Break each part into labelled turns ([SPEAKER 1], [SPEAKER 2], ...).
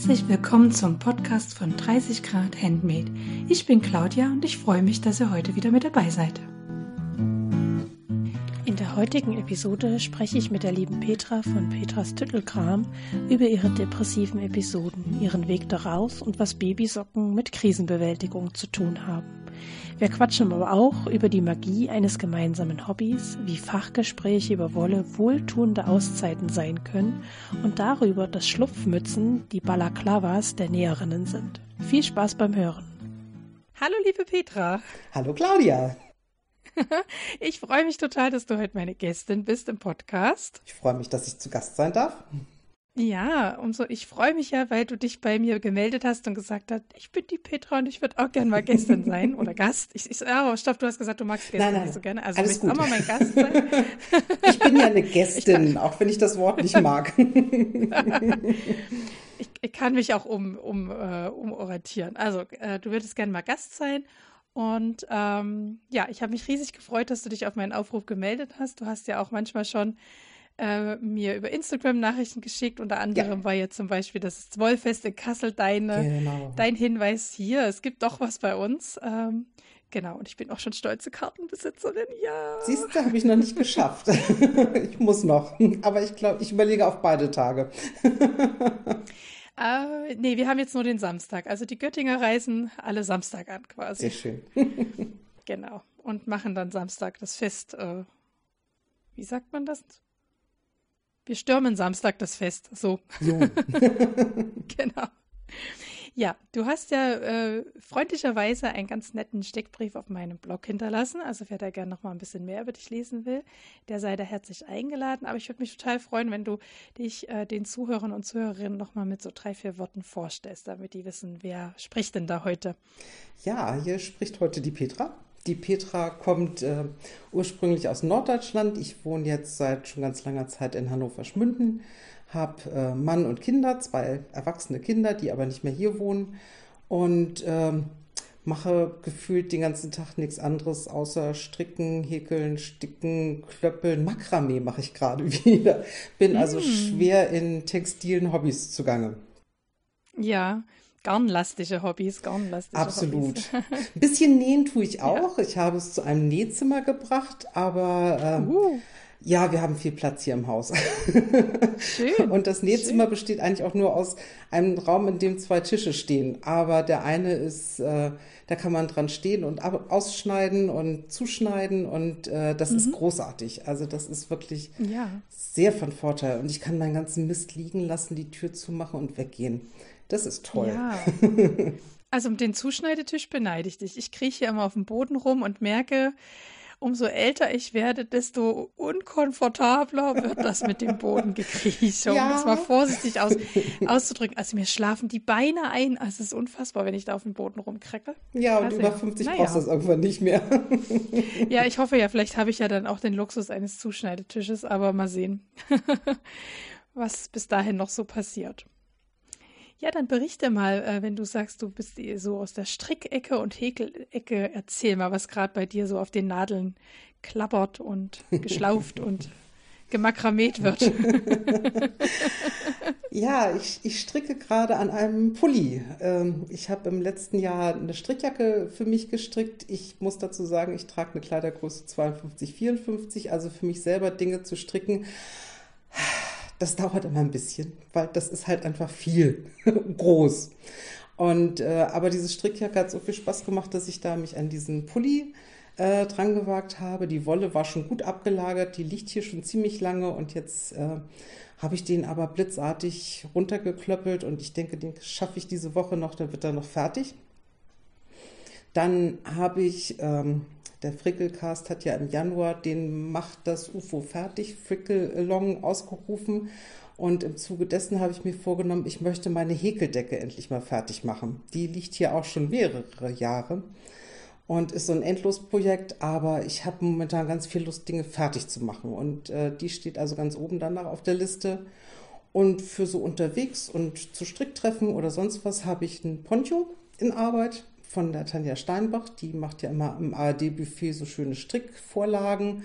[SPEAKER 1] Herzlich willkommen zum Podcast von 30 Grad Handmade. Ich bin Claudia und ich freue mich, dass ihr heute wieder mit dabei seid. In der heutigen Episode spreche ich mit der lieben Petra von Petras Tüttelkram über ihre depressiven Episoden, ihren Weg daraus und was Babysocken mit Krisenbewältigung zu tun haben. Wir quatschen aber auch über die Magie eines gemeinsamen Hobbys, wie Fachgespräche über Wolle wohltuende Auszeiten sein können und darüber, dass Schlupfmützen die Balaklavas der Näherinnen sind. Viel Spaß beim Hören. Hallo liebe Petra.
[SPEAKER 2] Hallo Claudia.
[SPEAKER 1] Ich freue mich total, dass du heute meine Gästin bist im Podcast.
[SPEAKER 2] Ich freue mich, dass ich zu Gast sein darf.
[SPEAKER 1] Ja, umso ich freue mich ja, weil du dich bei mir gemeldet hast und gesagt hast, ich bin die Petra und ich würde auch gerne mal Gästin sein oder Gast. Ich, ich oh, stopp, du hast gesagt, du magst Gäste nicht so gerne. Also
[SPEAKER 2] willst
[SPEAKER 1] du auch mal mein Gast sein?
[SPEAKER 2] ich bin ja eine Gästin, auch wenn ich das Wort nicht mag.
[SPEAKER 1] ich, ich, kann mich auch um, um, uh, umorientieren. Also uh, du würdest gerne mal Gast sein und ähm, ja, ich habe mich riesig gefreut, dass du dich auf meinen Aufruf gemeldet hast. Du hast ja auch manchmal schon äh, mir über Instagram Nachrichten geschickt. Unter anderem ja. war jetzt zum Beispiel das Wollfest in Kassel deine, genau. dein Hinweis hier. Es gibt doch was bei uns. Ähm, genau, und ich bin auch schon stolze Kartenbesitzerin. Ja.
[SPEAKER 2] Siehst du, habe ich noch nicht geschafft. ich muss noch. Aber ich glaube, ich überlege auf beide Tage.
[SPEAKER 1] Äh, nee, wir haben jetzt nur den Samstag. Also die Göttinger reisen alle Samstag an quasi.
[SPEAKER 2] Sehr schön.
[SPEAKER 1] genau. Und machen dann Samstag das Fest. Äh, wie sagt man das? Wir stürmen Samstag das Fest. So.
[SPEAKER 2] so.
[SPEAKER 1] genau. Ja, du hast ja äh, freundlicherweise einen ganz netten Steckbrief auf meinem Blog hinterlassen. Also wer da gerne noch mal ein bisschen mehr über dich lesen will, der sei da herzlich eingeladen. Aber ich würde mich total freuen, wenn du dich äh, den Zuhörern und Zuhörerinnen noch mal mit so drei, vier Worten vorstellst, damit die wissen, wer spricht denn da heute.
[SPEAKER 2] Ja, hier spricht heute die Petra. Die Petra kommt äh, ursprünglich aus Norddeutschland. Ich wohne jetzt seit schon ganz langer Zeit in Hannover-Schmünden, habe äh, Mann und Kinder, zwei erwachsene Kinder, die aber nicht mehr hier wohnen und äh, mache gefühlt den ganzen Tag nichts anderes außer stricken, häkeln, sticken, klöppeln, Makramee mache ich gerade wieder. Bin also mm. schwer in textilen Hobbys zugange.
[SPEAKER 1] Ja, Garnlastige Hobbys, garnlastige
[SPEAKER 2] Absolut. Hobbys. Ein bisschen nähen tue ich auch. Ja. Ich habe es zu einem Nähzimmer gebracht, aber ähm, uh. ja, wir haben viel Platz hier im Haus. Schön. Und das Nähzimmer Schön. besteht eigentlich auch nur aus einem Raum, in dem zwei Tische stehen. Aber der eine ist, äh, da kann man dran stehen und ausschneiden und zuschneiden und äh, das mhm. ist großartig. Also das ist wirklich ja. sehr von Vorteil. Und ich kann meinen ganzen Mist liegen lassen, die Tür zumachen und weggehen. Das ist toll. Ja.
[SPEAKER 1] Also um den Zuschneidetisch beneide ich dich. Ich krieche hier immer auf dem Boden rum und merke, umso älter ich werde, desto unkomfortabler wird das mit dem Bodengekrieche, um ja. das mal vorsichtig aus, auszudrücken. Also mir schlafen die Beine ein. Also es ist unfassbar, wenn ich da auf dem Boden rumkrecke.
[SPEAKER 2] Ja, und also, über 50 naja. brauchst du das irgendwann nicht mehr.
[SPEAKER 1] ja, ich hoffe ja, vielleicht habe ich ja dann auch den Luxus eines Zuschneidetisches, aber mal sehen, was bis dahin noch so passiert. Ja, dann berichte mal, äh, wenn du sagst, du bist so aus der Strickecke und Häkelecke. Erzähl mal, was gerade bei dir so auf den Nadeln klappert und geschlauft und gemakramet wird.
[SPEAKER 2] ja, ich, ich stricke gerade an einem Pulli. Ähm, ich habe im letzten Jahr eine Strickjacke für mich gestrickt. Ich muss dazu sagen, ich trage eine Kleidergröße 52, 54, also für mich selber Dinge zu stricken das dauert immer ein bisschen, weil das ist halt einfach viel groß. Und äh, aber diese Strickjacke hat so viel Spaß gemacht, dass ich da mich an diesen Pulli äh, dran gewagt habe. Die Wolle war schon gut abgelagert, die liegt hier schon ziemlich lange und jetzt äh, habe ich den aber blitzartig runtergeklöppelt und ich denke, den schaffe ich diese Woche noch, dann wird er noch fertig. Dann habe ich ähm, der Frickelcast hat ja im Januar den Macht das UFO fertig, Frickel-Along ausgerufen. Und im Zuge dessen habe ich mir vorgenommen, ich möchte meine Häkeldecke endlich mal fertig machen. Die liegt hier auch schon mehrere Jahre und ist so ein Endlosprojekt, aber ich habe momentan ganz viel Lust, Dinge fertig zu machen. Und äh, die steht also ganz oben danach auf der Liste. Und für so unterwegs und zu Stricktreffen oder sonst was habe ich ein Poncho in Arbeit von der Tanja Steinbach, die macht ja immer im ARD-Buffet so schöne Strickvorlagen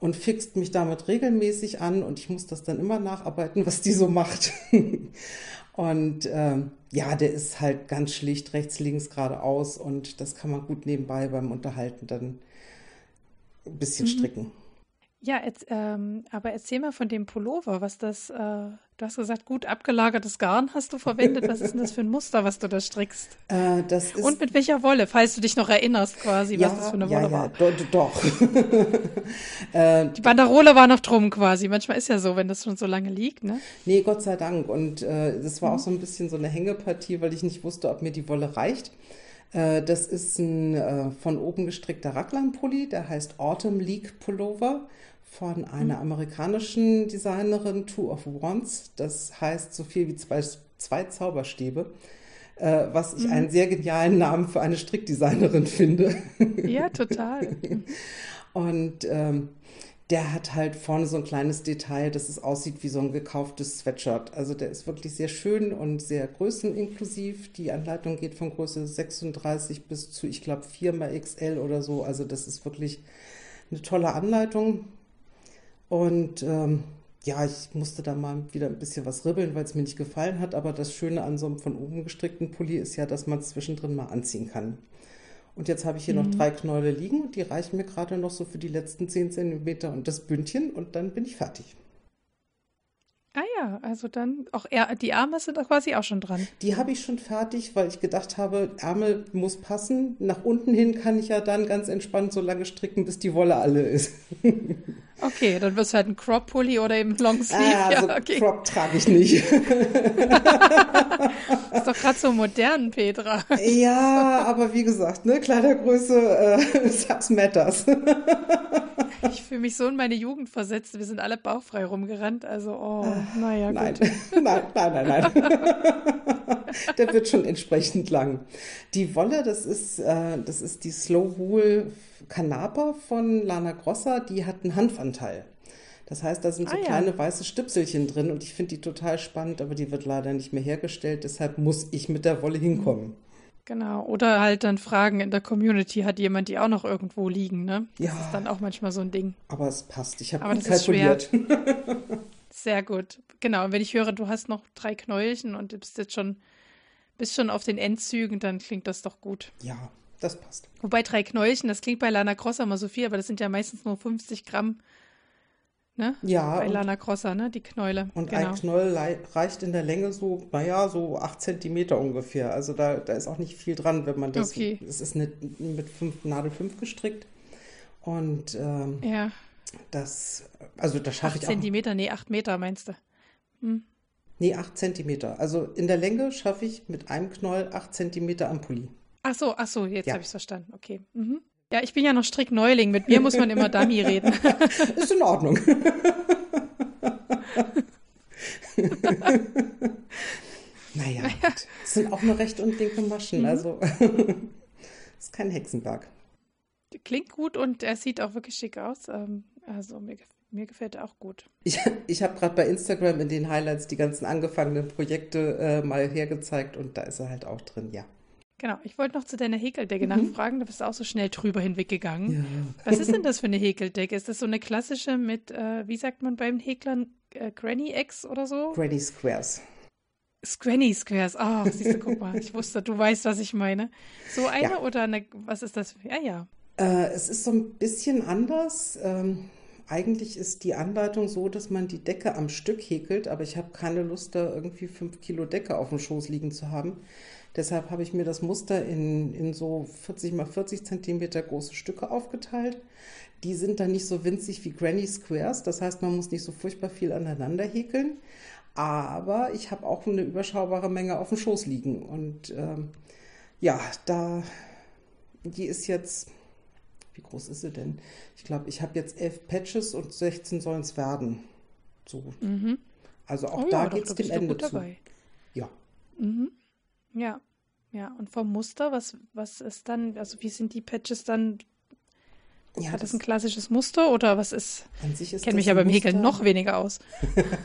[SPEAKER 2] und fixt mich damit regelmäßig an und ich muss das dann immer nacharbeiten, was die so macht. und ähm, ja, der ist halt ganz schlicht rechts, links, geradeaus und das kann man gut nebenbei beim Unterhalten dann ein bisschen mhm. stricken.
[SPEAKER 1] Ja, jetzt, ähm, aber erzähl mal von dem Pullover, was das, äh, du hast gesagt, gut abgelagertes Garn hast du verwendet. Was ist denn das für ein Muster, was du da strickst?
[SPEAKER 2] Äh, das ist
[SPEAKER 1] Und mit welcher Wolle, falls du dich noch erinnerst quasi,
[SPEAKER 2] ja,
[SPEAKER 1] was das für eine Wolle
[SPEAKER 2] ja,
[SPEAKER 1] war.
[SPEAKER 2] Ja, do, doch.
[SPEAKER 1] äh, Die Banderole war noch drum quasi. Manchmal ist ja so, wenn das schon so lange liegt, ne?
[SPEAKER 2] Nee, Gott sei Dank. Und äh, das war mhm. auch so ein bisschen so eine Hängepartie, weil ich nicht wusste, ob mir die Wolle reicht. Äh, das ist ein äh, von oben gestrickter Raglan-Pulli, der heißt Autumn League Pullover von einer mhm. amerikanischen Designerin, Two of Wands. Das heißt so viel wie zwei, zwei Zauberstäbe, äh, was ich mhm. einen sehr genialen Namen für eine Strickdesignerin finde.
[SPEAKER 1] Ja, total.
[SPEAKER 2] Und ähm, der hat halt vorne so ein kleines Detail, dass es aussieht wie so ein gekauftes Sweatshirt. Also der ist wirklich sehr schön und sehr größeninklusiv. Die Anleitung geht von Größe 36 bis zu, ich glaube, 4 mal XL oder so. Also das ist wirklich eine tolle Anleitung. Und ähm, ja, ich musste da mal wieder ein bisschen was ribbeln, weil es mir nicht gefallen hat. Aber das Schöne an so einem von oben gestrickten Pulli ist ja, dass man es zwischendrin mal anziehen kann. Und jetzt habe ich hier mhm. noch drei Knäule liegen die reichen mir gerade noch so für die letzten 10 cm und das Bündchen und dann bin ich fertig.
[SPEAKER 1] Ah ja, also dann auch er, die Ärmel sind auch quasi auch schon dran.
[SPEAKER 2] Die habe ich schon fertig, weil ich gedacht habe, Ärmel muss passen. Nach unten hin kann ich ja dann ganz entspannt so lange stricken, bis die Wolle alle ist.
[SPEAKER 1] Okay, dann wirst du halt ein Crop-Pulli oder eben Longsleeve.
[SPEAKER 2] Ah, ja, so okay. Crop trage ich nicht. ist
[SPEAKER 1] doch gerade so modern, Petra.
[SPEAKER 2] Ja, aber wie gesagt, ne, Kleidergröße, äh, matters.
[SPEAKER 1] ich fühle mich so in meine Jugend versetzt. Wir sind alle bauchfrei rumgerannt. Also, oh, ah, naja, gut.
[SPEAKER 2] Nein, nein, nein, nein, nein. Der wird schon entsprechend lang. Die Wolle, das ist, äh, das ist die Slow Wool Canapa von Lana Grossa, die hat einen Hanfanteil. Das heißt, da sind so ah, kleine ja. weiße Stüpselchen drin und ich finde die total spannend, aber die wird leider nicht mehr hergestellt. Deshalb muss ich mit der Wolle hinkommen.
[SPEAKER 1] Genau. Oder halt dann fragen in der Community, hat jemand die auch noch irgendwo liegen, ne? Das
[SPEAKER 2] ja.
[SPEAKER 1] ist dann auch manchmal so ein Ding.
[SPEAKER 2] Aber es passt. Ich habe gut kalkuliert.
[SPEAKER 1] Sehr gut. Genau. Und wenn ich höre, du hast noch drei Knäuelchen und du bist jetzt schon, bist schon auf den Endzügen, dann klingt das doch gut.
[SPEAKER 2] Ja, das passt.
[SPEAKER 1] Wobei drei Knäulchen, das klingt bei Lana Crosser immer so viel, aber das sind ja meistens nur 50 Gramm. Ne?
[SPEAKER 2] Ja.
[SPEAKER 1] Bei Lana Crosser, ne? Die Knäule.
[SPEAKER 2] Und genau. ein Knäuel reicht in der Länge so, naja, so 8 Zentimeter ungefähr. Also da, da ist auch nicht viel dran, wenn man das.
[SPEAKER 1] Okay.
[SPEAKER 2] Es ist eine, mit fünf, Nadel 5 gestrickt. Und ähm,
[SPEAKER 1] ja.
[SPEAKER 2] das, also da schaffe ich auch. 8
[SPEAKER 1] Zentimeter, nee, 8 Meter meinst du? Hm.
[SPEAKER 2] Nee, 8 Zentimeter. Also in der Länge schaffe ich mit einem Knäuel 8 Zentimeter am Pulli.
[SPEAKER 1] Ach so, ach so, jetzt ja. habe ich es verstanden. Okay. Mhm. Ja, ich bin ja noch Strickneuling. Mit mir muss man immer Dummy reden.
[SPEAKER 2] Ist in Ordnung. naja, naja. es sind auch nur rechte und linke Maschen. Mhm. Also ist kein Hexenwerk.
[SPEAKER 1] Klingt gut und er sieht auch wirklich schick aus. Ähm, also mir, mir gefällt er auch gut.
[SPEAKER 2] Ich, ich habe gerade bei Instagram in den Highlights die ganzen angefangenen Projekte äh, mal hergezeigt und da ist er halt auch drin, ja.
[SPEAKER 1] Genau, ich wollte noch zu deiner Häkeldecke mhm. nachfragen, da bist du auch so schnell drüber hinweggegangen. Ja. Was ist denn das für eine Häkeldecke? Ist das so eine klassische mit, äh, wie sagt man beim Häklern, äh, Granny X oder so?
[SPEAKER 2] Granny Squares.
[SPEAKER 1] Granny Squares, oh, siehst du, guck mal, ich wusste, du weißt, was ich meine. So eine ja. oder eine, was ist das? Ja, ja.
[SPEAKER 2] Äh, es ist so ein bisschen anders. Ähm, eigentlich ist die Anleitung so, dass man die Decke am Stück häkelt, aber ich habe keine Lust, da irgendwie fünf Kilo Decke auf dem Schoß liegen zu haben. Deshalb habe ich mir das Muster in, in so 40 mal 40 Zentimeter große Stücke aufgeteilt. Die sind dann nicht so winzig wie Granny Squares. Das heißt, man muss nicht so furchtbar viel aneinander häkeln. Aber ich habe auch eine überschaubare Menge auf dem Schoß liegen. Und ähm, ja, da, die ist jetzt, wie groß ist sie denn? Ich glaube, ich habe jetzt elf Patches und 16 sollen es werden. So. Mhm. Also auch oh da ja, geht es dem Ende zu. Ja.
[SPEAKER 1] Mhm. Ja, ja. Und vom Muster, was, was ist dann, also wie sind die Patches dann Ja, Hat das, das ein klassisches Muster oder was ist?
[SPEAKER 2] An sich
[SPEAKER 1] ist ich kenne mich aber im Häkeln noch weniger aus.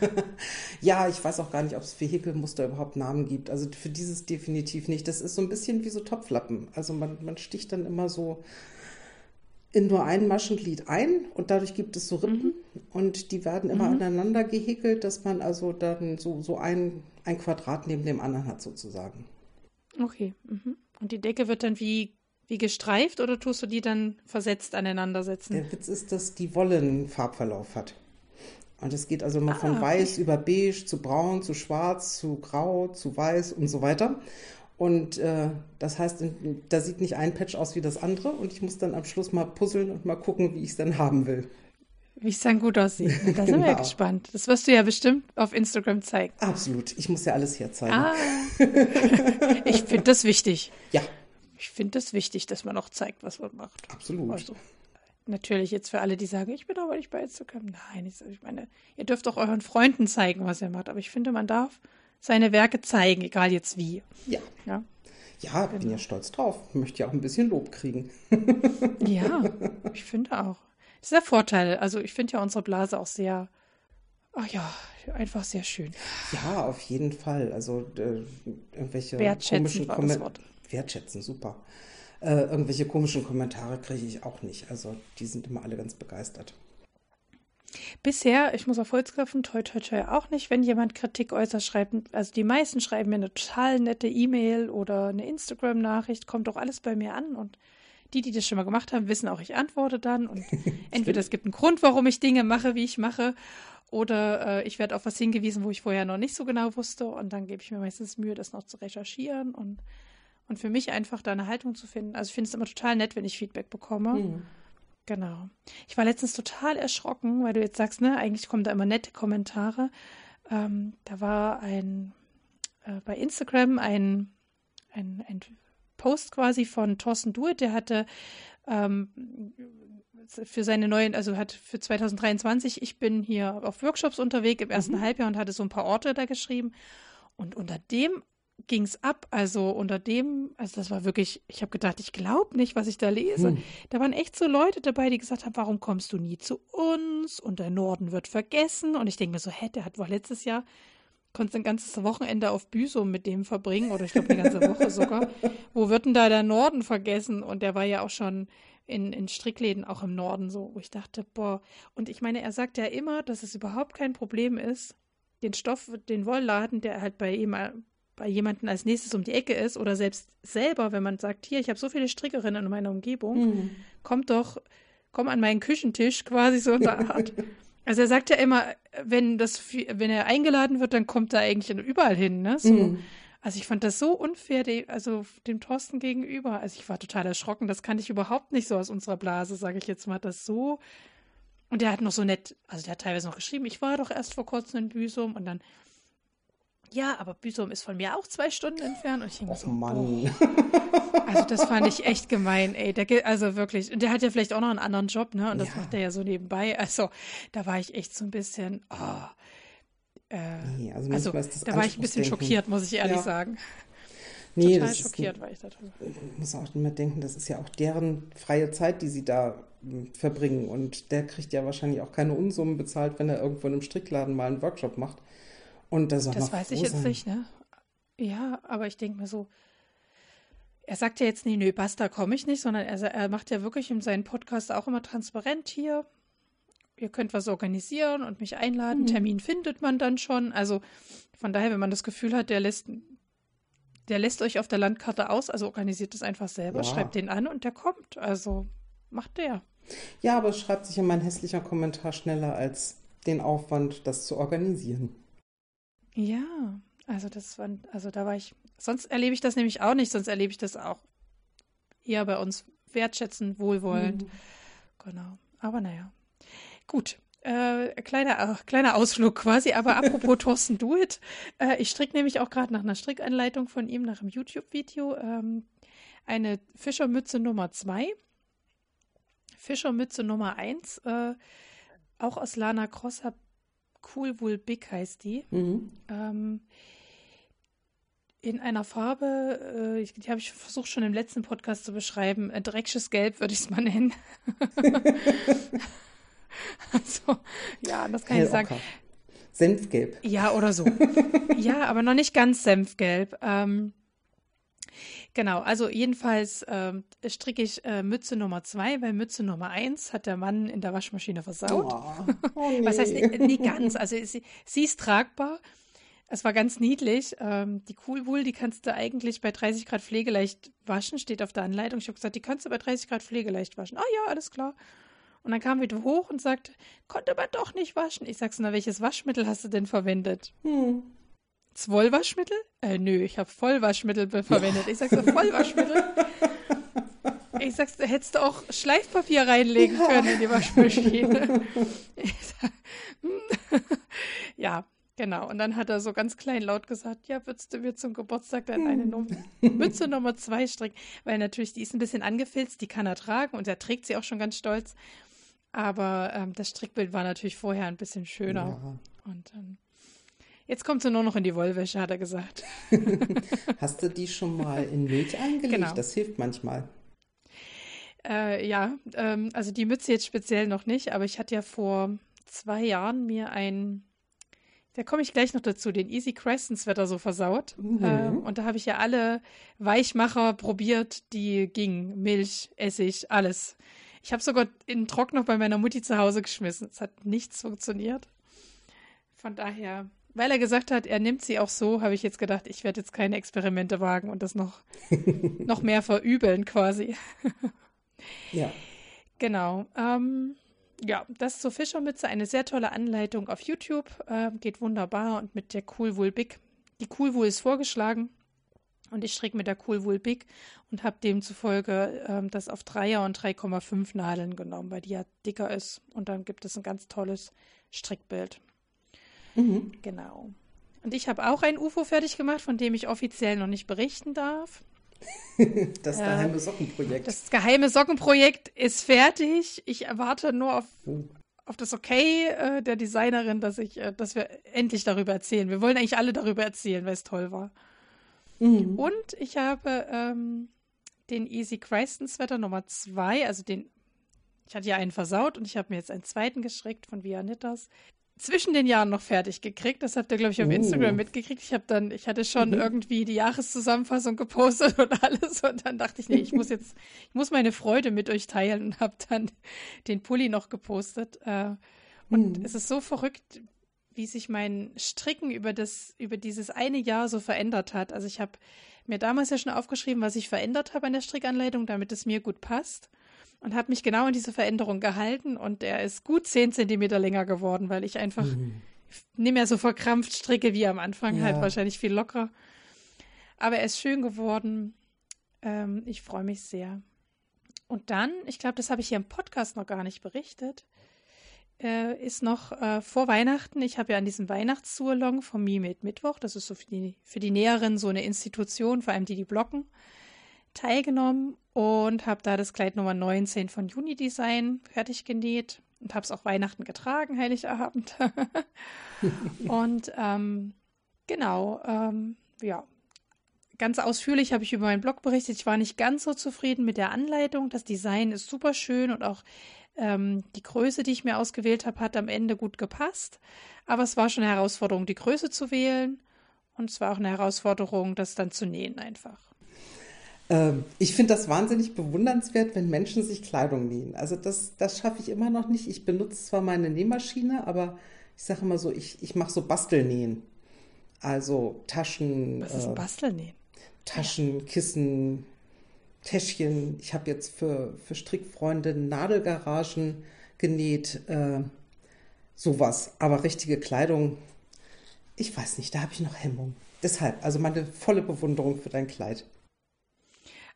[SPEAKER 2] ja, ich weiß auch gar nicht, ob es für Häkelmuster überhaupt Namen gibt. Also für dieses definitiv nicht. Das ist so ein bisschen wie so Topflappen. Also man, man sticht dann immer so in nur ein Maschenglied ein und dadurch gibt es so Rippen mhm. und die werden immer mhm. aneinander gehäkelt, dass man also dann so, so ein, ein Quadrat neben dem anderen hat sozusagen.
[SPEAKER 1] Okay. Mhm. Und die Decke wird dann wie, wie gestreift oder tust du die dann versetzt aneinander setzen?
[SPEAKER 2] Der Witz ist, dass die Wolle einen Farbverlauf hat. Und es geht also immer ah, von weiß okay. über beige zu braun, zu schwarz, zu grau, zu weiß und so weiter. Und äh, das heißt, da sieht nicht ein Patch aus wie das andere und ich muss dann am Schluss mal puzzeln und mal gucken, wie ich es dann haben will.
[SPEAKER 1] Wie es dann gut aussieht. Da sind genau. wir gespannt. Das wirst du ja bestimmt auf Instagram zeigen.
[SPEAKER 2] Absolut. Ich muss ja alles herzeigen.
[SPEAKER 1] Ah. ich finde das wichtig.
[SPEAKER 2] Ja.
[SPEAKER 1] Ich finde das wichtig, dass man auch zeigt, was man macht.
[SPEAKER 2] Absolut. Also,
[SPEAKER 1] natürlich jetzt für alle, die sagen, ich bin aber nicht bei Instagram. Nein, ich, meine, ihr dürft auch euren Freunden zeigen, was ihr macht. Aber ich finde, man darf seine Werke zeigen, egal jetzt wie.
[SPEAKER 2] Ja. Ja, ja genau. bin ja stolz drauf. Ich möchte ja auch ein bisschen Lob kriegen.
[SPEAKER 1] ja, ich finde auch. Das ist der Vorteil. Also ich finde ja unsere Blase auch sehr, ach ja, einfach sehr schön.
[SPEAKER 2] Ja, auf jeden Fall. Also äh, irgendwelche komischen Kommentare. Wertschätzen, super. Äh, irgendwelche komischen Kommentare kriege ich auch nicht. Also die sind immer alle ganz begeistert.
[SPEAKER 1] Bisher, ich muss auf Holz klopfen, toi toi toi auch nicht, wenn jemand Kritik äußert, schreibt, also die meisten schreiben mir eine total nette E-Mail oder eine Instagram-Nachricht, kommt doch alles bei mir an und die, die das schon mal gemacht haben, wissen auch, ich antworte dann und entweder es gibt einen Grund, warum ich Dinge mache, wie ich mache oder äh, ich werde auf was hingewiesen, wo ich vorher noch nicht so genau wusste und dann gebe ich mir meistens Mühe, das noch zu recherchieren und, und für mich einfach da eine Haltung zu finden. Also ich finde es immer total nett, wenn ich Feedback bekomme. Mhm. Genau. Ich war letztens total erschrocken, weil du jetzt sagst, ne, eigentlich kommen da immer nette Kommentare. Ähm, da war ein äh, bei Instagram ein, ein, ein Post quasi von Thorsten Duet, der hatte ähm, für seine neuen, also hat für 2023, ich bin hier auf Workshops unterwegs im ersten mhm. Halbjahr und hatte so ein paar Orte da geschrieben. Und unter dem ging es ab. Also unter dem, also das war wirklich, ich habe gedacht, ich glaube nicht, was ich da lese. Hm. Da waren echt so Leute dabei, die gesagt haben, warum kommst du nie zu uns? Und der Norden wird vergessen. Und ich denke mir so, hä, der hat wohl letztes Jahr, konnte ein ganzes Wochenende auf Büsum mit dem verbringen, oder ich glaube eine ganze Woche sogar. Wo wird denn da der Norden vergessen? Und der war ja auch schon in, in Strickläden auch im Norden so, wo ich dachte, boah. Und ich meine, er sagt ja immer, dass es überhaupt kein Problem ist, den Stoff, den Wollladen, der halt bei ihm bei jemandem als nächstes um die Ecke ist oder selbst selber, wenn man sagt, hier, ich habe so viele Strickerinnen in meiner Umgebung, mhm. kommt doch, komm an meinen Küchentisch quasi so in der Art. also er sagt ja immer, wenn das, wenn er eingeladen wird, dann kommt er eigentlich überall hin, ne? So. Mhm. Also ich fand das so unfair, also dem Thorsten gegenüber. Also ich war total erschrocken. Das kannte ich überhaupt nicht so aus unserer Blase, sage ich jetzt mal. Das so. Und der hat noch so nett, also der hat teilweise noch geschrieben, ich war doch erst vor kurzem in Büsum und dann ja, aber Büsum ist von mir auch zwei Stunden entfernt. Und ich denke
[SPEAKER 2] oh, so, Mann.
[SPEAKER 1] Also das fand ich echt gemein, ey. Der, also wirklich. Und der hat ja vielleicht auch noch einen anderen Job, ne? Und das ja. macht er ja so nebenbei. Also da war ich echt so ein bisschen, oh, äh, nee, also, also da war ich ein bisschen schockiert, muss ich ehrlich ja. sagen.
[SPEAKER 2] Nee, Total schockiert ist, war ich darüber. Ich muss auch immer denken, das ist ja auch deren freie Zeit, die sie da hm, verbringen. Und der kriegt ja wahrscheinlich auch keine Unsummen bezahlt, wenn er irgendwo in einem Strickladen mal einen Workshop macht. Und das,
[SPEAKER 1] das weiß ich jetzt sein. nicht, ne? Ja, aber ich denke mir so, er sagt ja jetzt nie, nö, basta, komme ich nicht, sondern er, er macht ja wirklich in seinen Podcast auch immer transparent hier. Ihr könnt was organisieren und mich einladen. Mhm. Termin findet man dann schon. Also von daher, wenn man das Gefühl hat, der lässt, der lässt euch auf der Landkarte aus, also organisiert das einfach selber, ja. schreibt den an und der kommt. Also macht der.
[SPEAKER 2] Ja, aber es schreibt sich ja mein hässlicher Kommentar schneller als den Aufwand, das zu organisieren.
[SPEAKER 1] Ja, also das war, also da war ich, sonst erlebe ich das nämlich auch nicht, sonst erlebe ich das auch eher bei uns wertschätzend, wohlwollend. Mhm. Genau. Aber naja. Gut. Äh, kleiner, äh, kleiner Ausflug quasi, aber apropos Thorsten Do It. Äh, ich stricke nämlich auch gerade nach einer Strickanleitung von ihm, nach einem YouTube-Video, ähm, eine Fischermütze Nummer 2. Fischermütze Nummer 1, äh, auch aus Lana Cross habe Cool Wool Big heißt die. Mhm. Ähm, in einer Farbe, äh, die habe ich versucht schon im letzten Podcast zu beschreiben, ein dreckiges Gelb würde ich es mal nennen. also, ja, das kann hey, ich sagen. Okay.
[SPEAKER 2] Senfgelb.
[SPEAKER 1] Ja, oder so. ja, aber noch nicht ganz Senfgelb. Ähm, genau, also jedenfalls ähm, stricke ich äh, Mütze Nummer zwei, weil Mütze Nummer eins hat der Mann in der Waschmaschine versaut. Oh, oh nee. Was heißt nicht, nicht ganz? Also sie, sie ist tragbar. Es war ganz niedlich. Ähm, die Coolwool, die kannst du eigentlich bei 30 Grad pflegeleicht waschen, steht auf der Anleitung. Ich habe gesagt, die kannst du bei 30 Grad pflegeleicht waschen. Ah ja, alles klar. Und dann kam wieder hoch und sagte, konnte man doch nicht waschen. Ich sag's, na, welches Waschmittel hast du denn verwendet? Hm. Zwollwaschmittel? Äh, nö, ich habe Vollwaschmittel verwendet. Ich sag's, Vollwaschmittel? Ich sag's, hättest du auch Schleifpapier reinlegen ja. können in die Waschmaschine. Sag, hm. ja, genau. Und dann hat er so ganz klein laut gesagt, ja, würdest du mir zum Geburtstag dann eine hm. Num Mütze Nummer zwei stricken? Weil natürlich, die ist ein bisschen angefilzt, die kann er tragen und er trägt sie auch schon ganz stolz. Aber ähm, das Strickbild war natürlich vorher ein bisschen schöner. Ja. Und ähm, jetzt kommt sie nur noch in die Wollwäsche, hat er gesagt.
[SPEAKER 2] Hast du die schon mal in Milch eingelegt? Genau. Das hilft manchmal.
[SPEAKER 1] Äh, ja, ähm, also die Mütze jetzt speziell noch nicht, aber ich hatte ja vor zwei Jahren mir ein, da komme ich gleich noch dazu, den Easy Crescent Sweater so versaut. Mhm. Ähm, und da habe ich ja alle Weichmacher probiert, die gingen. Milch, Essig, alles. Ich habe sogar in Trockner bei meiner Mutti zu Hause geschmissen. Es hat nichts funktioniert. Von daher, weil er gesagt hat, er nimmt sie auch so, habe ich jetzt gedacht, ich werde jetzt keine Experimente wagen und das noch, noch mehr verübeln quasi. ja. Genau. Ähm, ja, das zur Fischermütze, eine sehr tolle Anleitung auf YouTube. Äh, geht wunderbar und mit der Cool Wool Big. Die Cool Wool ist vorgeschlagen. Und ich stricke mit der Cool Wool Big und habe demzufolge ähm, das auf 3er und 3,5 Nadeln genommen, weil die ja dicker ist. Und dann gibt es ein ganz tolles Strickbild. Mhm. Genau. Und ich habe auch ein UFO fertig gemacht, von dem ich offiziell noch nicht berichten darf.
[SPEAKER 2] das geheime Sockenprojekt.
[SPEAKER 1] Das geheime Sockenprojekt ist fertig. Ich erwarte nur auf, oh. auf das Okay äh, der Designerin, dass ich, äh, dass wir endlich darüber erzählen. Wir wollen eigentlich alle darüber erzählen, weil es toll war. Mhm. Und ich habe ähm, den Easy Creston Sweater Nummer 2, also den, ich hatte ja einen versaut und ich habe mir jetzt einen zweiten gestrickt von Via Knitters. Zwischen den Jahren noch fertig gekriegt. Das habt ihr, glaube ich, auf oh. Instagram mitgekriegt. Ich habe dann, ich hatte schon mhm. irgendwie die Jahreszusammenfassung gepostet und alles. Und dann dachte ich, nee, ich muss jetzt, ich muss meine Freude mit euch teilen und habe dann den Pulli noch gepostet. Äh, und mhm. es ist so verrückt, wie sich mein Stricken über das, über dieses eine Jahr so verändert hat. Also ich habe mir damals ja schon aufgeschrieben, was ich verändert habe an der Strickanleitung, damit es mir gut passt. Und habe mich genau in diese Veränderung gehalten und er ist gut zehn Zentimeter länger geworden, weil ich einfach mhm. nicht mehr so verkrampft stricke wie am Anfang, halt ja. halt wahrscheinlich viel lockerer. Aber er ist schön geworden. Ähm, ich freue mich sehr. Und dann, ich glaube, das habe ich hier im Podcast noch gar nicht berichtet äh, ist noch äh, vor Weihnachten. Ich habe ja an diesem Weihnachtsurlong vom Mimit Mittwoch, das ist so für die, für die Näheren so eine Institution, vor allem die, die blocken, teilgenommen und habe da das Kleid Nummer 19 von Juni Design fertig genäht und habe es auch Weihnachten getragen, Heiligabend. und ähm, genau, ähm, ja, ganz ausführlich habe ich über meinen Blog berichtet. Ich war nicht ganz so zufrieden mit der Anleitung. Das Design ist super schön und auch ähm, die Größe, die ich mir ausgewählt habe, hat am Ende gut gepasst. Aber es war schon eine Herausforderung, die Größe zu wählen. Und es war auch eine Herausforderung, das dann zu nähen einfach.
[SPEAKER 2] Ähm, ich finde das wahnsinnig bewundernswert, wenn Menschen sich Kleidung nähen. Also das, das schaffe ich immer noch nicht. Ich benutze zwar meine Nähmaschine, aber ich sage immer so, ich, ich mache so Bastelnähen. Also Taschen.
[SPEAKER 1] Was ist äh, Bastelnähen?
[SPEAKER 2] Taschen, Kissen, Täschchen. Ich habe jetzt für, für Strickfreunde Nadelgaragen genäht. Äh, sowas. Aber richtige Kleidung, ich weiß nicht, da habe ich noch Hemmung. Deshalb, also meine volle Bewunderung für dein Kleid.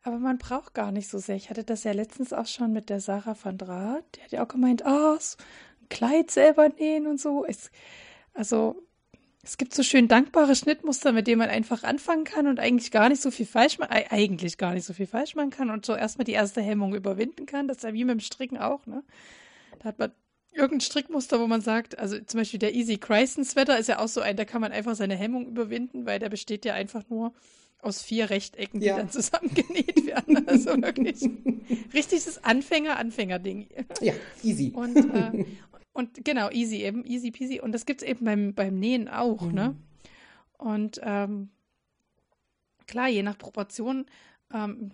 [SPEAKER 1] Aber man braucht gar nicht so sehr. Ich hatte das ja letztens auch schon mit der Sarah van Draht. Die hat ja auch gemeint, oh, so ein Kleid selber nähen und so. Es, also es gibt so schön dankbare Schnittmuster, mit denen man einfach anfangen kann und eigentlich gar nicht so viel falsch machen, eigentlich gar nicht so viel falsch machen kann und so erstmal die erste Hemmung überwinden kann. Das ist ja wie mit dem Stricken auch, ne? Da hat man irgendein Strickmuster, wo man sagt, also zum Beispiel der Easy Chryston Sweater ist ja auch so ein, da kann man einfach seine Hemmung überwinden, weil der besteht ja einfach nur aus vier Rechtecken, die ja. dann zusammengenäht werden. Also wirklich richtiges Anfänger-Anfänger-Ding.
[SPEAKER 2] Ja, easy.
[SPEAKER 1] Und, äh, und genau, easy eben, easy peasy. Und das gibt es eben beim, beim Nähen auch, ne? mhm. ne? Und ähm, klar, je nach Proportion ähm,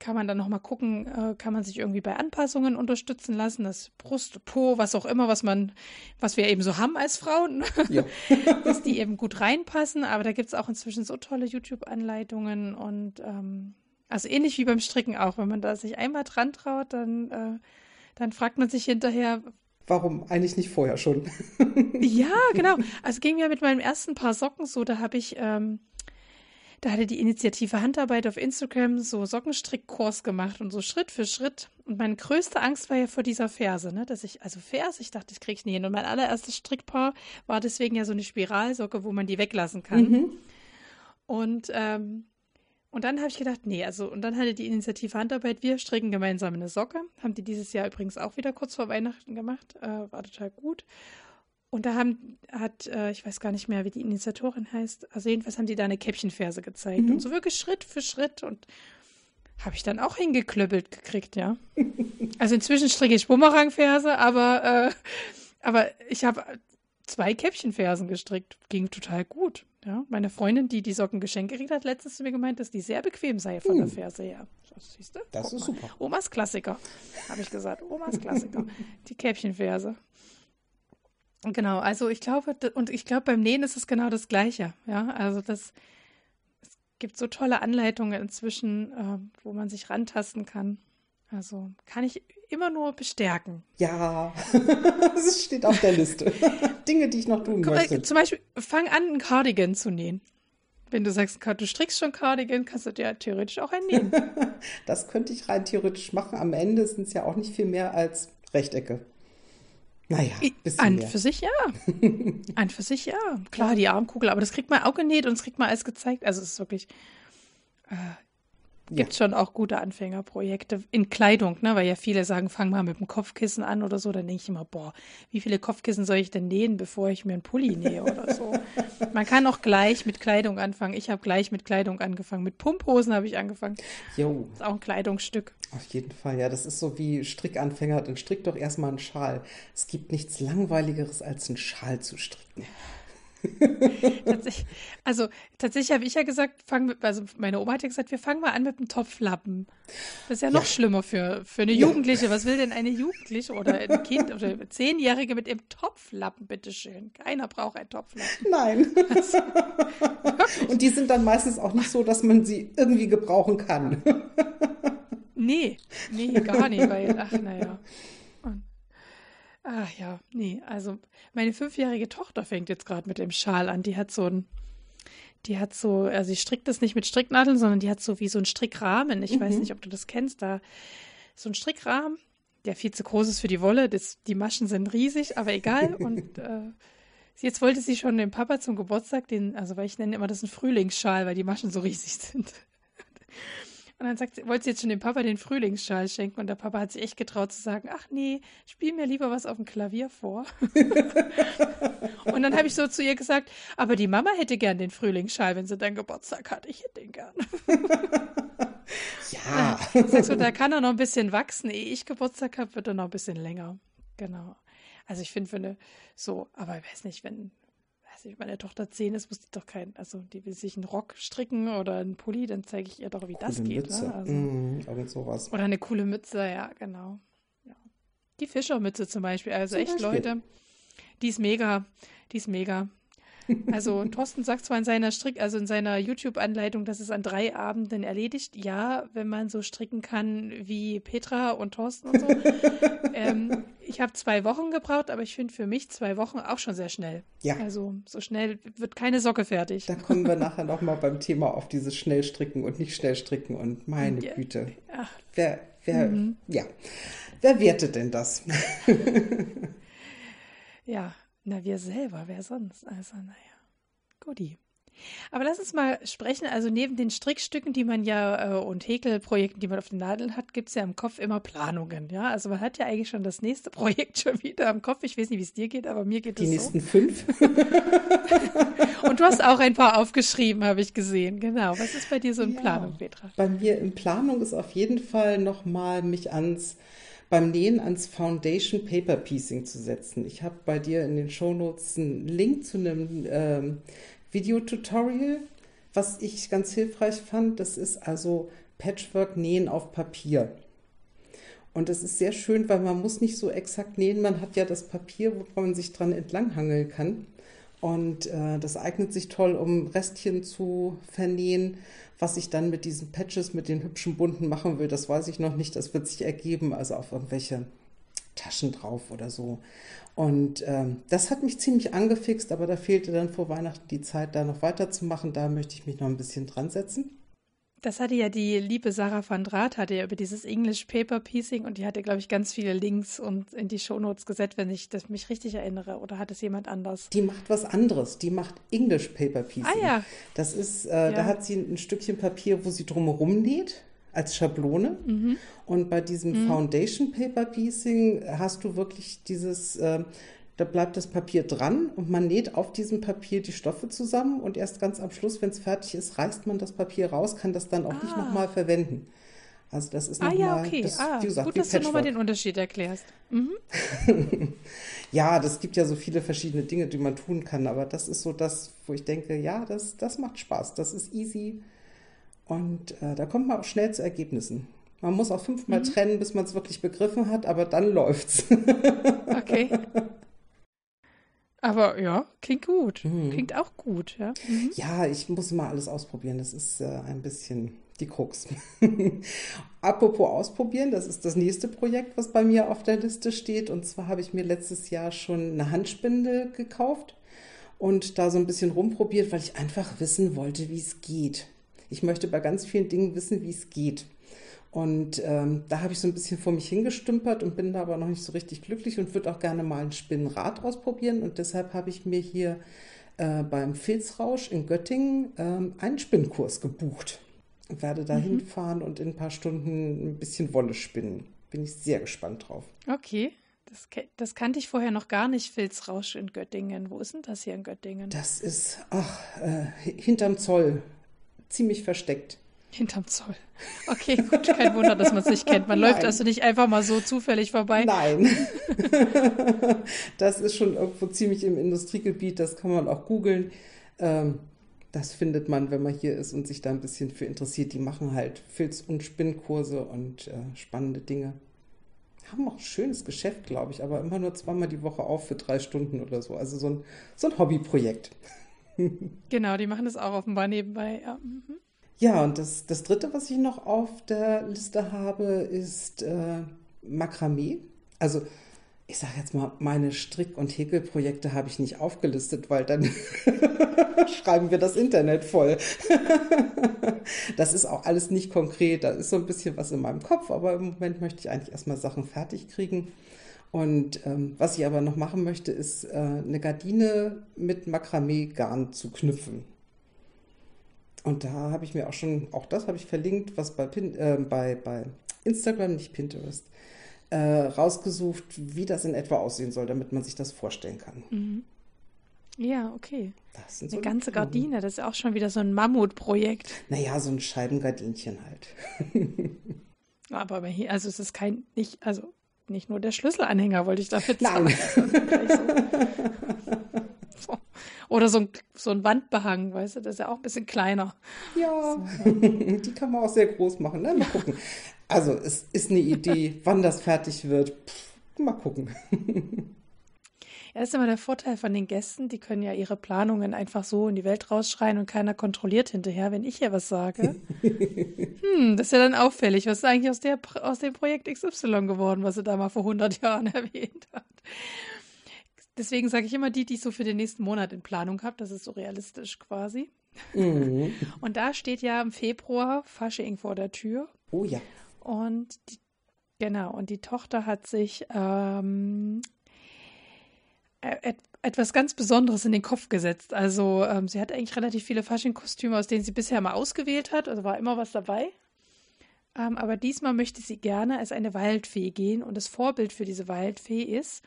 [SPEAKER 1] kann man dann nochmal gucken, äh, kann man sich irgendwie bei Anpassungen unterstützen lassen, das Brust, Po, was auch immer, was man, was wir eben so haben als Frauen, ja. dass die eben gut reinpassen. Aber da gibt es auch inzwischen so tolle YouTube-Anleitungen und ähm, also ähnlich wie beim Stricken auch, wenn man da sich einmal dran traut, dann, äh, dann fragt man sich hinterher,
[SPEAKER 2] Warum eigentlich nicht vorher schon?
[SPEAKER 1] ja, genau. Also ging mir mit meinem ersten Paar Socken so, da habe ich ähm, da hatte die Initiative Handarbeit auf Instagram so Sockenstrickkurs gemacht und so Schritt für Schritt. Und meine größte Angst war ja vor dieser Ferse, ne? Dass ich, also Ferse, ich dachte, ich krieg's nie hin. Und mein allererstes Strickpaar war deswegen ja so eine Spiralsocke, wo man die weglassen kann. Mhm. Und, ähm, und dann habe ich gedacht, nee, also, und dann hatte die Initiative Handarbeit, wir stricken gemeinsam eine Socke. Haben die dieses Jahr übrigens auch wieder kurz vor Weihnachten gemacht. Äh, war total gut. Und da haben, hat, äh, ich weiß gar nicht mehr, wie die Initiatorin heißt, also jedenfalls haben die da eine Käppchenferse gezeigt. Mhm. Und so wirklich Schritt für Schritt. Und habe ich dann auch hingeklöppelt gekriegt, ja. also inzwischen stricke ich Bumerangferse, aber, äh, aber ich habe zwei Käppchenfersen gestrickt. Ging total gut. Ja, meine Freundin, die die Socken geschenkt gekriegt hat, letztens zu mir gemeint, dass die sehr bequem sei von uh. der Ferse her.
[SPEAKER 2] Das, siehst du? Das Guck ist mal. super.
[SPEAKER 1] Omas Klassiker, habe ich gesagt. Omas Klassiker. die Käppchenferse. Genau, also ich glaube, und ich glaube, beim Nähen ist es genau das Gleiche. Ja, also das, es gibt so tolle Anleitungen inzwischen, äh, wo man sich rantasten kann. Also kann ich immer nur bestärken.
[SPEAKER 2] Ja, es steht auf der Liste. Dinge, die ich noch tun Guck, möchte.
[SPEAKER 1] Zum Beispiel, fang an, einen Cardigan zu nähen. Wenn du sagst, du strickst schon Cardigan, kannst du dir theoretisch auch einen nähen.
[SPEAKER 2] das könnte ich rein theoretisch machen. Am Ende sind es ja auch nicht viel mehr als Rechtecke. Naja,
[SPEAKER 1] An mehr. für sich ja. An für sich ja. Klar, die Armkugel, aber das kriegt man auch genäht und das kriegt man alles gezeigt. Also es ist wirklich, äh, gibt ja. schon auch gute Anfängerprojekte in Kleidung, ne? Weil ja viele sagen, fang mal mit dem Kopfkissen an oder so. Dann denke ich immer, boah, wie viele Kopfkissen soll ich denn nähen, bevor ich mir einen Pulli nähe oder so? Man kann auch gleich mit Kleidung anfangen. Ich habe gleich mit Kleidung angefangen. Mit Pumphosen habe ich angefangen. Jo. Das ist auch ein Kleidungsstück.
[SPEAKER 2] Auf jeden Fall, ja. Das ist so wie Strickanfänger. Dann strick doch erstmal einen Schal. Es gibt nichts Langweiligeres, als einen Schal zu stricken.
[SPEAKER 1] tatsächlich, also tatsächlich habe ich ja gesagt, fang mit, also meine Oma hat ja gesagt, wir fangen mal an mit dem Topflappen. Das ist ja noch ja. schlimmer für, für eine Jugendliche. Ja. Was will denn eine Jugendliche oder ein Kind oder Zehnjährige mit dem Topflappen, bitteschön? Keiner braucht einen Topflappen.
[SPEAKER 2] Nein. Also, Und die sind dann meistens auch nicht so, dass man sie irgendwie gebrauchen kann.
[SPEAKER 1] nee, nee, gar nicht, weil, ach naja. Ach ja, nee, also meine fünfjährige Tochter fängt jetzt gerade mit dem Schal an. Die hat so ein, die hat so, also sie strickt das nicht mit Stricknadeln, sondern die hat so wie so ein Strickrahmen. Ich mhm. weiß nicht, ob du das kennst, da so ein Strickrahmen, der viel zu groß ist für die Wolle. Das, die Maschen sind riesig, aber egal. Und äh, jetzt wollte sie schon dem Papa zum Geburtstag den, also weil ich nenne immer das einen Frühlingsschal, weil die Maschen so riesig sind. Und dann sagt sie, wollte sie jetzt schon dem Papa den Frühlingsschal schenken und der Papa hat sich echt getraut zu sagen, ach nee, spiel mir lieber was auf dem Klavier vor. und dann habe ich so zu ihr gesagt, aber die Mama hätte gern den Frühlingsschal, wenn sie deinen Geburtstag hat. Ich hätte den gern. ja. Sagst du, da kann er noch ein bisschen wachsen. Ehe ich Geburtstag habe, wird er noch ein bisschen länger. Genau. Also ich finde, eine, so, aber ich weiß nicht, wenn, weiß nicht, meine Tochter zehn ist, muss die doch kein, also die will sich einen Rock stricken oder einen Pulli, dann zeige ich ihr doch, wie coole das geht.
[SPEAKER 2] Mütze.
[SPEAKER 1] Ne?
[SPEAKER 2] Also, mm, irgend sowas.
[SPEAKER 1] Oder eine coole Mütze, ja, genau. Ja. Die Fischermütze zum Beispiel, also zum echt Beispiel. Leute, die ist mega, die ist mega. Also Thorsten sagt zwar in seiner Strick, also in seiner YouTube-Anleitung, dass es an drei Abenden erledigt. Ja, wenn man so stricken kann wie Petra und Thorsten und so. ähm, ich habe zwei Wochen gebraucht, aber ich finde für mich zwei Wochen auch schon sehr schnell. Ja. Also so schnell wird keine Socke fertig.
[SPEAKER 2] Da kommen wir nachher nochmal beim Thema auf dieses Schnellstricken und nicht Schnellstricken und meine ja. Güte. Ach. Wer, wer, mhm. ja. Wer wertet denn das?
[SPEAKER 1] ja, na, wir selber, wer sonst? Also, naja, guti. Aber lass uns mal sprechen. Also neben den Strickstücken, die man ja äh, und Häkelprojekten, die man auf den Nadeln hat, gibt es ja im Kopf immer Planungen. Ja, also man hat ja eigentlich schon das nächste Projekt schon wieder im Kopf. Ich weiß nicht, wie es dir geht, aber mir geht es
[SPEAKER 2] so. Die nächsten fünf.
[SPEAKER 1] und du hast auch ein paar aufgeschrieben, habe ich gesehen. Genau. Was ist bei dir so in ja, Planung, Petra?
[SPEAKER 2] Bei mir in Planung ist auf jeden Fall nochmal mich ans beim Nähen ans Foundation Paper Piecing zu setzen. Ich habe bei dir in den Shownotes einen Link zu einem ähm, Videotutorial, was ich ganz hilfreich fand. Das ist also Patchwork Nähen auf Papier. Und das ist sehr schön, weil man muss nicht so exakt nähen. Man hat ja das Papier, wo man sich dran entlanghangeln kann. Und äh, das eignet sich toll, um Restchen zu vernähen. Was ich dann mit diesen Patches, mit den hübschen bunten machen will, das weiß ich noch nicht. Das wird sich ergeben, also auf irgendwelche Taschen drauf oder so. Und ähm, das hat mich ziemlich angefixt, aber da fehlte dann vor Weihnachten die Zeit, da noch weiterzumachen. Da möchte ich mich noch ein bisschen dran setzen.
[SPEAKER 1] Das hatte ja die liebe Sarah van Draht, hatte ja über dieses English Paper Piecing und die hatte, glaube ich, ganz viele Links und in die Shownotes gesetzt, wenn ich das mich richtig erinnere. Oder hat es jemand anders?
[SPEAKER 2] Die macht was anderes. Die macht English Paper Piecing.
[SPEAKER 1] Ah ja.
[SPEAKER 2] Das ist, äh, ja. da hat sie ein Stückchen Papier, wo sie drumherum näht als Schablone. Mhm. Und bei diesem mhm. Foundation Paper Piecing hast du wirklich dieses, äh, da bleibt das Papier dran und man näht auf diesem Papier die Stoffe zusammen und erst ganz am Schluss, wenn es fertig ist, reißt man das Papier raus, kann das dann auch ah. nicht nochmal verwenden. Also das ist nochmal,
[SPEAKER 1] ah, ja, okay. das, ah, gesagt, gut, dass du nochmal den Unterschied erklärst. Mhm.
[SPEAKER 2] ja, das gibt ja so viele verschiedene Dinge, die man tun kann, aber das ist so das, wo ich denke, ja, das, das macht Spaß, das ist easy und äh, da kommt man auch schnell zu Ergebnissen. Man muss auch fünfmal mhm. trennen, bis man es wirklich begriffen hat, aber dann läuft's.
[SPEAKER 1] okay. Aber ja, klingt gut. Mhm. Klingt auch gut, ja.
[SPEAKER 2] Mhm. Ja, ich muss mal alles ausprobieren. Das ist äh, ein bisschen die Krux. Apropos ausprobieren, das ist das nächste Projekt, was bei mir auf der Liste steht. Und zwar habe ich mir letztes Jahr schon eine Handspindel gekauft und da so ein bisschen rumprobiert, weil ich einfach wissen wollte, wie es geht. Ich möchte bei ganz vielen Dingen wissen, wie es geht. Und ähm, da habe ich so ein bisschen vor mich hingestümpert und bin da aber noch nicht so richtig glücklich und würde auch gerne mal ein Spinnrad ausprobieren. Und deshalb habe ich mir hier äh, beim Filzrausch in Göttingen ähm, einen Spinnkurs gebucht. Und werde da mhm. hinfahren und in ein paar Stunden ein bisschen Wolle spinnen. Bin ich sehr gespannt drauf.
[SPEAKER 1] Okay. Das, das, kannte ich vorher noch gar nicht, Filzrausch in Göttingen. Wo ist denn das hier in Göttingen?
[SPEAKER 2] Das ist, ach, äh, hinterm Zoll. Ziemlich versteckt.
[SPEAKER 1] Hinterm Zoll. Okay, gut, kein Wunder, dass man es nicht kennt. Man Nein. läuft also nicht einfach mal so zufällig vorbei.
[SPEAKER 2] Nein. das ist schon irgendwo ziemlich im Industriegebiet, das kann man auch googeln. Ähm, das findet man, wenn man hier ist und sich da ein bisschen für interessiert. Die machen halt Filz- und Spinnkurse und äh, spannende Dinge. Haben auch ein schönes Geschäft, glaube ich, aber immer nur zweimal die Woche auf für drei Stunden oder so. Also so ein, so ein Hobbyprojekt.
[SPEAKER 1] Genau, die machen das auch offenbar nebenbei. Ja. Mhm.
[SPEAKER 2] Ja, und das, das Dritte, was ich noch auf der Liste habe, ist äh, Makramee. Also ich sage jetzt mal, meine Strick- und Häkelprojekte habe ich nicht aufgelistet, weil dann schreiben wir das Internet voll. das ist auch alles nicht konkret. Da ist so ein bisschen was in meinem Kopf, aber im Moment möchte ich eigentlich erstmal Sachen fertig kriegen. Und ähm, was ich aber noch machen möchte, ist äh, eine Gardine mit Makramee-Garn zu knüpfen. Und da habe ich mir auch schon, auch das habe ich verlinkt, was bei, Pin, äh, bei, bei Instagram, nicht Pinterest, äh, rausgesucht, wie das in etwa aussehen soll, damit man sich das vorstellen kann.
[SPEAKER 1] Mhm. Ja, okay. So Eine ganze Gardine, das ist auch schon wieder so ein Mammutprojekt.
[SPEAKER 2] Naja, so ein Scheibengardinchen halt.
[SPEAKER 1] Aber hier, also es ist kein, nicht, also nicht nur der Schlüsselanhänger, wollte ich damit
[SPEAKER 2] sagen. Nein.
[SPEAKER 1] Oder so ein, so ein Wandbehang, weißt du, das ist ja auch ein bisschen kleiner.
[SPEAKER 2] Ja, so. die kann man auch sehr groß machen. Ne? Mal gucken. Also es ist eine Idee, wann das fertig wird. Pff, mal gucken.
[SPEAKER 1] Ja, das ist immer der Vorteil von den Gästen, die können ja ihre Planungen einfach so in die Welt rausschreien und keiner kontrolliert hinterher, wenn ich hier was sage. hm, das ist ja dann auffällig. Was ist eigentlich aus, der, aus dem Projekt XY geworden, was sie da mal vor 100 Jahren erwähnt hat? Deswegen sage ich immer die, die ich so für den nächsten Monat in Planung habe. Das ist so realistisch quasi. Mhm. Und da steht ja im Februar Fasching vor der Tür.
[SPEAKER 2] Oh ja.
[SPEAKER 1] Und die, genau, und die Tochter hat sich ähm, etwas ganz Besonderes in den Kopf gesetzt. Also ähm, sie hat eigentlich relativ viele Fasching-Kostüme, aus denen sie bisher mal ausgewählt hat. Also war immer was dabei. Ähm, aber diesmal möchte sie gerne als eine Waldfee gehen. Und das Vorbild für diese Waldfee ist,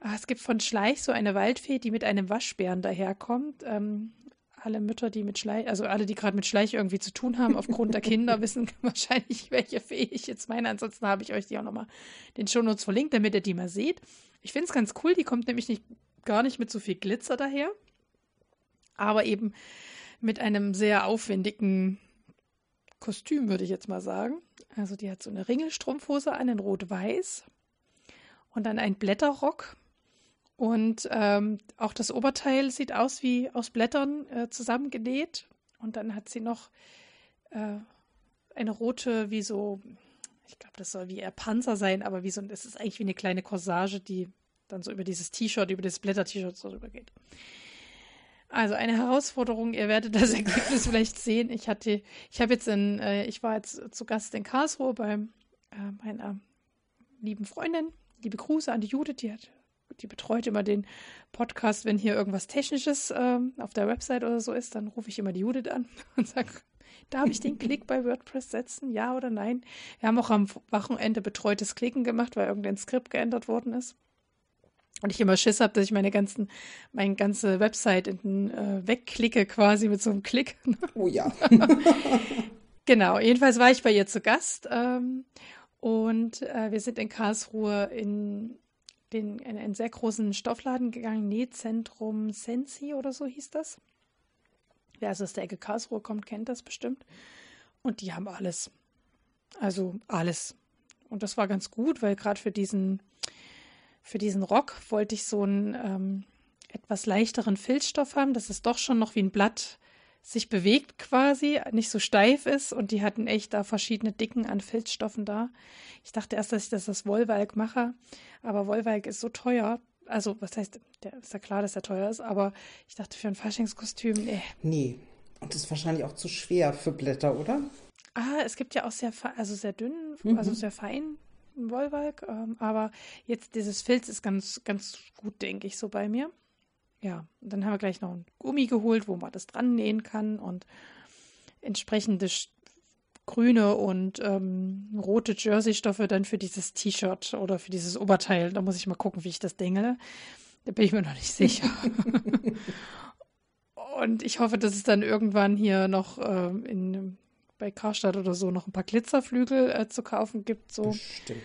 [SPEAKER 1] ach, es gibt von Schleich so eine Waldfee, die mit einem Waschbären daherkommt. Ähm, alle Mütter, die mit Schleich, also alle, die gerade mit Schleich irgendwie zu tun haben, aufgrund der Kinder, wissen wahrscheinlich, welche Fee ich jetzt meine. Ansonsten habe ich euch die auch nochmal den Shownotes verlinkt, damit ihr die mal seht. Ich finde es ganz cool, die kommt nämlich nicht, gar nicht mit so viel Glitzer daher, aber eben mit einem sehr aufwendigen Kostüm, würde ich jetzt mal sagen. Also die hat so eine Ringelstrumpfhose an in Rot-Weiß und dann ein Blätterrock. Und ähm, auch das Oberteil sieht aus wie aus Blättern äh, zusammengenäht. Und dann hat sie noch äh, eine rote, wie so, ich glaube, das soll wie eher Panzer sein, aber wie so, es ist eigentlich wie eine kleine Corsage, die dann so über dieses T-Shirt, über das Blätter-T-Shirt so rübergeht. Also eine Herausforderung, ihr werdet das Ergebnis vielleicht sehen. Ich hatte, ich habe jetzt in, äh, ich war jetzt zu Gast in Karlsruhe bei äh, meiner lieben Freundin. Liebe Grüße an die Judith, die hat, die betreut immer den Podcast, wenn hier irgendwas Technisches äh, auf der Website oder so ist, dann rufe ich immer die Judith an und sage, darf ich den Klick bei WordPress setzen? Ja oder nein? Wir haben auch am Wochenende betreutes Klicken gemacht, weil irgendein Skript geändert worden ist. Und ich immer Schiss habe, dass ich meine ganzen, meine ganze Website in, äh, wegklicke quasi mit so einem Klick.
[SPEAKER 2] Oh ja.
[SPEAKER 1] genau, jedenfalls war ich bei ihr zu Gast ähm, und äh, wir sind in Karlsruhe in, den, in einen sehr großen Stoffladen gegangen, Nähzentrum Sensi oder so hieß das. Wer also aus der Ecke Karlsruhe kommt, kennt das bestimmt. Und die haben alles. Also alles. Und das war ganz gut, weil gerade für diesen für diesen Rock wollte ich so einen ähm, etwas leichteren Filzstoff haben, dass es doch schon noch wie ein Blatt sich bewegt quasi, nicht so steif ist und die hatten echt da verschiedene Dicken an Filzstoffen da. Ich dachte erst, dass ich das aus Wollwalk mache, aber Wollwalk ist so teuer. Also, was heißt, der, ist ja klar, dass er teuer ist, aber ich dachte für ein Faschingskostüm, nee.
[SPEAKER 2] Nee. Und das ist wahrscheinlich auch zu schwer für Blätter, oder?
[SPEAKER 1] Ah, es gibt ja auch sehr, also sehr dünn, mhm. also sehr fein Wollwalk. Ähm, aber jetzt dieses Filz ist ganz, ganz gut, denke ich, so bei mir. Ja, dann haben wir gleich noch ein Gummi geholt, wo man das dran nähen kann und entsprechende grüne und ähm, rote Jersey-Stoffe dann für dieses T-Shirt oder für dieses Oberteil. Da muss ich mal gucken, wie ich das dengle. Da bin ich mir noch nicht sicher. und ich hoffe, dass es dann irgendwann hier noch äh, in bei Karstadt oder so noch ein paar Glitzerflügel äh, zu kaufen gibt. So.
[SPEAKER 2] Stimmt.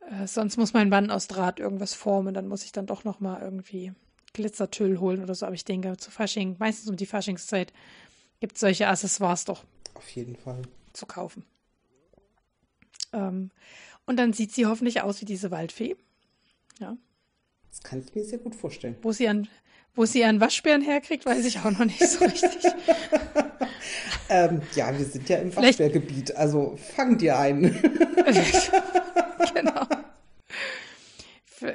[SPEAKER 1] Äh, sonst muss mein Mann aus Draht irgendwas formen, dann muss ich dann doch noch mal irgendwie Glitzertüll holen oder so. Aber ich denke, zu Fasching, meistens um die Faschingszeit, gibt es solche Accessoires doch.
[SPEAKER 2] Auf jeden Fall.
[SPEAKER 1] Zu kaufen. Ähm, und dann sieht sie hoffentlich aus wie diese Waldfee. Ja.
[SPEAKER 2] Das kann ich mir sehr gut vorstellen.
[SPEAKER 1] Wo sie ihren, wo sie ihren Waschbären herkriegt, weiß ich auch noch nicht so richtig.
[SPEAKER 2] ähm, ja, wir sind ja im Waschbärgebiet, also fang dir ein. genau.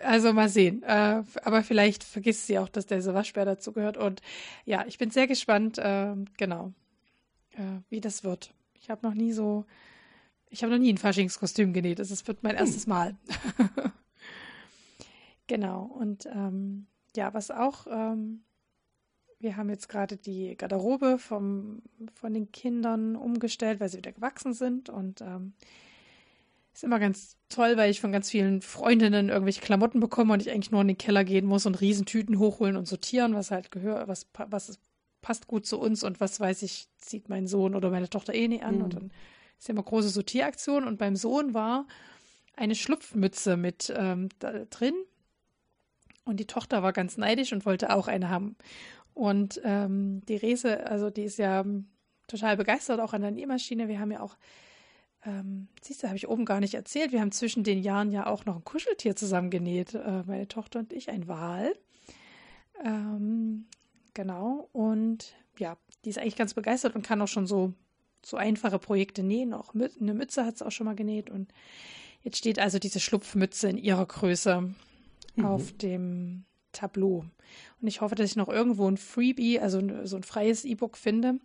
[SPEAKER 1] Also mal sehen. Äh, aber vielleicht vergisst sie auch, dass dieser Waschbär dazu gehört. Und ja, ich bin sehr gespannt, äh, genau, äh, wie das wird. Ich habe noch nie so, ich habe noch nie ein Faschingskostüm genäht. Das wird mein hm. erstes Mal. genau. Und ähm, ja, was auch ähm, wir haben jetzt gerade die Garderobe vom, von den Kindern umgestellt, weil sie wieder gewachsen sind. Und ähm, ist immer ganz toll, weil ich von ganz vielen Freundinnen irgendwelche Klamotten bekomme und ich eigentlich nur in den Keller gehen muss und Riesentüten hochholen und sortieren, was halt gehört, was, was passt gut zu uns und was weiß ich, zieht mein Sohn oder meine Tochter eh nicht an. Mhm. Und dann ist ja immer große Sortieraktion. Und beim Sohn war eine Schlupfmütze mit ähm, drin. Und die Tochter war ganz neidisch und wollte auch eine haben. Und ähm, die Rese, also die ist ja total begeistert auch an der Nähmaschine. Wir haben ja auch, ähm, siehst du, habe ich oben gar nicht erzählt, wir haben zwischen den Jahren ja auch noch ein Kuscheltier zusammen genäht, äh, meine Tochter und ich, ein Wal. Ähm, genau, und ja, die ist eigentlich ganz begeistert und kann auch schon so, so einfache Projekte nähen. Auch eine Mütze hat sie auch schon mal genäht und jetzt steht also diese Schlupfmütze in ihrer Größe mhm. auf dem Tableau. Und ich hoffe, dass ich noch irgendwo ein Freebie, also so ein freies E-Book finde,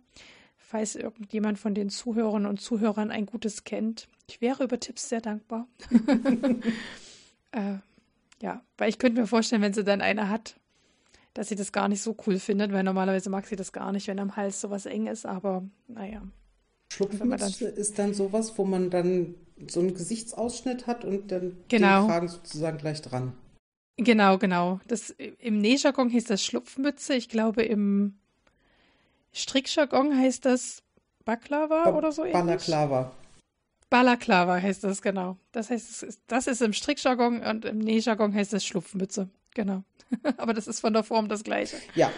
[SPEAKER 1] falls irgendjemand von den Zuhörern und Zuhörern ein gutes kennt. Ich wäre über Tipps sehr dankbar. äh, ja, weil ich könnte mir vorstellen, wenn sie dann eine hat, dass sie das gar nicht so cool findet, weil normalerweise mag sie das gar nicht, wenn am Hals sowas eng ist, aber naja.
[SPEAKER 2] Schlupfmütze dann, ist dann sowas, wo man dann so einen Gesichtsausschnitt hat und dann
[SPEAKER 1] genau.
[SPEAKER 2] den Kragen sozusagen gleich dran.
[SPEAKER 1] Genau, genau. Das, Im Nähjargon hieß das Schlupfmütze. Ich glaube, im Strickjargon heißt das Baklava ba oder so
[SPEAKER 2] ähnlich. Balaklava.
[SPEAKER 1] Balaklava heißt das, genau. Das heißt, das ist im Strickjargon und im Nähjargon heißt das Schlupfmütze. Genau. Aber das ist von der Form das Gleiche.
[SPEAKER 2] Ja.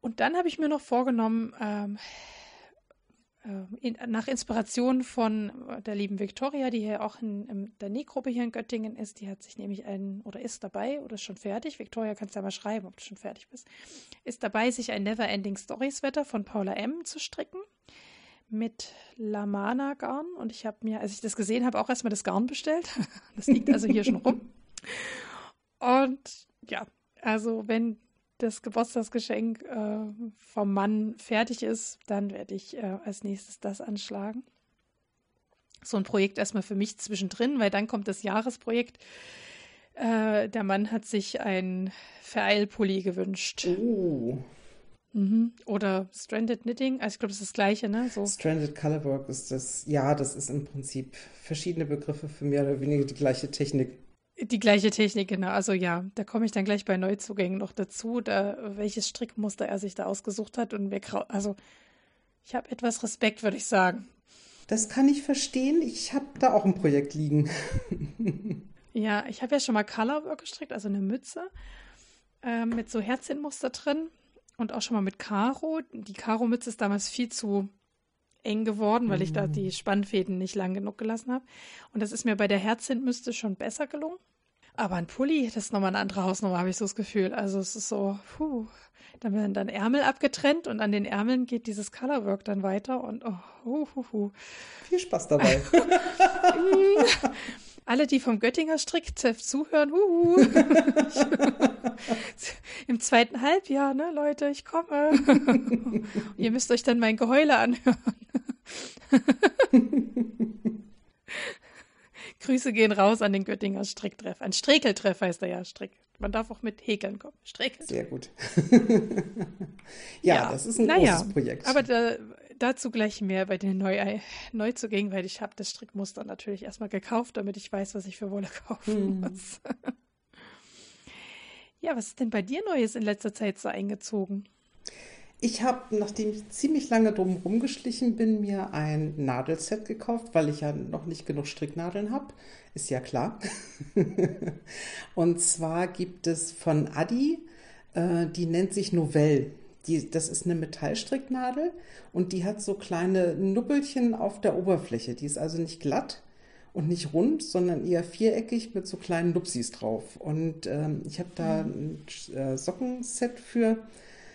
[SPEAKER 1] Und dann habe ich mir noch vorgenommen, ähm, äh, in, nach Inspiration von der lieben Victoria, die hier auch in, in der Nähgruppe hier in Göttingen ist, die hat sich nämlich ein oder ist dabei oder ist schon fertig. Victoria, kannst du ja mal schreiben, ob du schon fertig bist. Ist dabei, sich ein Neverending Stories Wetter von Paula M. zu stricken mit Lamana Garn und ich habe mir, als ich das gesehen habe, auch erstmal das Garn bestellt. Das liegt also hier schon rum. Und ja, also wenn das Geburtstagsgeschenk äh, vom Mann fertig ist, dann werde ich äh, als nächstes das anschlagen. So ein Projekt erstmal für mich zwischendrin, weil dann kommt das Jahresprojekt. Äh, der Mann hat sich ein Vereilpulli gewünscht.
[SPEAKER 2] Oh.
[SPEAKER 1] Mhm. Oder Stranded Knitting, also ich glaube, das ist das Gleiche, ne? So.
[SPEAKER 2] Stranded Colorwork ist das, ja, das ist im Prinzip verschiedene Begriffe für mehr oder weniger die gleiche Technik.
[SPEAKER 1] Die gleiche Technik, genau. Also ja, da komme ich dann gleich bei Neuzugängen noch dazu, da, welches Strickmuster er sich da ausgesucht hat. Und wer, also ich habe etwas Respekt, würde ich sagen.
[SPEAKER 2] Das kann ich verstehen. Ich habe da auch ein Projekt liegen.
[SPEAKER 1] ja, ich habe ja schon mal Colorwork gestrickt, also eine Mütze äh, mit so Herzchenmuster drin und auch schon mal mit Karo. Die Karo-Mütze ist damals viel zu eng geworden, weil ich da die mm. Spannfäden nicht lang genug gelassen habe. Und das ist mir bei der Herzchenmüste schon besser gelungen. Aber ein Pulli, das ist nochmal eine andere Hausnummer, habe ich so das Gefühl. Also es ist so, puh, dann werden dann Ärmel abgetrennt und an den Ärmeln geht dieses Colorwork dann weiter und oh, hu, hu, hu.
[SPEAKER 2] Viel Spaß dabei.
[SPEAKER 1] Alle, die vom Göttinger Strickzeff zuhören, huhu. Im zweiten Halbjahr, ne, Leute, ich komme. Ihr müsst euch dann mein Geheule anhören. Grüße gehen raus an den Göttinger Stricktreff. Ein Strekeltreff heißt er ja, Strick. Man darf auch mit Häkeln kommen. Strekel.
[SPEAKER 2] Sehr gut. ja, ja, das ist ein naja, großes Projekt.
[SPEAKER 1] Aber da, dazu gleich mehr bei den Neu Neuzugängen, weil ich habe das Strickmuster natürlich erstmal gekauft, damit ich weiß, was ich für Wolle kaufen hm. muss. ja, was ist denn bei dir Neues in letzter Zeit so eingezogen?
[SPEAKER 2] Ich habe, nachdem ich ziemlich lange drum rumgeschlichen bin, mir ein Nadelset gekauft, weil ich ja noch nicht genug Stricknadeln habe. Ist ja klar. und zwar gibt es von Adi, äh, die nennt sich Novell. Die, das ist eine Metallstricknadel und die hat so kleine Nubbelchen auf der Oberfläche. Die ist also nicht glatt und nicht rund, sondern eher viereckig mit so kleinen Nupsis drauf. Und ähm, ich habe da mhm. ein äh, Sockenset für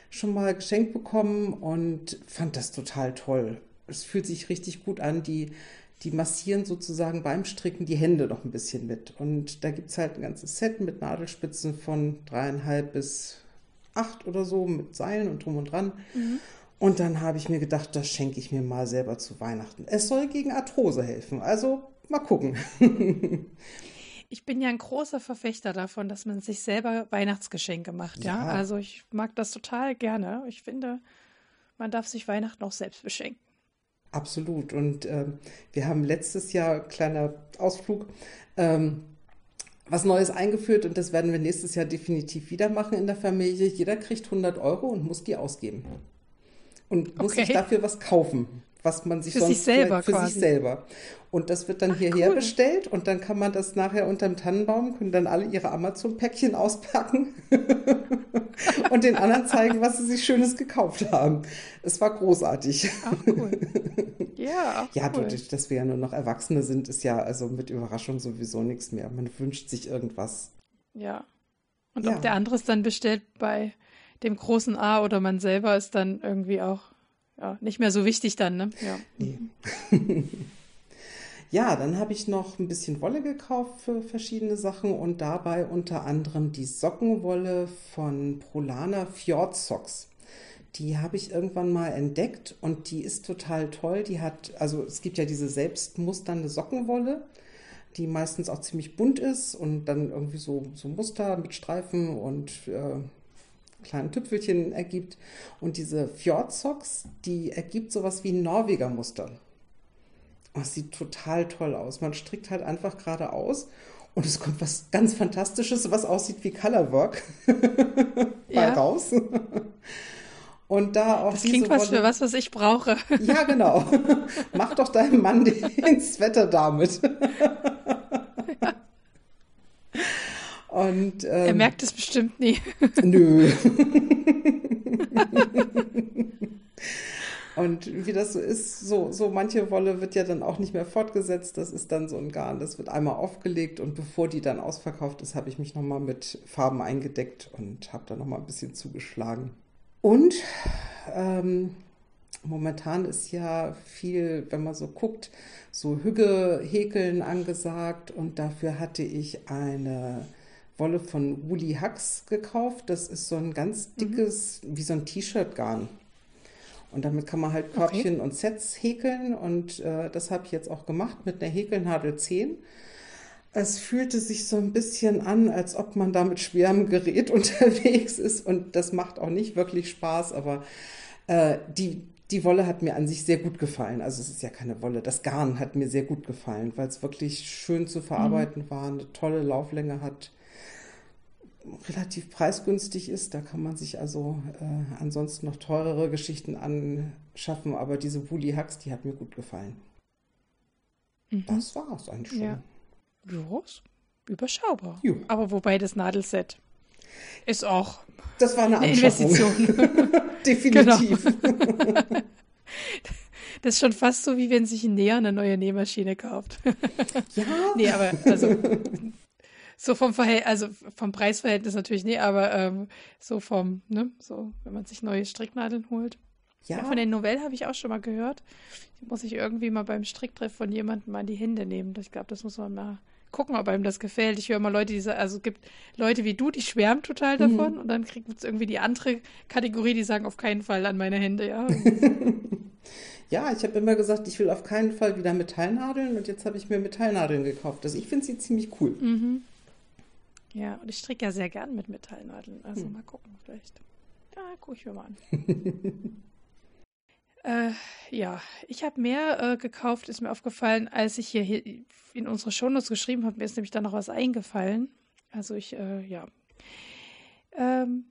[SPEAKER 2] schon mal geschenkt bekommen und fand das total toll. Es fühlt sich richtig gut an. Die, die massieren sozusagen beim Stricken die Hände noch ein bisschen mit. Und da gibt es halt ein ganzes Set mit Nadelspitzen von dreieinhalb bis acht oder so mit Seilen und drum und dran. Mhm. Und dann habe ich mir gedacht, das schenke ich mir mal selber zu Weihnachten. Es soll gegen Arthrose helfen. Also mal gucken.
[SPEAKER 1] Ich bin ja ein großer Verfechter davon, dass man sich selber Weihnachtsgeschenke macht. Ja, ja? also ich mag das total gerne. Ich finde, man darf sich Weihnachten auch selbst beschenken.
[SPEAKER 2] Absolut. Und äh, wir haben letztes Jahr, kleiner Ausflug, ähm, was Neues eingeführt und das werden wir nächstes Jahr definitiv wieder machen in der Familie. Jeder kriegt 100 Euro und muss die ausgeben. Und muss okay. sich dafür was kaufen was man sich
[SPEAKER 1] für
[SPEAKER 2] sonst
[SPEAKER 1] sich selber
[SPEAKER 2] für
[SPEAKER 1] quasi.
[SPEAKER 2] sich selber. Und das wird dann Ach, hierher cool. bestellt und dann kann man das nachher unterm Tannenbaum, können dann alle ihre Amazon-Päckchen auspacken und den anderen zeigen, was sie sich Schönes gekauft haben. Es war großartig.
[SPEAKER 1] Ach, cool. Ja,
[SPEAKER 2] ja cool. dadurch, dass wir ja nur noch Erwachsene sind, ist ja also mit Überraschung sowieso nichts mehr. Man wünscht sich irgendwas.
[SPEAKER 1] Ja. Und ja. ob der andere es dann bestellt bei dem großen A oder man selber ist dann irgendwie auch ja, nicht mehr so wichtig dann, ne? Ja. Nee.
[SPEAKER 2] ja, dann habe ich noch ein bisschen Wolle gekauft für verschiedene Sachen und dabei unter anderem die Sockenwolle von Prolana Fjord Socks. Die habe ich irgendwann mal entdeckt und die ist total toll. Die hat, also es gibt ja diese selbstmusternde Sockenwolle, die meistens auch ziemlich bunt ist und dann irgendwie so, so Muster mit Streifen und äh, kleinen Tüpfelchen ergibt. Und diese Fjordsocks, die ergibt sowas wie ein Norweger-Muster. Das sieht total toll aus. Man strickt halt einfach geradeaus und es kommt was ganz Fantastisches, was aussieht wie Colorwork bei ja. raus. Und da auch
[SPEAKER 1] das klingt was für was, was ich brauche.
[SPEAKER 2] Ja, genau. Mach doch deinem Mann den Sweater damit. Ja.
[SPEAKER 1] Und, ähm, er merkt es bestimmt nie.
[SPEAKER 2] Nö. Und wie das so ist, so, so manche Wolle wird ja dann auch nicht mehr fortgesetzt. Das ist dann so ein Garn, das wird einmal aufgelegt und bevor die dann ausverkauft ist, habe ich mich nochmal mit Farben eingedeckt und habe da nochmal ein bisschen zugeschlagen. Und ähm, momentan ist ja viel, wenn man so guckt, so Hügge-Häkeln angesagt und dafür hatte ich eine Wolle von Woolly Hacks gekauft. Das ist so ein ganz mhm. dickes, mhm. wie so ein T-Shirt-Garn. Und damit kann man halt Körbchen okay. und Sets häkeln. Und äh, das habe ich jetzt auch gemacht mit einer Häkelnadel 10. Es fühlte sich so ein bisschen an, als ob man da mit schwerem Gerät unterwegs ist. Und das macht auch nicht wirklich Spaß. Aber äh, die, die Wolle hat mir an sich sehr gut gefallen. Also es ist ja keine Wolle. Das Garn hat mir sehr gut gefallen, weil es wirklich schön zu verarbeiten mhm. war, eine tolle Lauflänge hat relativ preisgünstig ist. Da kann man sich also äh, ansonsten noch teurere Geschichten anschaffen, aber diese Woolly Hacks, die hat mir gut gefallen. Mhm. Das war es eigentlich schon. Ja.
[SPEAKER 1] Ja, überschaubar. Jo. Aber wobei das Nadelset ist auch
[SPEAKER 2] das war eine, eine Investition. Definitiv. Genau.
[SPEAKER 1] Das ist schon fast so, wie wenn sich ein Näher eine neue Nähmaschine kauft. Ja. nee, aber also so vom Verhält also vom Preisverhältnis natürlich nicht, aber ähm, so vom, ne, so, wenn man sich neue Stricknadeln holt. Ja. ja von den Novellen habe ich auch schon mal gehört. Die muss ich irgendwie mal beim Stricktreff von jemandem mal in die Hände nehmen. Ich glaube, das muss man mal gucken, ob einem das gefällt. Ich höre mal Leute, die sagen, also es gibt Leute wie du, die schwärmen total mhm. davon mhm. und dann kriegt es irgendwie die andere Kategorie, die sagen auf keinen Fall an meine Hände, ja.
[SPEAKER 2] ja, ich habe immer gesagt, ich will auf keinen Fall wieder Metallnadeln und jetzt habe ich mir Metallnadeln gekauft. Also ich finde sie ziemlich cool.
[SPEAKER 1] Mhm. Ja, und ich stricke ja sehr gern mit Metallnadeln. Also hm. mal gucken, vielleicht. Ja, gucke ich mir mal an. äh, ja, ich habe mehr äh, gekauft, ist mir aufgefallen, als ich hier, hier in unsere Shownotes geschrieben habe. Mir ist nämlich da noch was eingefallen. Also ich, äh, ja. Ähm,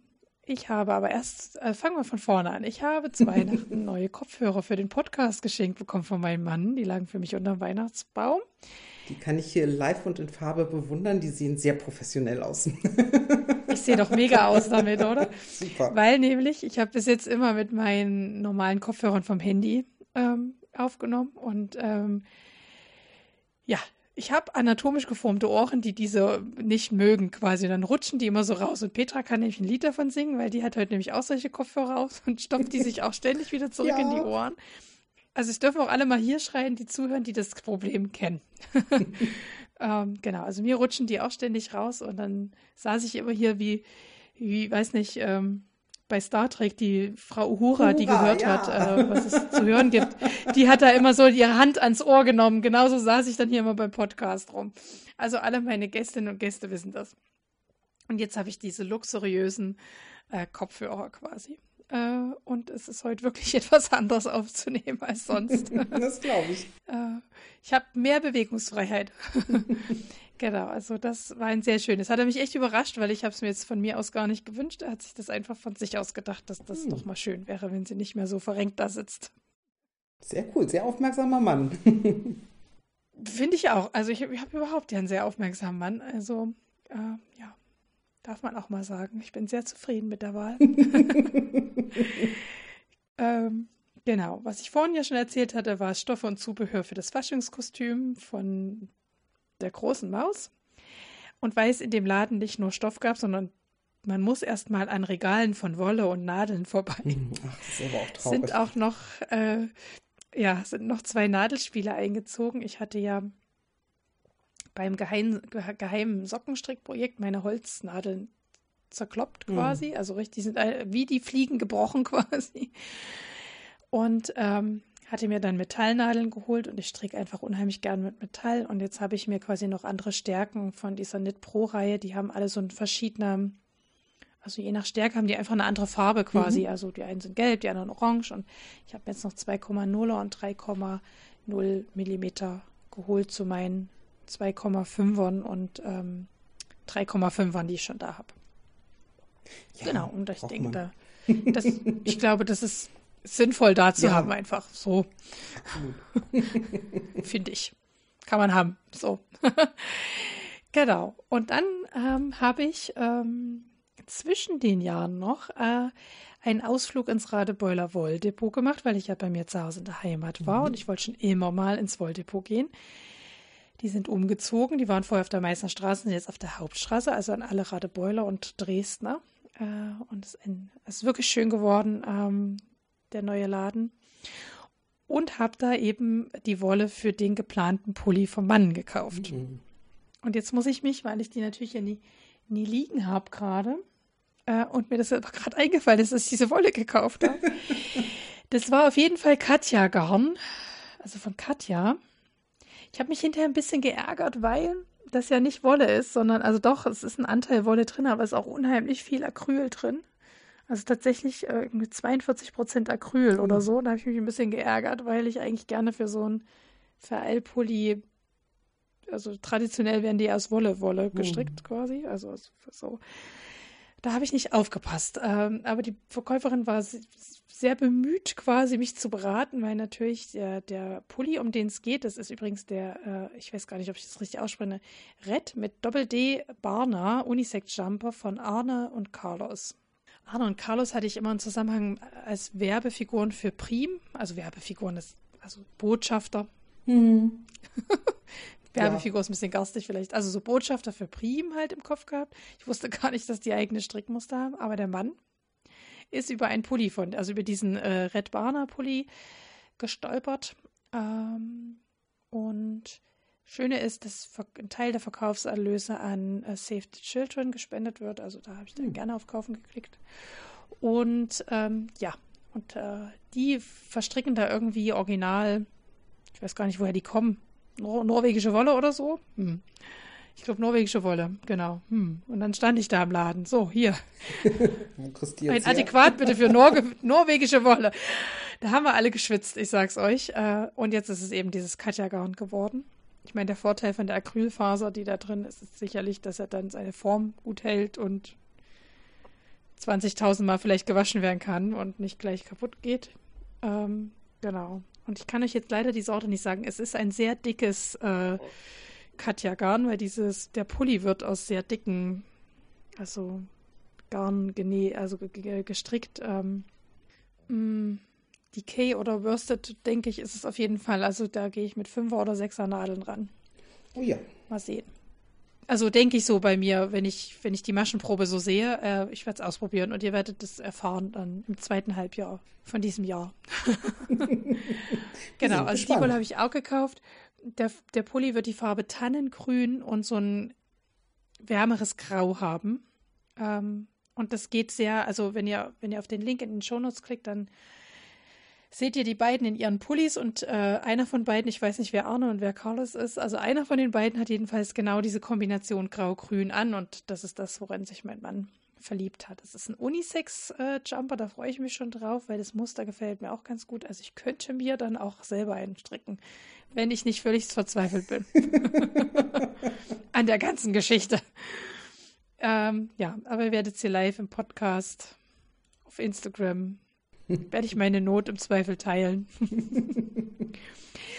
[SPEAKER 1] ich habe aber erst, äh, fangen wir von vorne an. Ich habe zu Weihnachten neue Kopfhörer für den Podcast geschenkt bekommen von meinem Mann. Die lagen für mich unter dem Weihnachtsbaum.
[SPEAKER 2] Die kann ich hier live und in Farbe bewundern. Die sehen sehr professionell aus.
[SPEAKER 1] ich sehe doch mega aus damit, oder? Super. Weil nämlich, ich habe bis jetzt immer mit meinen normalen Kopfhörern vom Handy ähm, aufgenommen und ähm, ja, ich habe anatomisch geformte Ohren, die diese nicht mögen, quasi. Dann rutschen die immer so raus. Und Petra kann nämlich ein Lied davon singen, weil die hat heute nämlich auch solche Kopfhörer aus und stopft die sich auch ständig wieder zurück ja. in die Ohren. Also es dürfen auch alle mal hier schreien, die zuhören, die das Problem kennen. ähm, genau, also mir rutschen die auch ständig raus und dann saß ich immer hier wie, wie weiß nicht, ähm, bei Star Trek, die Frau Uhura, Uhura die gehört ja. hat, äh, was es zu hören gibt, die hat da immer so ihre Hand ans Ohr genommen. Genauso saß ich dann hier immer beim Podcast rum. Also alle meine Gästinnen und Gäste wissen das. Und jetzt habe ich diese luxuriösen äh, Kopfhörer quasi. Äh, und es ist heute wirklich etwas anderes aufzunehmen als sonst.
[SPEAKER 2] das glaube ich.
[SPEAKER 1] Äh, ich habe mehr Bewegungsfreiheit. genau, also das war ein sehr schönes. Hat er mich echt überrascht, weil ich habe es mir jetzt von mir aus gar nicht gewünscht. Er hat sich das einfach von sich aus gedacht, dass das hm. doch mal schön wäre, wenn sie nicht mehr so verrenkt da sitzt.
[SPEAKER 2] Sehr cool, sehr aufmerksamer Mann.
[SPEAKER 1] Finde ich auch. Also ich, ich habe überhaupt ja einen sehr aufmerksamen Mann. Also äh, ja, Darf man auch mal sagen. Ich bin sehr zufrieden mit der Wahl. ähm, genau. Was ich vorhin ja schon erzählt hatte, war Stoffe und Zubehör für das Faschingskostüm von der großen Maus. Und weil es in dem Laden nicht nur Stoff gab, sondern man muss erst mal an Regalen von Wolle und Nadeln vorbei.
[SPEAKER 2] Hm, ach, das ist aber auch traurig.
[SPEAKER 1] Sind auch noch, äh, ja, sind noch zwei Nadelspiele eingezogen. Ich hatte ja beim geheimen, geheimen Sockenstrickprojekt meine Holznadeln zerkloppt mhm. quasi. Mhm. Also richtig, sind wie die Fliegen gebrochen quasi. Und ähm, hatte mir dann Metallnadeln geholt und ich stricke einfach unheimlich gern mit Metall. Und jetzt habe ich mir quasi noch andere Stärken von dieser Knit Pro Reihe. Die haben alle so ein verschiedener also je nach Stärke haben die einfach eine andere Farbe quasi. Mhm. Also die einen sind gelb, die anderen orange. Und ich habe jetzt noch 2,0er und 3,0 Millimeter geholt zu meinen 2,5ern und ähm, 3,5ern, die ich schon da habe. Ja, genau, und ich denke, da, das, ich glaube, das ist sinnvoll da zu ja. haben, einfach so. Finde ich. Kann man haben. So. genau. Und dann ähm, habe ich ähm, zwischen den Jahren noch äh, einen Ausflug ins Radebeuler Wolldepot gemacht, weil ich ja bei mir zu Hause in der Heimat war mhm. und ich wollte schon immer mal ins Wolldepot gehen. Die sind umgezogen, die waren vorher auf der Meißner Straße, sind jetzt auf der Hauptstraße, also an alle Radebeuler und Dresdner. Äh, und es ist wirklich schön geworden, ähm, der neue Laden. Und habe da eben die Wolle für den geplanten Pulli vom Mann gekauft. Mhm. Und jetzt muss ich mich, weil ich die natürlich ja nie, nie liegen habe gerade, äh, und mir das aber gerade eingefallen ist, dass ich diese Wolle gekauft habe. das war auf jeden Fall Katja Garn, also von Katja. Ich habe mich hinterher ein bisschen geärgert, weil das ja nicht Wolle ist, sondern, also doch, es ist ein Anteil Wolle drin, aber es ist auch unheimlich viel Acryl drin. Also tatsächlich äh, mit 42 Prozent Acryl oder so. Da habe ich mich ein bisschen geärgert, weil ich eigentlich gerne für so ein Vereilpulli, also traditionell werden die aus Wolle, Wolle gestrickt mhm. quasi. Also so. Da habe ich nicht aufgepasst. Ähm, aber die Verkäuferin war sehr bemüht, quasi mich zu beraten, weil natürlich der, der Pulli, um den es geht, das ist übrigens der, äh, ich weiß gar nicht, ob ich das richtig ausspreche, Red mit Doppel-D Barna Unisex Jumper von Arne und Carlos. Arne und Carlos hatte ich immer im Zusammenhang als Werbefiguren für Prim, also Werbefiguren, also Botschafter. Mhm. Werbefigur ja. ist ein bisschen garstig vielleicht. Also so Botschafter für Prim halt im Kopf gehabt. Ich wusste gar nicht, dass die eigene Strickmuster haben, aber der Mann ist über einen Pulli von, also über diesen äh, Red Barner Pulli gestolpert. Ähm, und Schöne ist, dass ein Teil der Verkaufserlöse an äh, Save the Children gespendet wird. Also da habe ich dann hm. gerne auf Kaufen geklickt. Und ähm, ja, und äh, die verstricken da irgendwie original, ich weiß gar nicht, woher die kommen. Nor norwegische Wolle oder so? Hm. Ich glaube, norwegische Wolle, genau. Hm. Und dann stand ich da im Laden. So, hier. Ein Adäquat bitte für Nor norwegische Wolle. Da haben wir alle geschwitzt, ich sag's euch. Äh, und jetzt ist es eben dieses Katja-Garn geworden. Ich meine, der Vorteil von der Acrylfaser, die da drin ist, ist sicherlich, dass er dann seine Form gut hält und 20.000 Mal vielleicht gewaschen werden kann und nicht gleich kaputt geht. Ähm, genau. Und ich kann euch jetzt leider die Sorte nicht sagen. Es ist ein sehr dickes äh, Katja Garn, weil dieses, der Pulli wird aus sehr dicken, also Garn genä also gestrickt. Ähm, mm, Decay oder Worsted, denke ich, ist es auf jeden Fall. Also da gehe ich mit Fünfer oder Sechser Nadeln ran.
[SPEAKER 2] Oh ja.
[SPEAKER 1] Mal sehen. Also denke ich so bei mir, wenn ich, wenn ich die Maschenprobe so sehe, äh, ich werde es ausprobieren und ihr werdet es erfahren dann im zweiten Halbjahr von diesem Jahr. genau, also die Wolle habe ich auch gekauft der, der Pulli wird die Farbe Tannengrün und so ein wärmeres Grau haben. Ähm, und das geht sehr, also wenn ihr, wenn ihr auf den Link in den Shownotes klickt, dann seht ihr die beiden in ihren Pullis und äh, einer von beiden, ich weiß nicht, wer Arne und wer Carlos ist, also einer von den beiden hat jedenfalls genau diese Kombination Grau-Grün an und das ist das, woran sich mein Mann verliebt hat. Das ist ein Unisex-Jumper, äh, da freue ich mich schon drauf, weil das Muster gefällt mir auch ganz gut. Also ich könnte mir dann auch selber einen stricken wenn ich nicht völlig verzweifelt bin. An der ganzen Geschichte. Ähm, ja, aber ihr werdet sie live im Podcast, auf Instagram, werde ich meine Not im Zweifel teilen.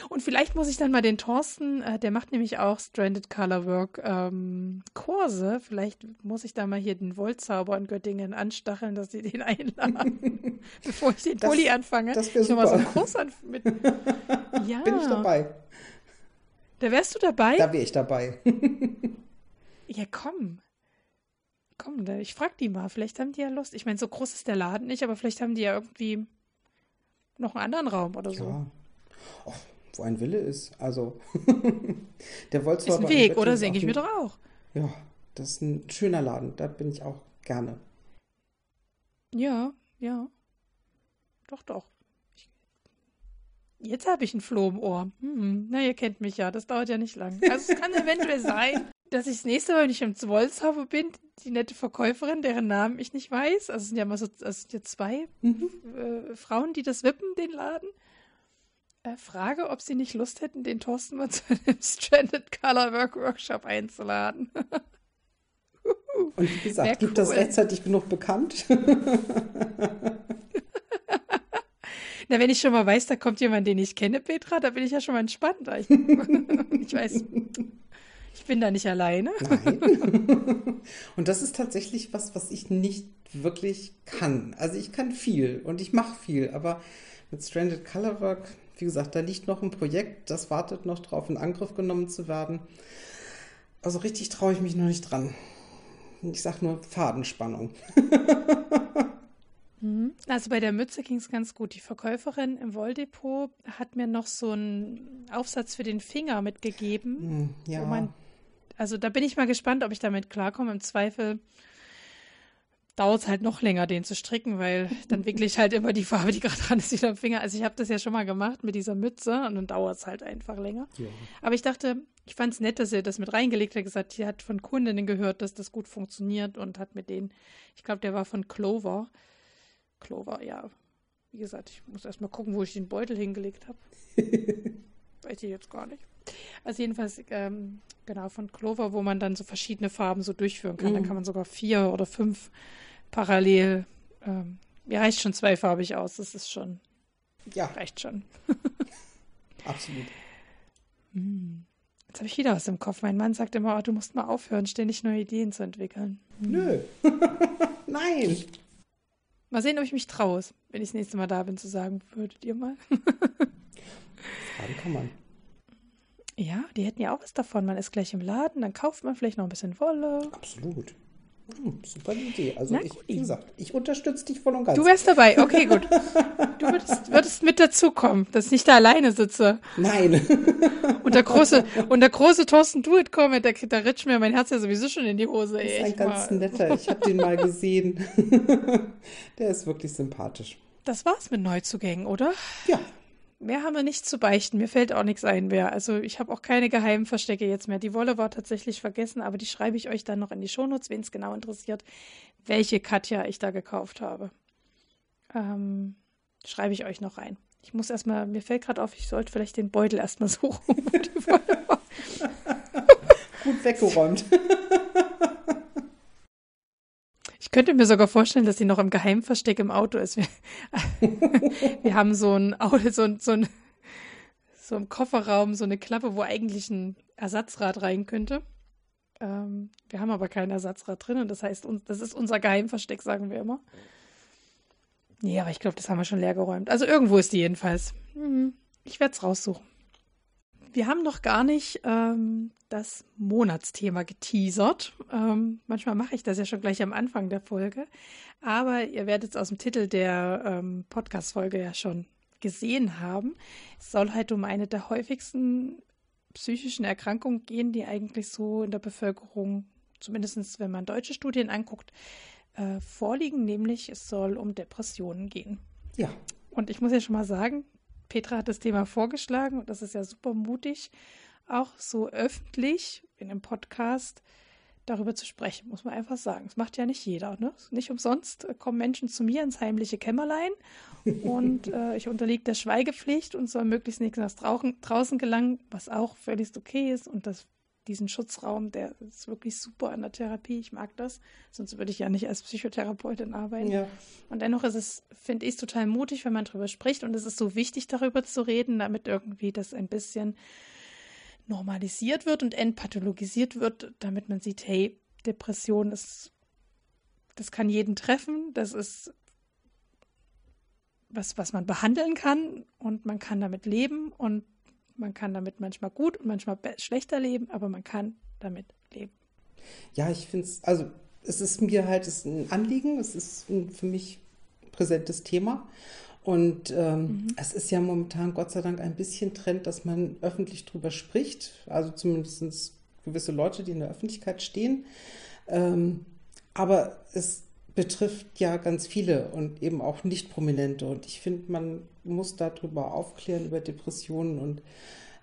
[SPEAKER 1] Und vielleicht muss ich dann mal den Thorsten, äh, der macht nämlich auch Stranded Colorwork ähm, Kurse. Vielleicht muss ich da mal hier den Wollzauber in Göttingen anstacheln, dass sie den einladen, bevor ich den das, Pulli anfange.
[SPEAKER 2] Das wäre super.
[SPEAKER 1] Mal so
[SPEAKER 2] einen
[SPEAKER 1] Kurs mit,
[SPEAKER 2] ja. Bin ich dabei.
[SPEAKER 1] Da wärst du dabei?
[SPEAKER 2] Da wäre ich dabei.
[SPEAKER 1] ja, komm. Komm, ich frag die mal. Vielleicht haben die ja Lust. Ich meine, so groß ist der Laden nicht, aber vielleicht haben die ja irgendwie noch einen anderen Raum oder so. Ja.
[SPEAKER 2] Oh, wo ein Wille ist. Also, der Wolfsburg.
[SPEAKER 1] Ist ein Weg, oder? Denke ich mir doch auch.
[SPEAKER 2] Ja, das ist ein schöner Laden. Da bin ich auch gerne.
[SPEAKER 1] Ja, ja. Doch, doch. Jetzt habe ich ein Floh im Ohr. Hm, na, ihr kennt mich ja. Das dauert ja nicht lang. Also, es kann eventuell sein. Dass ich das nächste Mal, wenn ich im Wolzhofer bin, die nette Verkäuferin, deren Namen ich nicht weiß, also es sind ja mal so, also sind ja zwei mhm. äh, Frauen, die das wippen, den Laden, äh, frage, ob sie nicht Lust hätten, den Thorsten mal zu einem Stranded Color Work Workshop einzuladen.
[SPEAKER 2] Und wie gesagt, Wär gibt cool. das rechtzeitig genug bekannt?
[SPEAKER 1] Na, wenn ich schon mal weiß, da kommt jemand, den ich kenne, Petra, da bin ich ja schon mal entspannt. Ich, ich weiß, bin da nicht alleine.
[SPEAKER 2] Nein. Und das ist tatsächlich was, was ich nicht wirklich kann. Also ich kann viel und ich mache viel, aber mit Stranded Colorwork, wie gesagt, da liegt noch ein Projekt, das wartet noch drauf, in Angriff genommen zu werden. Also richtig traue ich mich noch nicht dran. Ich sage nur Fadenspannung.
[SPEAKER 1] Mhm. Also bei der Mütze ging es ganz gut. Die Verkäuferin im Wolldepot hat mir noch so einen Aufsatz für den Finger mitgegeben.
[SPEAKER 2] Hm, ja.
[SPEAKER 1] Man, also da bin ich mal gespannt, ob ich damit klarkomme. Im Zweifel dauert es halt noch länger, den zu stricken, weil dann wickle ich halt immer die Farbe, die gerade dran ist, wieder am Finger. Also ich habe das ja schon mal gemacht mit dieser Mütze und dann dauert es halt einfach länger. Ja. Aber ich dachte, ich fand es nett, dass er das mit reingelegt hat, gesagt, sie hat von Kundinnen gehört, dass das gut funktioniert und hat mit denen, ich glaube, der war von Clover, Clover, ja. Wie gesagt, ich muss erst mal gucken, wo ich den Beutel hingelegt habe. Weiß ich jetzt gar nicht. Also jedenfalls, ähm, genau, von Clover, wo man dann so verschiedene Farben so durchführen kann. Mhm. Da kann man sogar vier oder fünf parallel. Ähm, mir reicht schon zweifarbig aus. Das ist schon. Ja. Reicht schon.
[SPEAKER 2] Absolut.
[SPEAKER 1] Hm. Jetzt habe ich wieder was im Kopf. Mein Mann sagt immer, oh, du musst mal aufhören, ständig neue Ideen zu entwickeln.
[SPEAKER 2] Hm. Nö. Nein.
[SPEAKER 1] Mal sehen, ob ich mich traue, wenn ich das nächste Mal da bin, zu sagen, würdet ihr mal?
[SPEAKER 2] Fragen kann man.
[SPEAKER 1] Ja, die hätten ja auch was davon. Man ist gleich im Laden, dann kauft man vielleicht noch ein bisschen Wolle.
[SPEAKER 2] Absolut. Hm, super Idee. Also ich, wie gesagt, ich unterstütze dich voll und ganz.
[SPEAKER 1] Du wärst dabei, okay, gut. Du würdest, würdest mit dazukommen, dass ich nicht da alleine sitze.
[SPEAKER 2] Nein.
[SPEAKER 1] Und der große, und der große Thorsten Duet kommt, da, da ritscht mir mein Herz ja sowieso schon in die Hose.
[SPEAKER 2] Ey, ist ein ganz mal. netter, ich habe den mal gesehen. der ist wirklich sympathisch.
[SPEAKER 1] Das war's mit Neuzugängen, oder?
[SPEAKER 2] Ja,
[SPEAKER 1] Mehr haben wir nicht zu beichten. Mir fällt auch nichts ein mehr. Also ich habe auch keine geheimen Verstecke jetzt mehr. Die Wolle war tatsächlich vergessen, aber die schreibe ich euch dann noch in die Shownotes, wen es genau interessiert, welche Katja ich da gekauft habe. Ähm, schreibe ich euch noch rein. Ich muss erstmal, mir fällt gerade auf, ich sollte vielleicht den Beutel erstmal suchen.
[SPEAKER 2] Gut weggeräumt.
[SPEAKER 1] Ich könnte mir sogar vorstellen, dass sie noch im Geheimversteck im Auto ist. Wir, wir haben so ein Auto, so so ein, so im Kofferraum so eine Klappe, wo eigentlich ein Ersatzrad rein könnte. Ähm, wir haben aber kein Ersatzrad drin und das heißt, das ist unser Geheimversteck, sagen wir immer. Nee, aber ich glaube, das haben wir schon leer geräumt. Also irgendwo ist die jedenfalls. Mhm. Ich werde es raussuchen. Wir haben noch gar nicht ähm, das Monatsthema geteasert. Ähm, manchmal mache ich das ja schon gleich am Anfang der Folge. Aber ihr werdet es aus dem Titel der ähm, Podcast-Folge ja schon gesehen haben. Es soll halt um eine der häufigsten psychischen Erkrankungen gehen, die eigentlich so in der Bevölkerung, zumindest wenn man deutsche Studien anguckt, äh, vorliegen. Nämlich es soll um Depressionen gehen.
[SPEAKER 2] Ja.
[SPEAKER 1] Und ich muss ja schon mal sagen, Petra hat das Thema vorgeschlagen und das ist ja super mutig, auch so öffentlich in einem Podcast darüber zu sprechen, muss man einfach sagen. Das macht ja nicht jeder. Ne? Nicht umsonst kommen Menschen zu mir ins heimliche Kämmerlein und äh, ich unterliege der Schweigepflicht und soll möglichst nichts nach draußen gelangen, was auch völlig okay ist und das diesen Schutzraum, der ist wirklich super in der Therapie. Ich mag das. Sonst würde ich ja nicht als Psychotherapeutin arbeiten.
[SPEAKER 2] Ja.
[SPEAKER 1] Und dennoch ist es, finde ich, total mutig, wenn man darüber spricht. Und es ist so wichtig, darüber zu reden, damit irgendwie das ein bisschen normalisiert wird und entpathologisiert wird, damit man sieht, hey, Depression ist, das kann jeden treffen. Das ist was, was man behandeln kann und man kann damit leben und man kann damit manchmal gut und manchmal schlechter leben, aber man kann damit leben.
[SPEAKER 2] Ja, ich finde es, also es ist mir halt ist ein Anliegen, es ist ein für mich präsentes Thema. Und ähm, mhm. es ist ja momentan Gott sei Dank ein bisschen Trend, dass man öffentlich drüber spricht. Also zumindest gewisse Leute, die in der Öffentlichkeit stehen. Ähm, aber es betrifft ja ganz viele und eben auch nicht prominente. Und ich finde, man muss darüber aufklären, über Depressionen und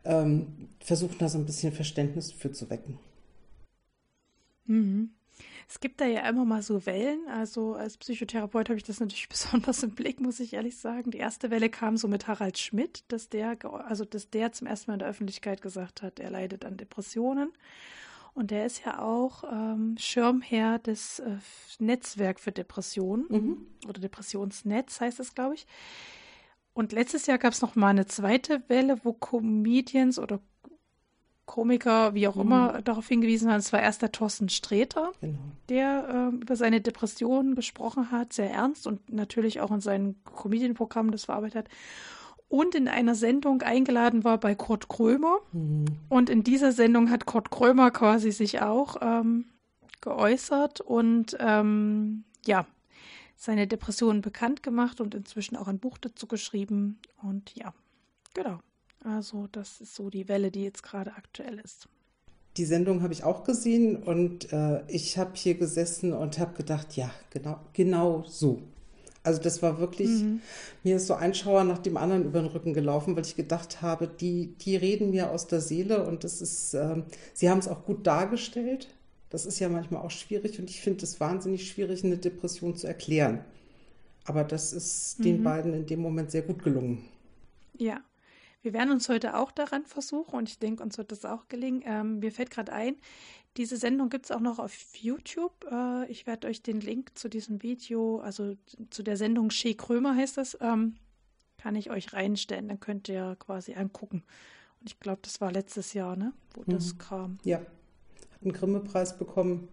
[SPEAKER 2] ähm, versuchen da so ein bisschen Verständnis für zu wecken.
[SPEAKER 1] Mhm. Es gibt da ja immer mal so Wellen. Also als Psychotherapeut habe ich das natürlich besonders im Blick, muss ich ehrlich sagen. Die erste Welle kam so mit Harald Schmidt, dass der, also dass der zum ersten Mal in der Öffentlichkeit gesagt hat, er leidet an Depressionen. Und der ist ja auch ähm, Schirmherr des äh, Netzwerk für Depressionen mhm. oder Depressionsnetz heißt es, glaube ich. Und letztes Jahr gab es noch mal eine zweite Welle, wo Comedians oder Komiker, wie auch mhm. immer, darauf hingewiesen haben. Es war erst der Thorsten Sträter, genau. der äh, über seine Depressionen gesprochen hat, sehr ernst und natürlich auch in seinem Comedian-Programm das verarbeitet hat. Und in einer Sendung eingeladen war bei Kurt Krömer. Mhm. Und in dieser Sendung hat Kurt Krömer quasi sich auch ähm, geäußert und ähm, ja, seine Depressionen bekannt gemacht und inzwischen auch ein Buch dazu geschrieben. Und ja, genau. Also das ist so die Welle, die jetzt gerade aktuell ist.
[SPEAKER 2] Die Sendung habe ich auch gesehen und äh, ich habe hier gesessen und habe gedacht, ja, genau, genau so. Also das war wirklich, mhm. mir ist so ein Schauer nach dem anderen über den Rücken gelaufen, weil ich gedacht habe, die, die reden mir aus der Seele und das ist, äh, sie haben es auch gut dargestellt. Das ist ja manchmal auch schwierig und ich finde es wahnsinnig schwierig, eine Depression zu erklären. Aber das ist mhm. den beiden in dem Moment sehr gut gelungen.
[SPEAKER 1] Ja, wir werden uns heute auch daran versuchen und ich denke, uns wird das auch gelingen. Ähm, mir fällt gerade ein, diese Sendung gibt es auch noch auf YouTube. Äh, ich werde euch den Link zu diesem Video, also zu der Sendung Shea Krömer heißt das, ähm, kann ich euch reinstellen. Dann könnt ihr quasi angucken. Und ich glaube, das war letztes Jahr, ne, wo mhm. das kam.
[SPEAKER 2] Ja, hat einen Grimme-Preis bekommen.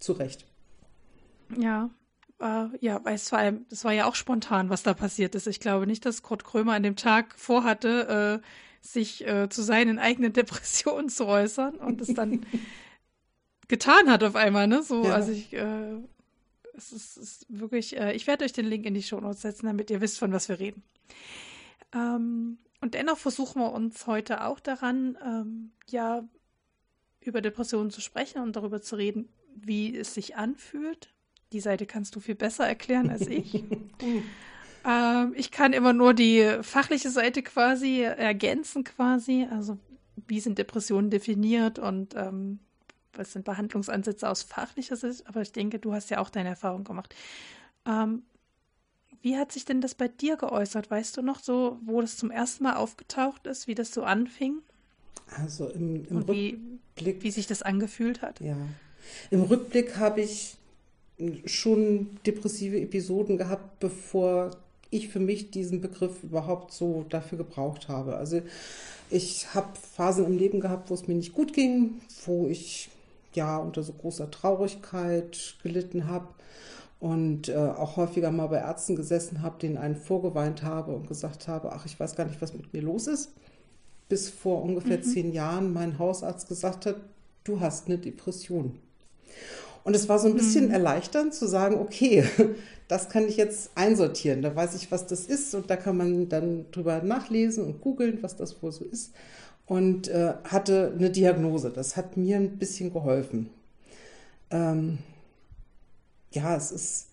[SPEAKER 2] Zu Recht.
[SPEAKER 1] Ja, äh, ja, weil es vor allem, es war ja auch spontan, was da passiert ist. Ich glaube nicht, dass Kurt Krömer an dem Tag vorhatte, äh, sich äh, zu seinen eigenen Depressionen zu äußern und es dann getan hat auf einmal, ne? So, ja. also ich, äh, es ist, ist wirklich, äh, ich werde euch den Link in die Show Notes setzen, damit ihr wisst, von was wir reden. Ähm, und dennoch versuchen wir uns heute auch daran, ähm, ja, über Depressionen zu sprechen und darüber zu reden, wie es sich anfühlt, die Seite kannst du viel besser erklären als ich. ähm, ich kann immer nur die fachliche Seite quasi ergänzen, quasi. Also, wie sind Depressionen definiert und ähm, was sind Behandlungsansätze aus fachlicher Sicht? Aber ich denke, du hast ja auch deine Erfahrung gemacht. Ähm, wie hat sich denn das bei dir geäußert? Weißt du noch so, wo das zum ersten Mal aufgetaucht ist, wie das so anfing?
[SPEAKER 2] Also im, im
[SPEAKER 1] Rückblick. Wie, wie sich das angefühlt hat?
[SPEAKER 2] Ja. Im Rückblick habe ich schon depressive Episoden gehabt, bevor ich für mich diesen Begriff überhaupt so dafür gebraucht habe. Also ich habe Phasen im Leben gehabt, wo es mir nicht gut ging, wo ich ja unter so großer Traurigkeit gelitten habe und äh, auch häufiger mal bei Ärzten gesessen habe, denen einen vorgeweint habe und gesagt habe, ach, ich weiß gar nicht, was mit mir los ist. Bis vor ungefähr mhm. zehn Jahren mein Hausarzt gesagt hat, du hast eine Depression. Und es war so ein bisschen mhm. erleichternd zu sagen, okay, das kann ich jetzt einsortieren. Da weiß ich, was das ist und da kann man dann drüber nachlesen und googeln, was das wohl so ist. Und äh, hatte eine Diagnose. Das hat mir ein bisschen geholfen. Ähm, ja, es ist,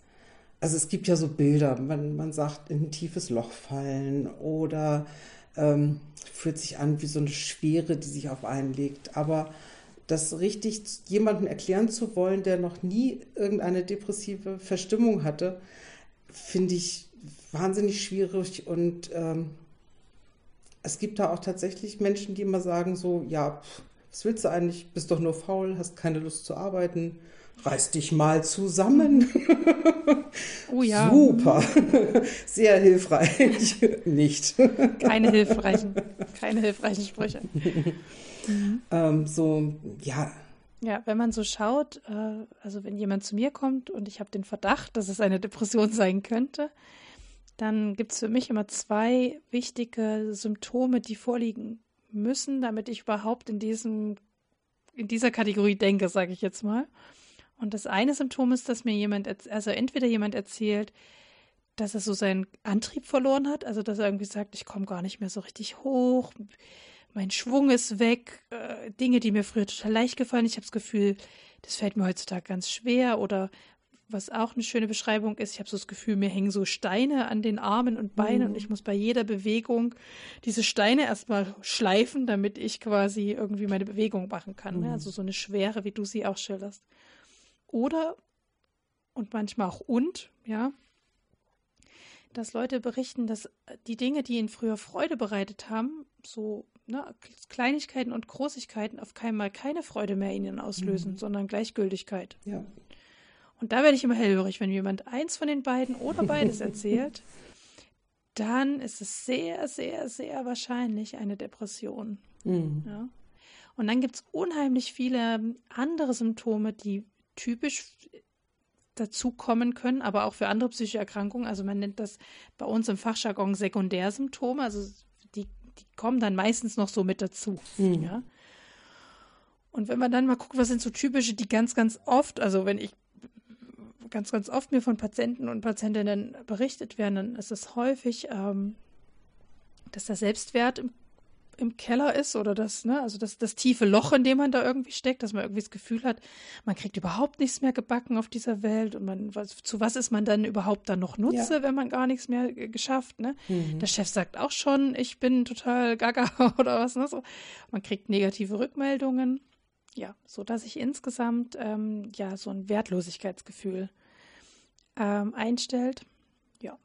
[SPEAKER 2] also es gibt ja so Bilder, man, man sagt in ein tiefes Loch fallen oder ähm, fühlt sich an wie so eine Schwere, die sich auf einen legt. Aber das richtig jemandem erklären zu wollen, der noch nie irgendeine depressive Verstimmung hatte, finde ich wahnsinnig schwierig. Und ähm, es gibt da auch tatsächlich Menschen, die immer sagen so, ja, was willst du eigentlich? Bist doch nur faul, hast keine Lust zu arbeiten. Reiß dich mal zusammen.
[SPEAKER 1] Oh ja.
[SPEAKER 2] Super. Sehr hilfreich. Nicht.
[SPEAKER 1] Keine hilfreichen, keine hilfreichen Sprüche.
[SPEAKER 2] Ähm, so, ja.
[SPEAKER 1] Ja, wenn man so schaut, äh, also wenn jemand zu mir kommt und ich habe den Verdacht, dass es eine Depression sein könnte, dann gibt es für mich immer zwei wichtige Symptome, die vorliegen müssen, damit ich überhaupt in diesem in dieser Kategorie denke, sage ich jetzt mal. Und das eine Symptom ist, dass mir jemand, also entweder jemand erzählt, dass er so seinen Antrieb verloren hat, also dass er irgendwie sagt, ich komme gar nicht mehr so richtig hoch, mein Schwung ist weg, äh, Dinge, die mir früher total leicht gefallen. Ich habe das Gefühl, das fällt mir heutzutage ganz schwer oder was auch eine schöne Beschreibung ist, ich habe so das Gefühl, mir hängen so Steine an den Armen und Beinen mhm. und ich muss bei jeder Bewegung diese Steine erstmal schleifen, damit ich quasi irgendwie meine Bewegung machen kann. Mhm. Ne? Also so eine Schwere, wie du sie auch schilderst. oder und manchmal auch und, ja, dass Leute berichten, dass die Dinge, die ihnen früher Freude bereitet haben, so ne, Kleinigkeiten und Großigkeiten auf keinen keine Freude mehr in ihnen auslösen, mhm. sondern Gleichgültigkeit.
[SPEAKER 2] Ja.
[SPEAKER 1] Und da werde ich immer hellhörig, wenn jemand eins von den beiden oder beides erzählt, dann ist es sehr, sehr, sehr wahrscheinlich eine Depression. Mhm. Ja. Und dann gibt es unheimlich viele andere Symptome, die typisch dazukommen können, aber auch für andere psychische Erkrankungen. Also man nennt das bei uns im Fachjargon Sekundärsymptome. Also die, die kommen dann meistens noch so mit dazu. Mhm. Ja. Und wenn man dann mal guckt, was sind so typische, die ganz, ganz oft, also wenn ich ganz, ganz oft mir von Patienten und Patientinnen berichtet werden, dann ist es häufig, ähm, dass der Selbstwert im im Keller ist oder das, ne, also das, das tiefe Loch, in dem man da irgendwie steckt, dass man irgendwie das Gefühl hat, man kriegt überhaupt nichts mehr gebacken auf dieser Welt und man, was, zu was ist man dann überhaupt dann noch Nutze, ja. wenn man gar nichts mehr geschafft, ne? Mhm. Der Chef sagt auch schon, ich bin total gaga oder was, ne? So. Man kriegt negative Rückmeldungen, ja, so dass sich insgesamt, ähm, ja, so ein Wertlosigkeitsgefühl ähm, einstellt, ja.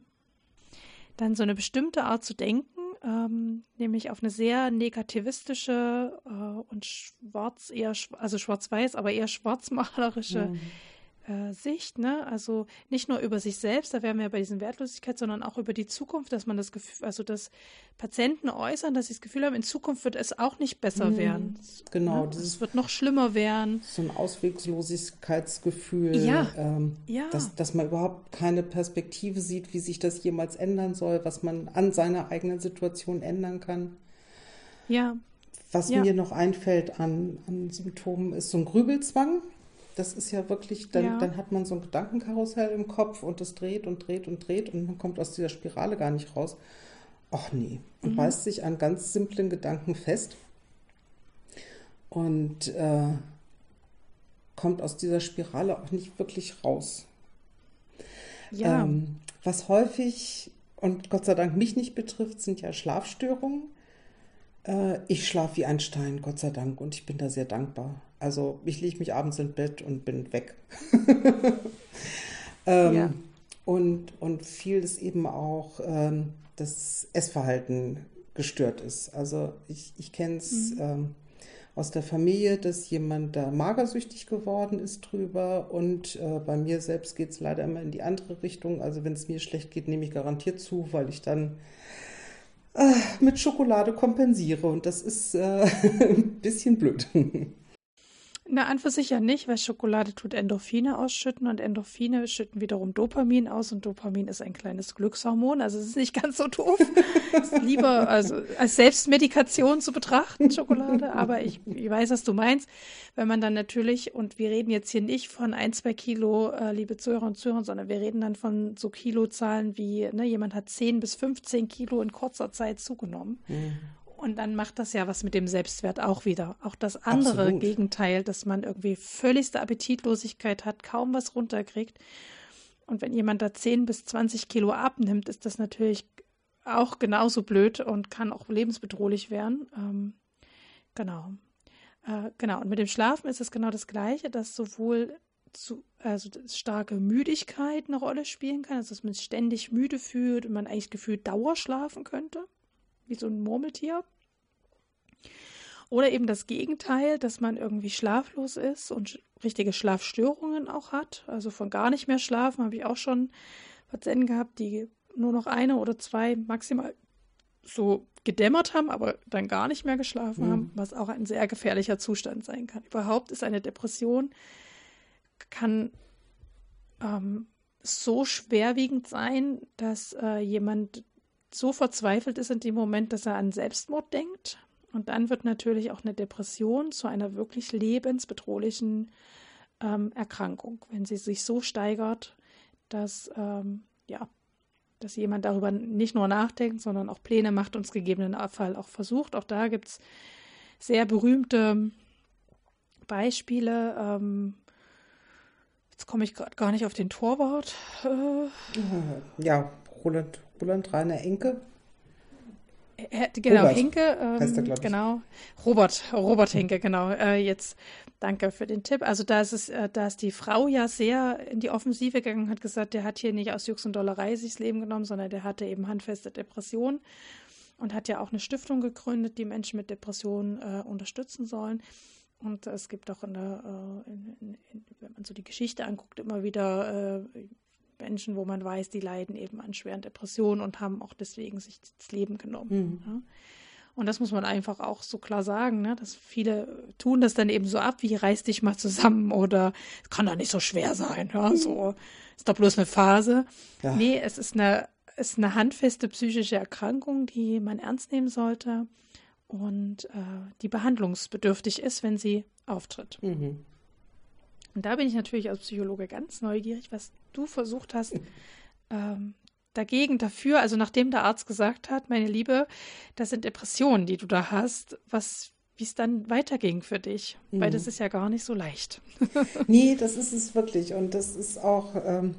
[SPEAKER 1] Dann so eine bestimmte Art zu denken, ähm, nämlich auf eine sehr negativistische äh, und schwarz, eher, also schwarz-weiß, aber eher schwarzmalerische mhm äh, Sicht, ne? Also nicht nur über sich selbst, da wären wir bei diesen Wertlosigkeit, sondern auch über die Zukunft, dass man das Gefühl, also dass Patienten äußern, dass sie das Gefühl haben, in Zukunft wird es auch nicht besser mhm. werden.
[SPEAKER 2] Genau.
[SPEAKER 1] Ne? Es wird noch schlimmer werden.
[SPEAKER 2] So ein Ausweglosigkeitsgefühl,
[SPEAKER 1] ja.
[SPEAKER 2] Ähm,
[SPEAKER 1] ja.
[SPEAKER 2] Dass, dass man überhaupt keine Perspektive sieht, wie sich das jemals ändern soll, was man an seiner eigenen Situation ändern kann.
[SPEAKER 1] Ja.
[SPEAKER 2] Was
[SPEAKER 1] ja.
[SPEAKER 2] mir noch einfällt an, an Symptomen, ist so ein Grübelzwang. Das ist ja wirklich, dann, ja. dann hat man so ein Gedankenkarussell im Kopf und das dreht und dreht und dreht und man kommt aus dieser Spirale gar nicht raus. Ach nee, und mhm. beißt sich an ganz simplen Gedanken fest und äh, kommt aus dieser Spirale auch nicht wirklich raus.
[SPEAKER 1] Ja.
[SPEAKER 2] Ähm, was häufig und Gott sei Dank mich nicht betrifft, sind ja Schlafstörungen. Äh, ich schlafe wie ein Stein, Gott sei Dank, und ich bin da sehr dankbar. Also ich lege mich abends ins Bett und bin weg. ähm, ja. und, und viel ist eben auch ähm, das Essverhalten gestört ist. Also ich, ich kenne es mhm. ähm, aus der Familie, dass jemand da magersüchtig geworden ist drüber und äh, bei mir selbst geht es leider immer in die andere Richtung. Also wenn es mir schlecht geht, nehme ich garantiert zu, weil ich dann äh, mit Schokolade kompensiere und das ist äh, ein bisschen blöd.
[SPEAKER 1] Na, an für sich ja nicht, weil Schokolade tut Endorphine ausschütten und Endorphine schütten wiederum Dopamin aus und Dopamin ist ein kleines Glückshormon. Also es ist nicht ganz so doof. ist lieber also als Selbstmedikation zu betrachten, Schokolade. Aber ich, ich weiß, was du meinst. Wenn man dann natürlich, und wir reden jetzt hier nicht von ein, zwei Kilo, äh, liebe Zuhörer und Zuhörer, sondern wir reden dann von so Kilozahlen wie, ne, jemand hat 10 bis 15 Kilo in kurzer Zeit zugenommen. Mhm. Und dann macht das ja was mit dem Selbstwert auch wieder. Auch das andere Absolut. Gegenteil, dass man irgendwie völligste Appetitlosigkeit hat, kaum was runterkriegt. Und wenn jemand da 10 bis 20 Kilo abnimmt, ist das natürlich auch genauso blöd und kann auch lebensbedrohlich werden. Ähm, genau. Äh, genau. Und mit dem Schlafen ist es genau das Gleiche, dass sowohl zu, also starke Müdigkeit eine Rolle spielen kann, also dass man sich ständig müde fühlt und man eigentlich gefühlt dauerschlafen könnte wie so ein Murmeltier. Oder eben das Gegenteil, dass man irgendwie schlaflos ist und richtige Schlafstörungen auch hat. Also von gar nicht mehr schlafen habe ich auch schon Patienten gehabt, die nur noch eine oder zwei maximal so gedämmert haben, aber dann gar nicht mehr geschlafen mhm. haben, was auch ein sehr gefährlicher Zustand sein kann. Überhaupt ist eine Depression, kann ähm, so schwerwiegend sein, dass äh, jemand so verzweifelt ist in dem Moment, dass er an Selbstmord denkt. Und dann wird natürlich auch eine Depression zu einer wirklich lebensbedrohlichen ähm, Erkrankung, wenn sie sich so steigert, dass ähm, ja, dass jemand darüber nicht nur nachdenkt, sondern auch Pläne macht und es gegebenenfalls auch versucht. Auch da gibt es sehr berühmte Beispiele. Ähm, jetzt komme ich gerade gar nicht auf den Torwart.
[SPEAKER 2] Äh, ja, Roland Roland Rainer Enke.
[SPEAKER 1] Äh, genau, Robert Henke. Ähm, heißt er. Genau. Robert, Robert Henke, genau. Äh, jetzt danke für den Tipp. Also da ist es, äh, da ist die Frau ja sehr in die Offensive gegangen, hat gesagt, der hat hier nicht aus Jux und Dollerei sich das Leben genommen, sondern der hatte eben handfeste Depressionen und hat ja auch eine Stiftung gegründet, die Menschen mit Depressionen äh, unterstützen sollen. Und es gibt auch in der, äh, in, in, wenn man so die Geschichte anguckt, immer wieder äh, Menschen, wo man weiß, die leiden eben an schweren Depressionen und haben auch deswegen sich das Leben genommen. Mhm. Ja. Und das muss man einfach auch so klar sagen, ne? dass viele tun das dann eben so ab, wie reiß dich mal zusammen oder es kann doch nicht so schwer sein, ja? so ist doch bloß eine Phase. Ja. Nee, es ist eine, ist eine handfeste psychische Erkrankung, die man ernst nehmen sollte und äh, die behandlungsbedürftig ist, wenn sie auftritt. Mhm. Und da bin ich natürlich als Psychologe ganz neugierig, was du versucht hast, ähm, dagegen, dafür, also nachdem der Arzt gesagt hat, meine Liebe, das sind Depressionen, die du da hast, was, wie es dann weiterging für dich, mhm. weil das ist ja gar nicht so leicht.
[SPEAKER 2] nee, das ist es wirklich und das ist auch ähm,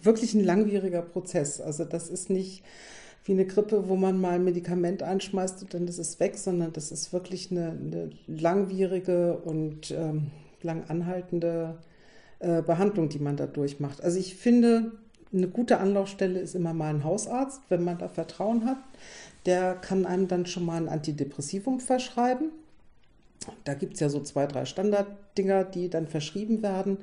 [SPEAKER 2] wirklich ein langwieriger Prozess. Also das ist nicht wie eine Grippe, wo man mal ein Medikament einschmeißt und dann ist es weg, sondern das ist wirklich eine, eine langwierige und ähm, lang anhaltende äh, Behandlung, die man da durchmacht. Also ich finde, eine gute Anlaufstelle ist immer mal ein Hausarzt, wenn man da Vertrauen hat. Der kann einem dann schon mal ein Antidepressivum verschreiben. Da gibt es ja so zwei, drei Standarddinger, die dann verschrieben werden.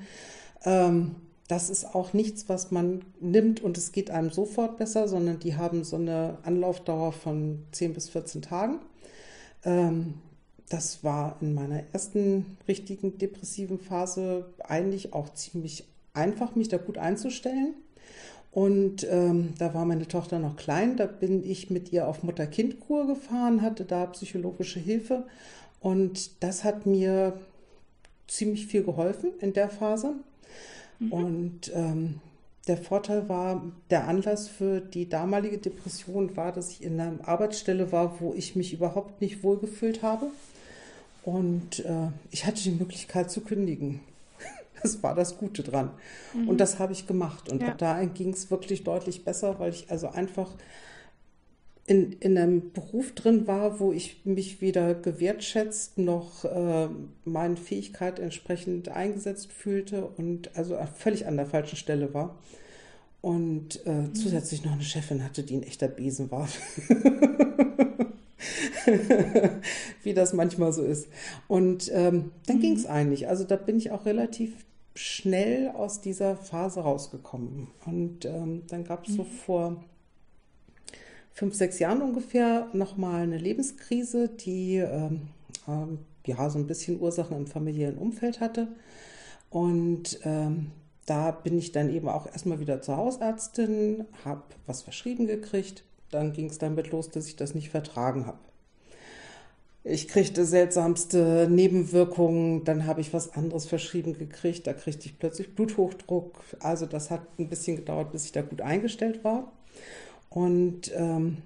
[SPEAKER 2] Ähm, das ist auch nichts, was man nimmt und es geht einem sofort besser, sondern die haben so eine Anlaufdauer von 10 bis 14 Tagen. Ähm, das war in meiner ersten richtigen depressiven Phase eigentlich auch ziemlich einfach, mich da gut einzustellen. Und ähm, da war meine Tochter noch klein, da bin ich mit ihr auf Mutter-Kind-Kur gefahren, hatte da psychologische Hilfe. Und das hat mir ziemlich viel geholfen in der Phase. Mhm. Und ähm, der Vorteil war, der Anlass für die damalige Depression war, dass ich in einer Arbeitsstelle war, wo ich mich überhaupt nicht wohlgefühlt habe. Und äh, ich hatte die Möglichkeit zu kündigen. Das war das Gute dran. Mhm. Und das habe ich gemacht. Und ja. da ging es wirklich deutlich besser, weil ich also einfach in, in einem Beruf drin war, wo ich mich weder gewertschätzt noch äh, meinen Fähigkeiten entsprechend eingesetzt fühlte und also völlig an der falschen Stelle war. Und äh, mhm. zusätzlich noch eine Chefin hatte, die ein echter Besen war. Wie das manchmal so ist. Und ähm, dann mhm. ging es eigentlich. Also da bin ich auch relativ schnell aus dieser Phase rausgekommen. Und ähm, dann gab es so mhm. vor fünf, sechs Jahren ungefähr nochmal eine Lebenskrise, die ähm, ähm, ja so ein bisschen Ursachen im familiären Umfeld hatte. Und ähm, da bin ich dann eben auch erstmal wieder zur Hausärztin, habe was verschrieben gekriegt. Dann ging es damit los, dass ich das nicht vertragen habe. Ich kriegte seltsamste Nebenwirkungen, dann habe ich was anderes verschrieben gekriegt, da kriegte ich plötzlich Bluthochdruck. Also das hat ein bisschen gedauert, bis ich da gut eingestellt war. Und ähm,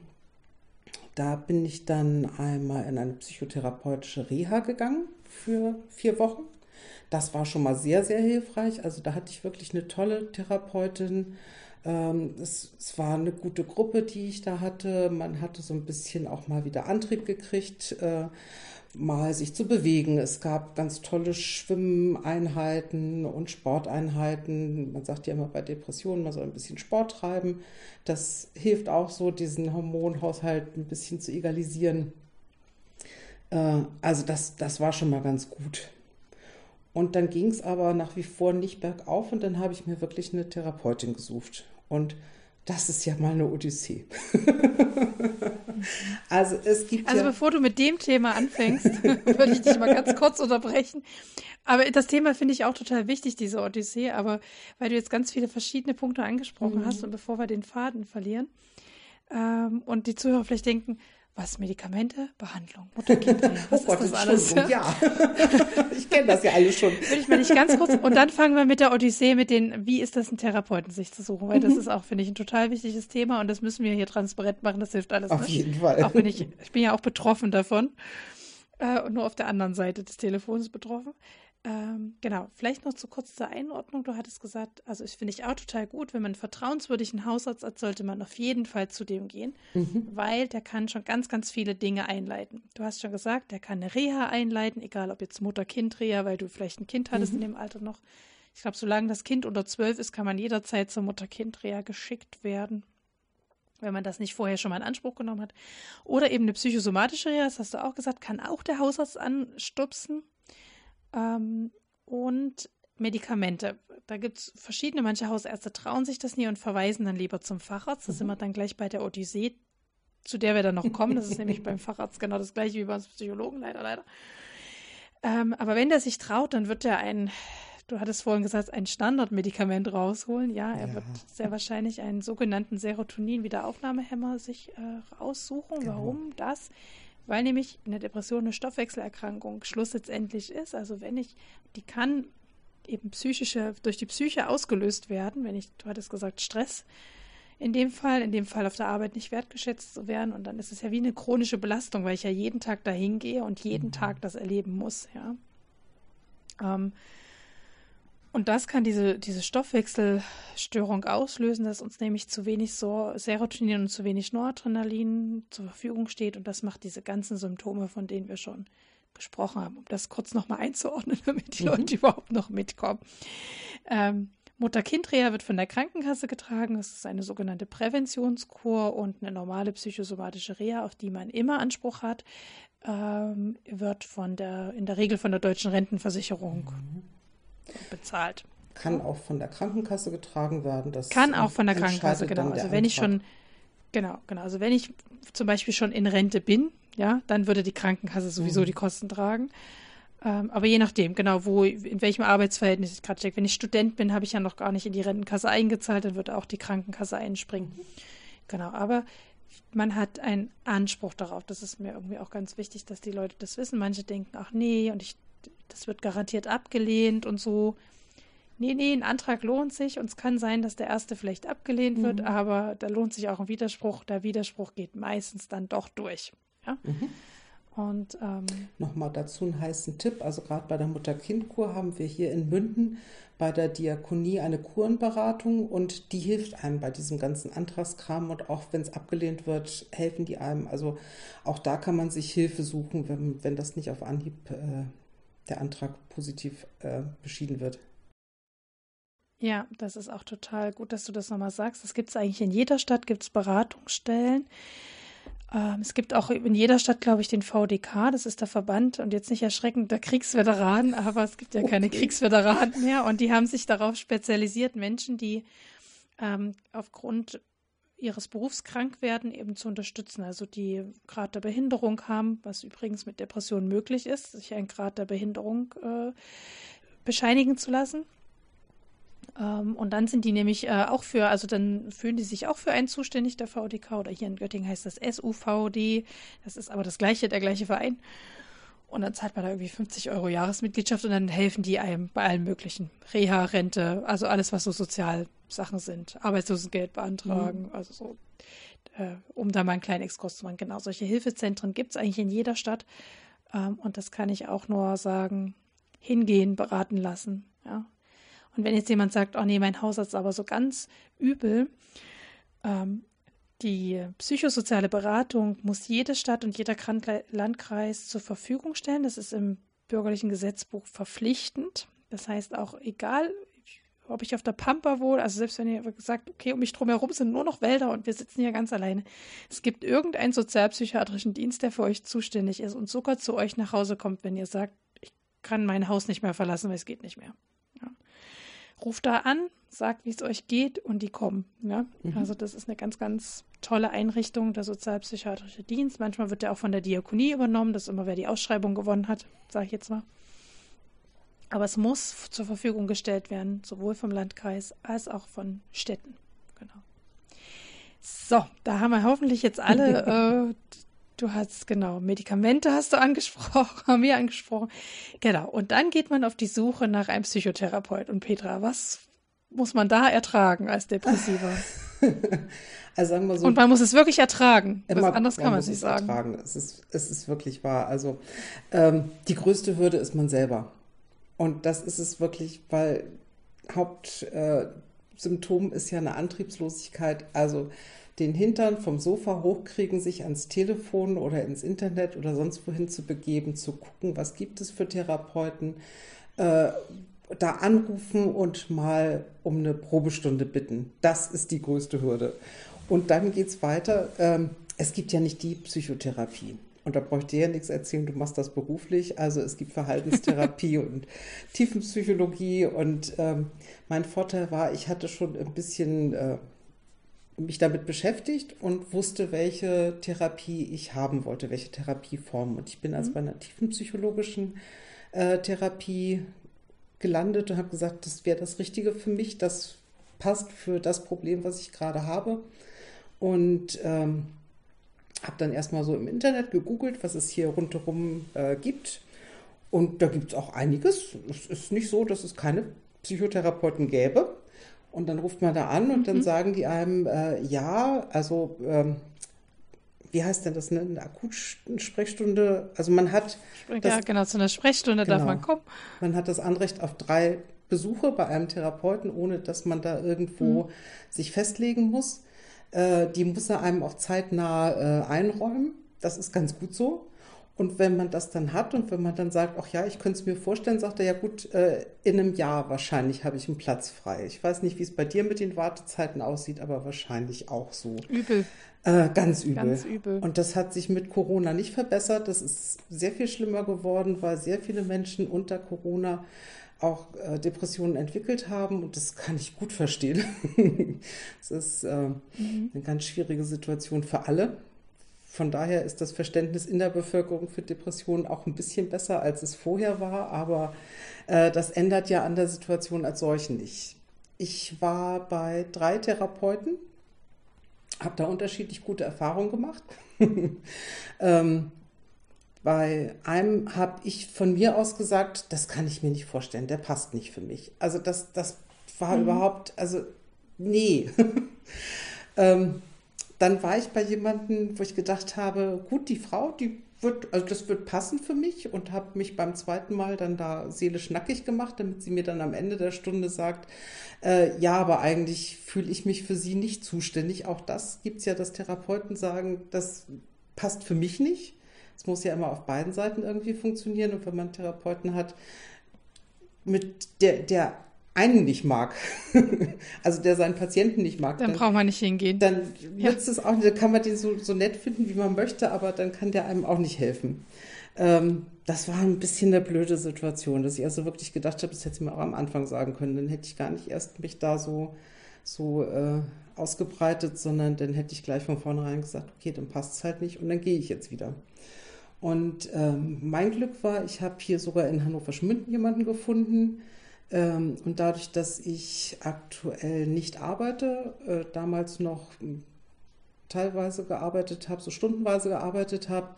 [SPEAKER 2] da bin ich dann einmal in eine psychotherapeutische Reha gegangen für vier Wochen. Das war schon mal sehr, sehr hilfreich. Also da hatte ich wirklich eine tolle Therapeutin, es, es, war eine gute Gruppe, die ich da hatte. Man hatte so ein bisschen auch mal wieder Antrieb gekriegt, äh, mal sich zu bewegen. Es gab ganz tolle Schwimmeinheiten und Sporteinheiten. Man sagt ja immer bei Depressionen, man soll ein bisschen Sport treiben. Das hilft auch so, diesen Hormonhaushalt ein bisschen zu egalisieren. Äh, also das, das war schon mal ganz gut. Und dann ging es aber nach wie vor nicht bergauf und dann habe ich mir wirklich eine Therapeutin gesucht. Und das ist ja mal eine Odyssee.
[SPEAKER 1] also es gibt. Also ja bevor du mit dem Thema anfängst, würde ich dich mal ganz kurz unterbrechen. Aber das Thema finde ich auch total wichtig, diese Odyssee. Aber weil du jetzt ganz viele verschiedene Punkte angesprochen mhm. hast und bevor wir den Faden verlieren ähm, und die Zuhörer vielleicht denken, was? Medikamente? Behandlung? Was oh Gott, ist das alles?
[SPEAKER 2] Ja, ich kenne das ja alles schon.
[SPEAKER 1] Würde ich mal nicht ganz kurz. Und dann fangen wir mit der Odyssee, mit den, wie ist das, einen Therapeuten sich zu suchen? Weil mhm. das ist auch, finde ich, ein total wichtiges Thema und das müssen wir hier transparent machen. Das hilft alles.
[SPEAKER 2] Auf
[SPEAKER 1] ne?
[SPEAKER 2] jeden Fall.
[SPEAKER 1] Auch wenn ich, ich bin ja auch betroffen davon. Äh, und nur auf der anderen Seite des Telefons betroffen. Ähm, genau, vielleicht noch zu kurz zur Einordnung. Du hattest gesagt, also ich finde ich auch total gut, wenn man einen vertrauenswürdigen Hausarzt hat, sollte man auf jeden Fall zu dem gehen, mhm. weil der kann schon ganz, ganz viele Dinge einleiten. Du hast schon gesagt, der kann eine Reha einleiten, egal ob jetzt Mutter-Kind-Reha, weil du vielleicht ein Kind hattest mhm. in dem Alter noch. Ich glaube, solange das Kind unter zwölf ist, kann man jederzeit zur Mutter-Kind-Reha geschickt werden wenn man das nicht vorher schon mal in Anspruch genommen hat. Oder eben eine psychosomatische Reha, das hast du auch gesagt, kann auch der Hausarzt anstupsen. Ähm, und Medikamente. Da gibt es verschiedene, manche Hausärzte trauen sich das nie und verweisen dann lieber zum Facharzt. Mhm. sind wir dann gleich bei der Odyssee, zu der wir dann noch kommen. Das ist nämlich beim Facharzt genau das gleiche wie beim Psychologen, leider, leider. Ähm, aber wenn der sich traut, dann wird er ein, du hattest vorhin gesagt, ein Standardmedikament rausholen. Ja, er ja. wird sehr wahrscheinlich einen sogenannten Serotonin-Wiederaufnahmehemmer sich äh, raussuchen. Genau. Warum das? Weil nämlich eine Depression eine Stoffwechselerkrankung Schluss letztendlich ist. Also wenn ich, die kann eben psychische, durch die Psyche ausgelöst werden, wenn ich, du hattest gesagt, Stress in dem Fall, in dem Fall auf der Arbeit nicht wertgeschätzt zu werden und dann ist es ja wie eine chronische Belastung, weil ich ja jeden Tag dahin gehe und jeden mhm. Tag das erleben muss, ja. Ähm, und das kann diese, diese Stoffwechselstörung auslösen, dass uns nämlich zu wenig Serotonin und zu wenig Noradrenalin zur Verfügung steht. Und das macht diese ganzen Symptome, von denen wir schon gesprochen haben, um das kurz nochmal einzuordnen, damit die mhm. Leute überhaupt noch mitkommen. Ähm, Mutter-Kind-Reha wird von der Krankenkasse getragen. Das ist eine sogenannte Präventionskur und eine normale psychosomatische Reha, auf die man immer Anspruch hat, ähm, wird von der, in der Regel von der deutschen Rentenversicherung mhm bezahlt.
[SPEAKER 2] Kann auch von der Krankenkasse getragen werden. Das
[SPEAKER 1] kann auch von der Krankenkasse, genau. Also wenn Antrag. ich schon, genau, genau. Also wenn ich zum Beispiel schon in Rente bin, ja, dann würde die Krankenkasse sowieso mhm. die Kosten tragen. Ähm, aber je nachdem, genau, wo, in welchem Arbeitsverhältnis ich gerade stecke. Wenn ich Student bin, habe ich ja noch gar nicht in die Rentenkasse eingezahlt, dann würde auch die Krankenkasse einspringen. Mhm. Genau, aber man hat einen Anspruch darauf. Das ist mir irgendwie auch ganz wichtig, dass die Leute das wissen. Manche denken, ach nee, und ich das wird garantiert abgelehnt und so. Nee, nee, ein Antrag lohnt sich und es kann sein, dass der erste vielleicht abgelehnt wird, mhm. aber da lohnt sich auch ein Widerspruch. Der Widerspruch geht meistens dann doch durch. Ja? Mhm. Und ähm,
[SPEAKER 2] nochmal dazu einen heißen Tipp. Also gerade bei der Mutter-Kind-Kur haben wir hier in Münden bei der Diakonie eine Kurenberatung und die hilft einem bei diesem ganzen Antragskram und auch wenn es abgelehnt wird, helfen die einem. Also auch da kann man sich Hilfe suchen, wenn, wenn das nicht auf Anhieb äh, der Antrag positiv äh, beschieden wird.
[SPEAKER 1] Ja, das ist auch total gut, dass du das nochmal sagst. Das gibt es eigentlich in jeder Stadt, gibt es Beratungsstellen. Ähm, es gibt auch in jeder Stadt, glaube ich, den VDK, das ist der Verband und jetzt nicht erschreckend der Kriegsveteranen, aber es gibt ja okay. keine Kriegsveteranen mehr und die haben sich darauf spezialisiert, Menschen, die ähm, aufgrund ihres Berufs krank werden, eben zu unterstützen. Also die Grad der Behinderung haben, was übrigens mit Depressionen möglich ist, sich einen Grad der Behinderung äh, bescheinigen zu lassen. Ähm, und dann sind die nämlich äh, auch für, also dann fühlen die sich auch für einen zuständig, der VDK, oder hier in Göttingen heißt das SUVD. Das ist aber das gleiche, der gleiche Verein. Und dann zahlt man da irgendwie 50 Euro Jahresmitgliedschaft und dann helfen die einem bei allen möglichen. Reha, Rente, also alles, was so Sozialsachen sind. Arbeitslosengeld beantragen, mhm. also so, äh, um da mal einen kleinen Exkurs zu machen. Genau, solche Hilfezentren gibt es eigentlich in jeder Stadt. Ähm, und das kann ich auch nur sagen, hingehen, beraten lassen. Ja. Und wenn jetzt jemand sagt, oh nee, mein Hausarzt ist aber so ganz übel, ähm, die psychosoziale Beratung muss jede Stadt und jeder Landkreis zur Verfügung stellen. Das ist im bürgerlichen Gesetzbuch verpflichtend. Das heißt auch, egal, ob ich auf der Pampa wohne, also selbst wenn ihr sagt, okay, um mich drumherum sind nur noch Wälder und wir sitzen hier ganz alleine. Es gibt irgendeinen sozialpsychiatrischen Dienst, der für euch zuständig ist und sogar zu euch nach Hause kommt, wenn ihr sagt, ich kann mein Haus nicht mehr verlassen, weil es geht nicht mehr. Ruft da an, sagt, wie es euch geht und die kommen. Ja? Mhm. Also das ist eine ganz, ganz tolle Einrichtung, der sozialpsychiatrische Dienst. Manchmal wird der auch von der Diakonie übernommen, das ist immer, wer die Ausschreibung gewonnen hat, sage ich jetzt mal. Aber es muss zur Verfügung gestellt werden, sowohl vom Landkreis als auch von Städten. Genau. So, da haben wir hoffentlich jetzt alle äh, Du hast, genau, Medikamente hast du angesprochen, haben wir angesprochen. Genau. Und dann geht man auf die Suche nach einem Psychotherapeut. Und Petra, was muss man da ertragen als Depressiver?
[SPEAKER 2] also sagen wir so.
[SPEAKER 1] Und man muss es wirklich ertragen. Was anderes kann man, man nicht sagen.
[SPEAKER 2] Ertragen. Es ist, es ist wirklich wahr. Also ähm, die größte Hürde ist man selber. Und das ist es wirklich, weil Hauptsymptom äh, ist ja eine Antriebslosigkeit. Also den Hintern vom Sofa hochkriegen, sich ans Telefon oder ins Internet oder sonst wohin zu begeben, zu gucken, was gibt es für Therapeuten, äh, da anrufen und mal um eine Probestunde bitten. Das ist die größte Hürde. Und dann geht es weiter. Ähm, es gibt ja nicht die Psychotherapie. Und da brauche ich dir ja nichts erzählen, du machst das beruflich. Also es gibt Verhaltenstherapie und Tiefenpsychologie. Und ähm, mein Vorteil war, ich hatte schon ein bisschen äh, mich damit beschäftigt und wusste, welche Therapie ich haben wollte, welche Therapieform. Und ich bin also mhm. bei einer tiefenpsychologischen äh, Therapie gelandet und habe gesagt, das wäre das Richtige für mich, das passt für das Problem, was ich gerade habe. Und ähm, habe dann erstmal so im Internet gegoogelt, was es hier rundherum äh, gibt. Und da gibt es auch einiges. Es ist nicht so, dass es keine Psychotherapeuten gäbe. Und dann ruft man da an und mhm. dann sagen die einem, äh, ja, also ähm, wie heißt denn das, ne? eine Akutsprechstunde? Also man hat.
[SPEAKER 1] Ja, das, genau, zu einer Sprechstunde genau, darf man kommen.
[SPEAKER 2] Man hat das Anrecht auf drei Besuche bei einem Therapeuten, ohne dass man da irgendwo mhm. sich festlegen muss. Äh, die muss er einem auch zeitnah äh, einräumen. Das ist ganz gut so. Und wenn man das dann hat und wenn man dann sagt, ach ja, ich könnte es mir vorstellen, sagt er, ja gut, äh, in einem Jahr wahrscheinlich habe ich einen Platz frei. Ich weiß nicht, wie es bei dir mit den Wartezeiten aussieht, aber wahrscheinlich auch so.
[SPEAKER 1] Übel.
[SPEAKER 2] Äh, ganz übel.
[SPEAKER 1] Ganz übel.
[SPEAKER 2] Und das hat sich mit Corona nicht verbessert. Das ist sehr viel schlimmer geworden, weil sehr viele Menschen unter Corona auch äh, Depressionen entwickelt haben und das kann ich gut verstehen. Es ist äh, mhm. eine ganz schwierige Situation für alle. Von daher ist das Verständnis in der Bevölkerung für Depressionen auch ein bisschen besser, als es vorher war, aber äh, das ändert ja an der Situation als solchen nicht. Ich war bei drei Therapeuten, habe da unterschiedlich gute Erfahrungen gemacht. ähm, bei einem habe ich von mir aus gesagt, das kann ich mir nicht vorstellen, der passt nicht für mich. Also das, das war mhm. überhaupt, also nee. ähm, dann war ich bei jemandem, wo ich gedacht habe, gut, die Frau, die wird, also das wird passen für mich und habe mich beim zweiten Mal dann da seelisch nackig gemacht, damit sie mir dann am Ende der Stunde sagt, äh, ja, aber eigentlich fühle ich mich für sie nicht zuständig. Auch das gibt es ja, dass Therapeuten sagen, das passt für mich nicht. Es muss ja immer auf beiden Seiten irgendwie funktionieren. Und wenn man Therapeuten hat, mit der, der einen nicht mag, also der seinen Patienten nicht mag,
[SPEAKER 1] dann, dann braucht man nicht hingehen.
[SPEAKER 2] Dann nützt ja. es auch nicht, dann kann man den so, so nett finden, wie man möchte, aber dann kann der einem auch nicht helfen. Ähm, das war ein bisschen eine blöde Situation, dass ich also wirklich gedacht habe, das hätte ich mir auch am Anfang sagen können, dann hätte ich gar nicht erst mich da so, so äh, ausgebreitet, sondern dann hätte ich gleich von vornherein gesagt, okay, dann passt es halt nicht und dann gehe ich jetzt wieder. Und ähm, mein Glück war, ich habe hier sogar in Hannover Schmünden jemanden gefunden, und dadurch, dass ich aktuell nicht arbeite, äh, damals noch hm, teilweise gearbeitet habe, so stundenweise gearbeitet habe,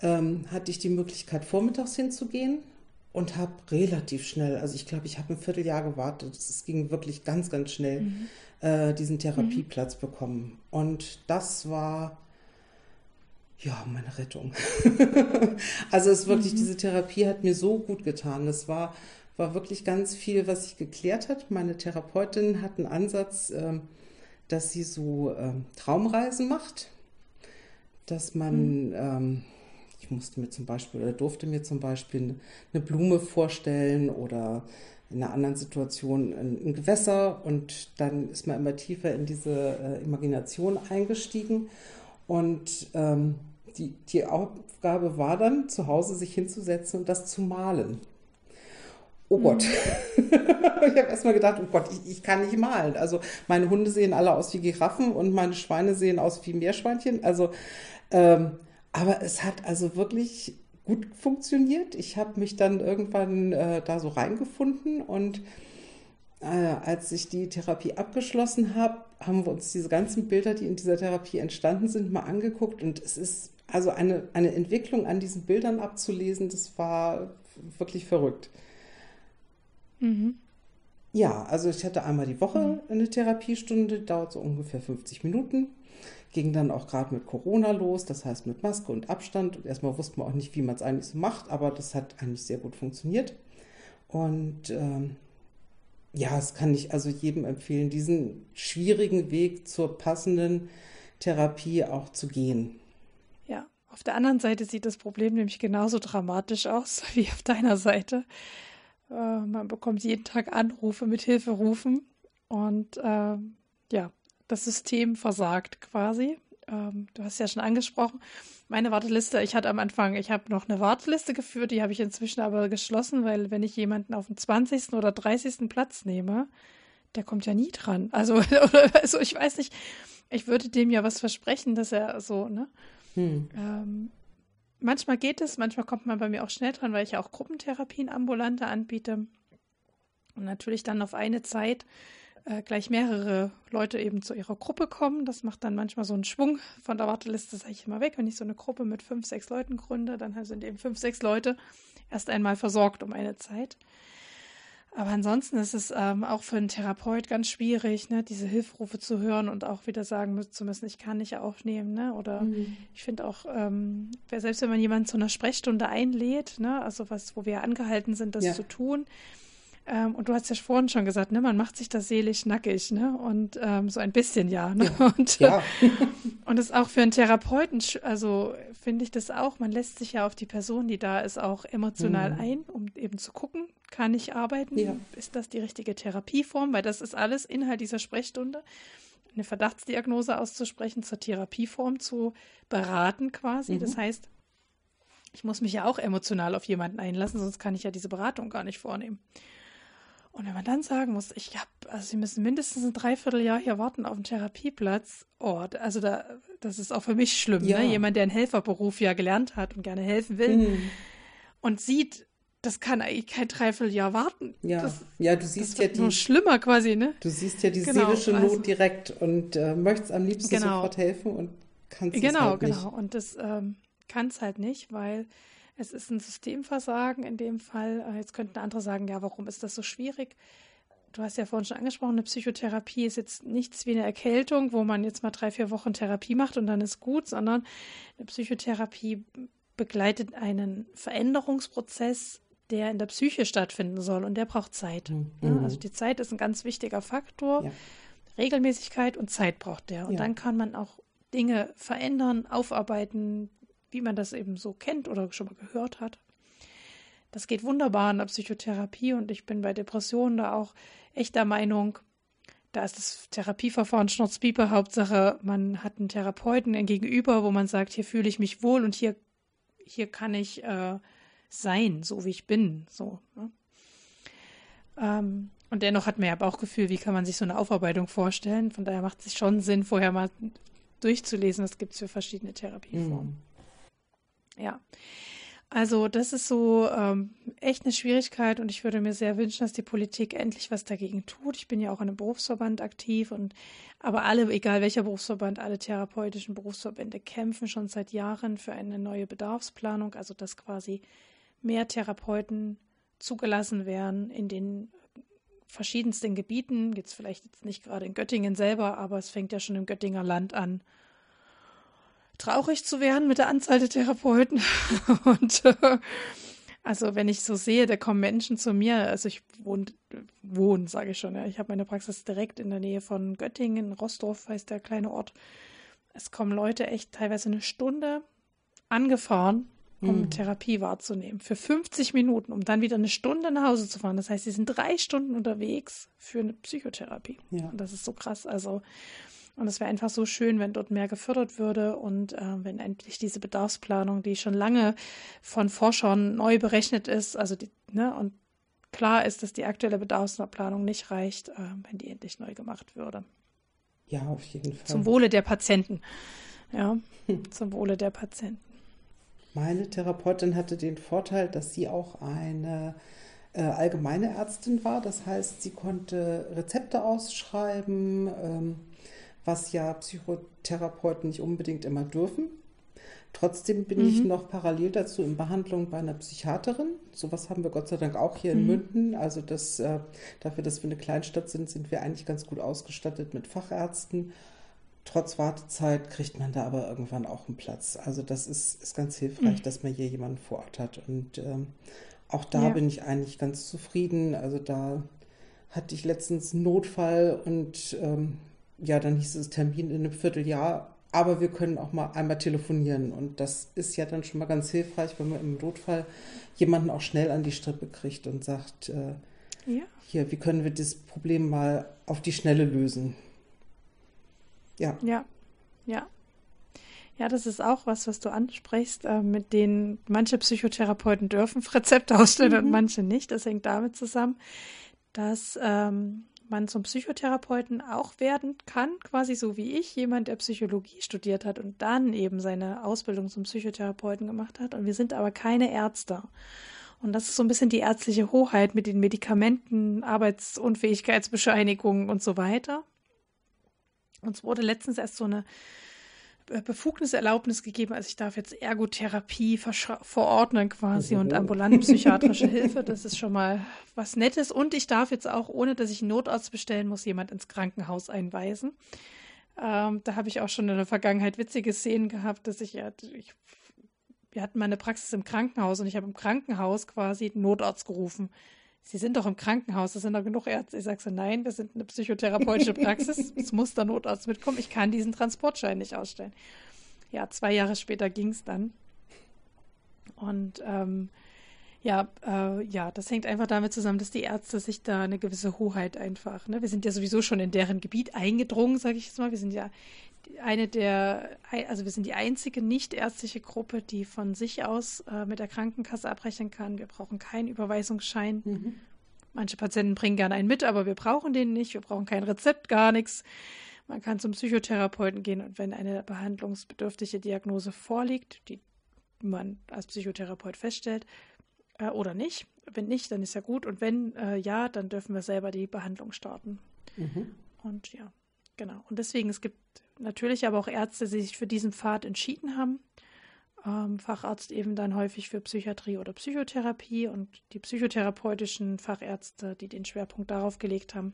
[SPEAKER 2] ähm, hatte ich die Möglichkeit, vormittags hinzugehen und habe relativ schnell, also ich glaube, ich habe ein Vierteljahr gewartet, es ging wirklich ganz, ganz schnell, mhm. äh, diesen Therapieplatz mhm. bekommen. Und das war ja, meine Rettung. also es wirklich, mhm. diese Therapie hat mir so gut getan. Es war war wirklich ganz viel, was sich geklärt hat. Meine Therapeutin hat einen Ansatz, ähm, dass sie so ähm, Traumreisen macht, dass man, mhm. ähm, ich musste mir zum Beispiel oder durfte mir zum Beispiel eine Blume vorstellen oder in einer anderen Situation ein, Gewässer und dann ist man immer tiefer in diese äh, Imagination eingestiegen und die, die Aufgabe war dann, zu Hause sich hinzusetzen und das zu malen oh Gott. Mhm. ich habe erstmal gedacht, oh Gott, ich, ich, kann nicht malen. Also meine Hunde sehen alle aus wie Giraffen und meine Schweine sehen aus wie Meerschweinchen. Also, ähm, aber es hat also wirklich gut funktioniert. Ich habe mich dann irgendwann äh, da so reingefunden und äh, als ich die Therapie abgeschlossen habe, haben wir uns diese ganzen Bilder, die in dieser Therapie entstanden sind, mal angeguckt und es ist also eine, eine Entwicklung an diesen Bildern abzulesen, das war wirklich verrückt. Mhm. Ja, also ich hatte einmal die Woche mhm. eine Therapiestunde, dauert so ungefähr 50 Minuten. Ging dann auch gerade mit Corona los, das heißt mit Maske und Abstand. Und erstmal wusste man auch nicht, wie man es eigentlich so macht, aber das hat eigentlich sehr gut funktioniert. Und ähm, ja, es kann ich also jedem empfehlen, diesen schwierigen Weg zur passenden Therapie auch zu gehen.
[SPEAKER 1] Ja, auf der anderen Seite sieht das Problem nämlich genauso dramatisch aus wie auf deiner Seite. Äh, man bekommt jeden Tag Anrufe mit Hilferufen und äh, ja, das System versagt quasi. Ähm, du hast ja schon angesprochen, meine Warteliste, ich hatte am Anfang, ich habe noch eine Warteliste geführt, die habe ich inzwischen aber geschlossen, weil wenn ich jemanden auf dem 20. oder 30. Platz nehme, der kommt ja nie dran. Also, also ich weiß nicht, ich würde dem ja was versprechen, dass er so, ne? Hm. Ähm, manchmal geht es, manchmal kommt man bei mir auch schnell dran, weil ich ja auch Gruppentherapien ambulante anbiete. Und natürlich dann auf eine Zeit äh, gleich mehrere Leute eben zu ihrer Gruppe kommen. Das macht dann manchmal so einen Schwung von der Warteliste, sage ich immer weg. Wenn ich so eine Gruppe mit fünf, sechs Leuten gründe, dann sind eben fünf, sechs Leute erst einmal versorgt um eine Zeit. Aber ansonsten ist es ähm, auch für einen Therapeut ganz schwierig, ne, diese Hilfrufe zu hören und auch wieder sagen zu müssen, ich kann nicht aufnehmen. Ne? Oder mhm. ich finde auch, ähm, selbst wenn man jemanden zu einer Sprechstunde einlädt, ne, also was, wo wir angehalten sind, das ja. zu tun, ähm, und du hast ja vorhin schon gesagt, ne, man macht sich da seelisch nackig, ne? Und ähm, so ein bisschen ja. Ne? Ja. Und, ja. und das auch für einen Therapeuten, also finde ich das auch, man lässt sich ja auf die Person, die da ist, auch emotional mhm. ein, um eben zu gucken, kann ich arbeiten? Ja. Ist das die richtige Therapieform? Weil das ist alles Inhalt dieser Sprechstunde. Eine Verdachtsdiagnose auszusprechen, zur Therapieform zu beraten quasi. Mhm. Das heißt, ich muss mich ja auch emotional auf jemanden einlassen, sonst kann ich ja diese Beratung gar nicht vornehmen. Und wenn man dann sagen muss, ich habe, also sie müssen mindestens ein Dreivierteljahr hier warten auf einen Therapieplatz, oh, also da, das ist auch für mich schlimm, ne? ja. ne? Jemand, der einen Helferberuf ja gelernt hat und gerne helfen will mhm. und sieht, das kann eigentlich kein Dreivierteljahr warten.
[SPEAKER 2] Ja,
[SPEAKER 1] das,
[SPEAKER 2] ja du siehst ja
[SPEAKER 1] die. Nur schlimmer quasi, ne?
[SPEAKER 2] Du siehst ja die genau, seelische Not also, direkt und äh, möchtest am liebsten genau. sofort helfen und kannst
[SPEAKER 1] genau,
[SPEAKER 2] es halt
[SPEAKER 1] nicht. Genau, genau. Und das ähm, kann es halt nicht, weil es ist ein Systemversagen in dem Fall. Äh, jetzt könnten andere sagen, ja, warum ist das so schwierig? Du hast ja vorhin schon angesprochen, eine Psychotherapie ist jetzt nichts wie eine Erkältung, wo man jetzt mal drei, vier Wochen Therapie macht und dann ist gut, sondern eine Psychotherapie begleitet einen Veränderungsprozess, der in der Psyche stattfinden soll und der braucht Zeit. Mhm. Also die Zeit ist ein ganz wichtiger Faktor. Ja. Regelmäßigkeit und Zeit braucht der. Und ja. dann kann man auch Dinge verändern, aufarbeiten, wie man das eben so kennt oder schon mal gehört hat. Das geht wunderbar in der Psychotherapie und ich bin bei Depressionen da auch echt der Meinung, da ist das Therapieverfahren Schnurzpieper. Hauptsache, man hat einen Therapeuten Gegenüber, wo man sagt, hier fühle ich mich wohl und hier, hier kann ich äh, sein, so wie ich bin. So, ne? ähm, und dennoch hat man ja Bauchgefühl, wie kann man sich so eine Aufarbeitung vorstellen. Von daher macht es schon Sinn, vorher mal durchzulesen, was gibt es für verschiedene Therapieformen. Mhm. Ja. Also das ist so ähm, echt eine Schwierigkeit und ich würde mir sehr wünschen, dass die Politik endlich was dagegen tut. Ich bin ja auch in einem Berufsverband aktiv und aber alle, egal welcher Berufsverband, alle therapeutischen Berufsverbände kämpfen schon seit Jahren für eine neue Bedarfsplanung, also dass quasi mehr Therapeuten zugelassen werden in den verschiedensten Gebieten. Jetzt vielleicht jetzt nicht gerade in Göttingen selber, aber es fängt ja schon im Göttinger Land an traurig zu werden mit der Anzahl der Therapeuten. Und äh, also wenn ich so sehe, da kommen Menschen zu mir, also ich wohne, wohne sage ich schon, ja. Ich habe meine Praxis direkt in der Nähe von Göttingen, Rostorf heißt der kleine Ort. Es kommen Leute echt teilweise eine Stunde angefahren, um mhm. Therapie wahrzunehmen. Für 50 Minuten, um dann wieder eine Stunde nach Hause zu fahren. Das heißt, sie sind drei Stunden unterwegs für eine Psychotherapie. Ja. Und das ist so krass. Also und es wäre einfach so schön, wenn dort mehr gefördert würde und äh, wenn endlich diese Bedarfsplanung, die schon lange von Forschern neu berechnet ist, also die, ne, und klar ist, dass die aktuelle Bedarfsplanung nicht reicht, äh, wenn die endlich neu gemacht würde.
[SPEAKER 2] Ja, auf jeden Fall.
[SPEAKER 1] Zum Wohle der Patienten. Ja, hm. zum Wohle der Patienten.
[SPEAKER 2] Meine Therapeutin hatte den Vorteil, dass sie auch eine äh, allgemeine Ärztin war. Das heißt, sie konnte Rezepte ausschreiben, ähm, was ja Psychotherapeuten nicht unbedingt immer dürfen. Trotzdem bin mhm. ich noch parallel dazu in Behandlung bei einer Psychiaterin. Sowas haben wir Gott sei Dank auch hier mhm. in Münden. Also das, äh, dafür, dass wir eine Kleinstadt sind, sind wir eigentlich ganz gut ausgestattet mit Fachärzten. Trotz Wartezeit kriegt man da aber irgendwann auch einen Platz. Also das ist, ist ganz hilfreich, mhm. dass man hier jemanden vor Ort hat. Und ähm, auch da ja. bin ich eigentlich ganz zufrieden. Also da hatte ich letztens einen Notfall und ähm, ja, dann hieß es Termin in einem Vierteljahr, aber wir können auch mal einmal telefonieren. Und das ist ja dann schon mal ganz hilfreich, wenn man im Notfall jemanden auch schnell an die Strippe kriegt und sagt, äh, ja. hier, wie können wir das Problem mal auf die Schnelle lösen.
[SPEAKER 1] Ja. Ja, ja. Ja, das ist auch was, was du ansprichst, äh, mit denen manche Psychotherapeuten dürfen Rezepte ausstellen mhm. und manche nicht. Das hängt damit zusammen, dass ähm, man zum Psychotherapeuten auch werden kann, quasi so wie ich, jemand, der Psychologie studiert hat und dann eben seine Ausbildung zum Psychotherapeuten gemacht hat. Und wir sind aber keine Ärzte. Und das ist so ein bisschen die ärztliche Hoheit mit den Medikamenten, Arbeitsunfähigkeitsbescheinigungen und so weiter. Uns wurde letztens erst so eine Befugniserlaubnis gegeben, also ich darf jetzt Ergotherapie verordnen quasi und ambulante psychiatrische Hilfe. Das ist schon mal was Nettes. Und ich darf jetzt auch, ohne dass ich einen Notarzt bestellen muss, jemand ins Krankenhaus einweisen. Ähm, da habe ich auch schon in der Vergangenheit witzige Szenen gehabt, dass ich ja, ich, wir hatten mal eine Praxis im Krankenhaus und ich habe im Krankenhaus quasi einen Notarzt gerufen. Sie sind doch im Krankenhaus, es sind doch genug Ärzte. Ich sage so, nein, wir sind eine psychotherapeutische Praxis, es muss der Notarzt mitkommen, ich kann diesen Transportschein nicht ausstellen. Ja, zwei Jahre später ging es dann. Und ähm, ja, äh, ja, das hängt einfach damit zusammen, dass die Ärzte sich da eine gewisse Hoheit einfach, ne? Wir sind ja sowieso schon in deren Gebiet eingedrungen, sage ich jetzt mal. Wir sind ja eine der, also wir sind die einzige nichtärztliche Gruppe, die von sich aus äh, mit der Krankenkasse abrechnen kann. Wir brauchen keinen Überweisungsschein. Mhm. Manche Patienten bringen gerne einen mit, aber wir brauchen den nicht. Wir brauchen kein Rezept, gar nichts. Man kann zum Psychotherapeuten gehen und wenn eine behandlungsbedürftige Diagnose vorliegt, die man als Psychotherapeut feststellt, äh, oder nicht. Wenn nicht, dann ist ja gut. Und wenn äh, ja, dann dürfen wir selber die Behandlung starten. Mhm. Und ja, genau. Und deswegen, es gibt natürlich aber auch Ärzte, die sich für diesen Pfad entschieden haben. Ähm, Facharzt eben dann häufig für Psychiatrie oder Psychotherapie und die psychotherapeutischen Fachärzte, die den Schwerpunkt darauf gelegt haben,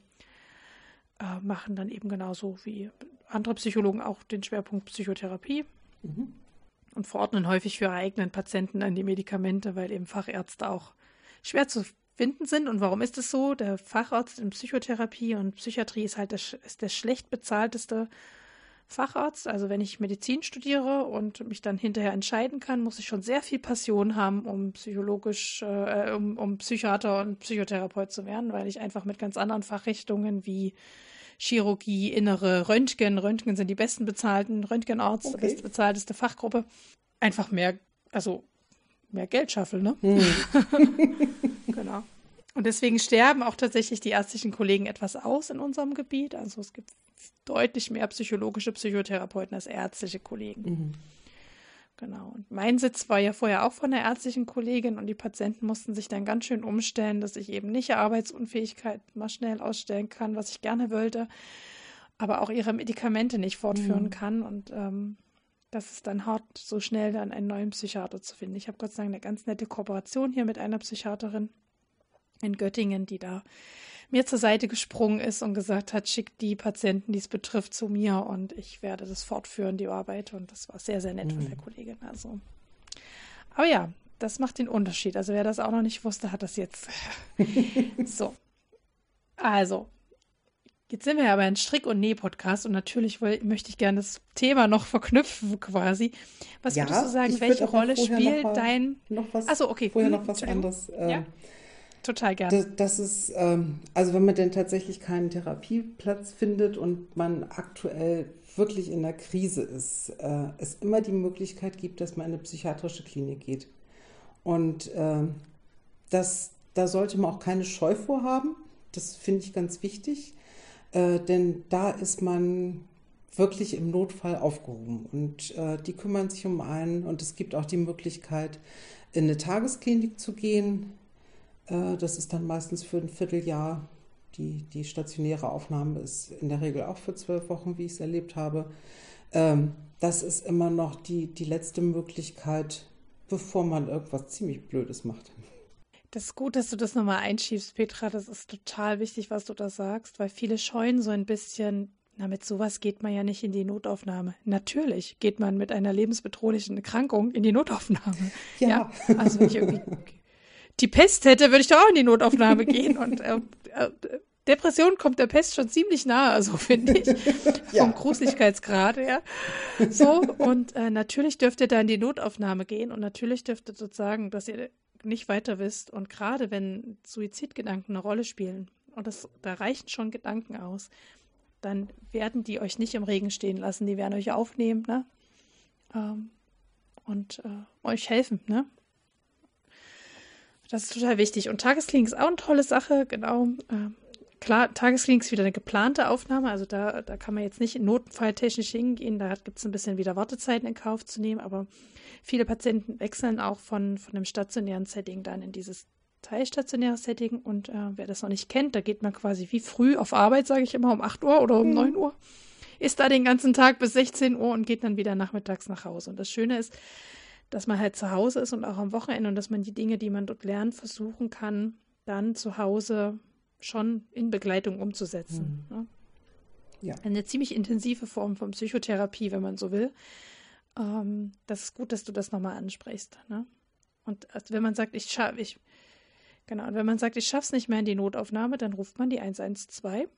[SPEAKER 1] äh, machen dann eben genauso wie andere Psychologen auch den Schwerpunkt Psychotherapie mhm. und verordnen häufig für ihre eigenen Patienten an die Medikamente, weil eben Fachärzte auch schwer zu finden sind. Und warum ist es so? Der Facharzt in Psychotherapie und Psychiatrie ist halt der, ist der schlecht bezahlteste Facharzt. Also wenn ich Medizin studiere und mich dann hinterher entscheiden kann, muss ich schon sehr viel Passion haben, um psychologisch, äh, um, um Psychiater und Psychotherapeut zu werden, weil ich einfach mit ganz anderen Fachrichtungen wie Chirurgie, innere Röntgen, Röntgen sind die besten bezahlten, Röntgenarzt, okay. best bezahlteste Fachgruppe, einfach mehr, also mehr Geld schaffe, ne? Hm. genau. Und deswegen sterben auch tatsächlich die ärztlichen Kollegen etwas aus in unserem Gebiet. Also es gibt deutlich mehr psychologische Psychotherapeuten als ärztliche Kollegen. Mhm. Genau. Und mein Sitz war ja vorher auch von der ärztlichen Kollegin und die Patienten mussten sich dann ganz schön umstellen, dass ich eben nicht Arbeitsunfähigkeit mal schnell ausstellen kann, was ich gerne wollte, aber auch ihre Medikamente nicht fortführen mhm. kann. Und ähm, das ist dann hart, so schnell dann einen neuen Psychiater zu finden. Ich habe Gott sei Dank eine ganz nette Kooperation hier mit einer Psychiaterin in Göttingen, die da mir zur Seite gesprungen ist und gesagt hat, schickt die Patienten, die es betrifft, zu mir und ich werde das fortführen, die Arbeit. Und das war sehr, sehr nett mhm. von der Kollegin. Also. Aber ja, das macht den Unterschied. Also wer das auch noch nicht wusste, hat das jetzt. so. Also, Jetzt sind wir ja aber ein Strick- und Näh-Podcast und natürlich will, möchte ich gerne das Thema noch verknüpfen quasi. Was ja, würdest du sagen, welche Rolle spielt noch dein...
[SPEAKER 2] Noch was, Achso, okay. Vorher noch was anderes.
[SPEAKER 1] Äh, ja. Total gerne.
[SPEAKER 2] Das, das ist, ähm, also wenn man denn tatsächlich keinen Therapieplatz findet und man aktuell wirklich in der Krise ist, äh, es immer die Möglichkeit gibt, dass man in eine psychiatrische Klinik geht. Und äh, das, da sollte man auch keine Scheu vorhaben. Das finde ich ganz wichtig, äh, denn da ist man wirklich im Notfall aufgehoben und äh, die kümmern sich um einen und es gibt auch die Möglichkeit, in eine Tagesklinik zu gehen, das ist dann meistens für ein Vierteljahr. Die, die stationäre Aufnahme ist in der Regel auch für zwölf Wochen, wie ich es erlebt habe. Ähm, das ist immer noch die, die letzte Möglichkeit, bevor man irgendwas ziemlich Blödes macht.
[SPEAKER 1] Das ist gut, dass du das nochmal einschiebst, Petra. Das ist total wichtig, was du da sagst, weil viele scheuen so ein bisschen, na, mit sowas geht man ja nicht in die Notaufnahme. Natürlich geht man mit einer lebensbedrohlichen Erkrankung in die Notaufnahme. Ja. ja also wenn ich irgendwie die Pest hätte, würde ich doch auch in die Notaufnahme gehen. Und äh, äh, Depression kommt der Pest schon ziemlich nahe, also finde ich, ja. vom Gruseligkeitsgrad her. So, und äh, natürlich dürft ihr da in die Notaufnahme gehen und natürlich dürft ihr sozusagen, dass ihr nicht weiter wisst. Und gerade wenn Suizidgedanken eine Rolle spielen, und das, da reichen schon Gedanken aus, dann werden die euch nicht im Regen stehen lassen, die werden euch aufnehmen, ne? Ähm, und äh, euch helfen, ne? Das ist total wichtig. Und Tagesklinik ist auch eine tolle Sache, genau. Ähm, klar, Tagesklinik ist wieder eine geplante Aufnahme, also da, da kann man jetzt nicht notfalltechnisch hingehen, da gibt es ein bisschen wieder Wartezeiten in Kauf zu nehmen, aber viele Patienten wechseln auch von, von einem stationären Setting dann in dieses teilstationäre Setting und äh, wer das noch nicht kennt, da geht man quasi wie früh auf Arbeit, sage ich immer, um 8 Uhr oder um mhm. 9 Uhr, ist da den ganzen Tag bis 16 Uhr und geht dann wieder nachmittags nach Hause. Und das Schöne ist, dass man halt zu Hause ist und auch am Wochenende und dass man die Dinge, die man dort lernt, versuchen kann, dann zu Hause schon in Begleitung umzusetzen. Mhm. Ne? Ja. Eine ziemlich intensive Form von Psychotherapie, wenn man so will. Ähm, das ist gut, dass du das nochmal ansprichst. Ne? Und also wenn man sagt, ich schaffe, ich, genau, und wenn man sagt, ich schaffe es nicht mehr in die Notaufnahme, dann ruft man die 112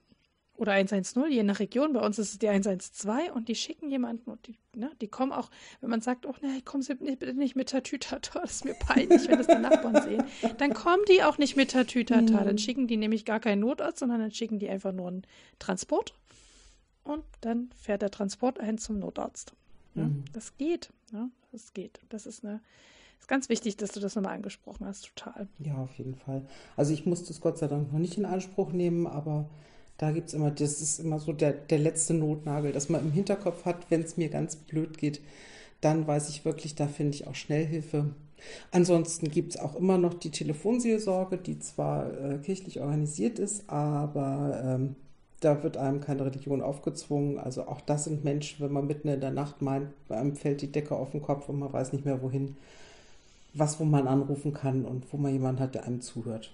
[SPEAKER 1] oder 110, je nach Region. Bei uns ist es die 112 und die schicken jemanden und die, ne, die kommen auch, wenn man sagt, oh ne, kommen Sie bitte nicht mit Tatütata, das ist mir peinlich, wenn das die Nachbarn sehen, dann kommen die auch nicht mit Tatütata. Mhm. Dann schicken die nämlich gar keinen Notarzt, sondern dann schicken die einfach nur einen Transport und dann fährt der Transport ein zum Notarzt. Ne? Mhm. Das geht, ne? das geht. Das ist eine ist ganz wichtig, dass du das nochmal angesprochen hast, total.
[SPEAKER 2] Ja, auf jeden Fall. Also ich musste es Gott sei Dank noch nicht in Anspruch nehmen, aber da gibt es immer, das ist immer so der, der letzte Notnagel, dass man im Hinterkopf hat, wenn es mir ganz blöd geht, dann weiß ich wirklich, da finde ich auch Schnellhilfe. Ansonsten gibt es auch immer noch die Telefonseelsorge, die zwar äh, kirchlich organisiert ist, aber ähm, da wird einem keine Religion aufgezwungen. Also auch das sind Menschen, wenn man mitten in der Nacht meint, bei einem fällt die Decke auf den Kopf und man weiß nicht mehr wohin, was, wo man anrufen kann und wo man jemanden hat, der einem zuhört.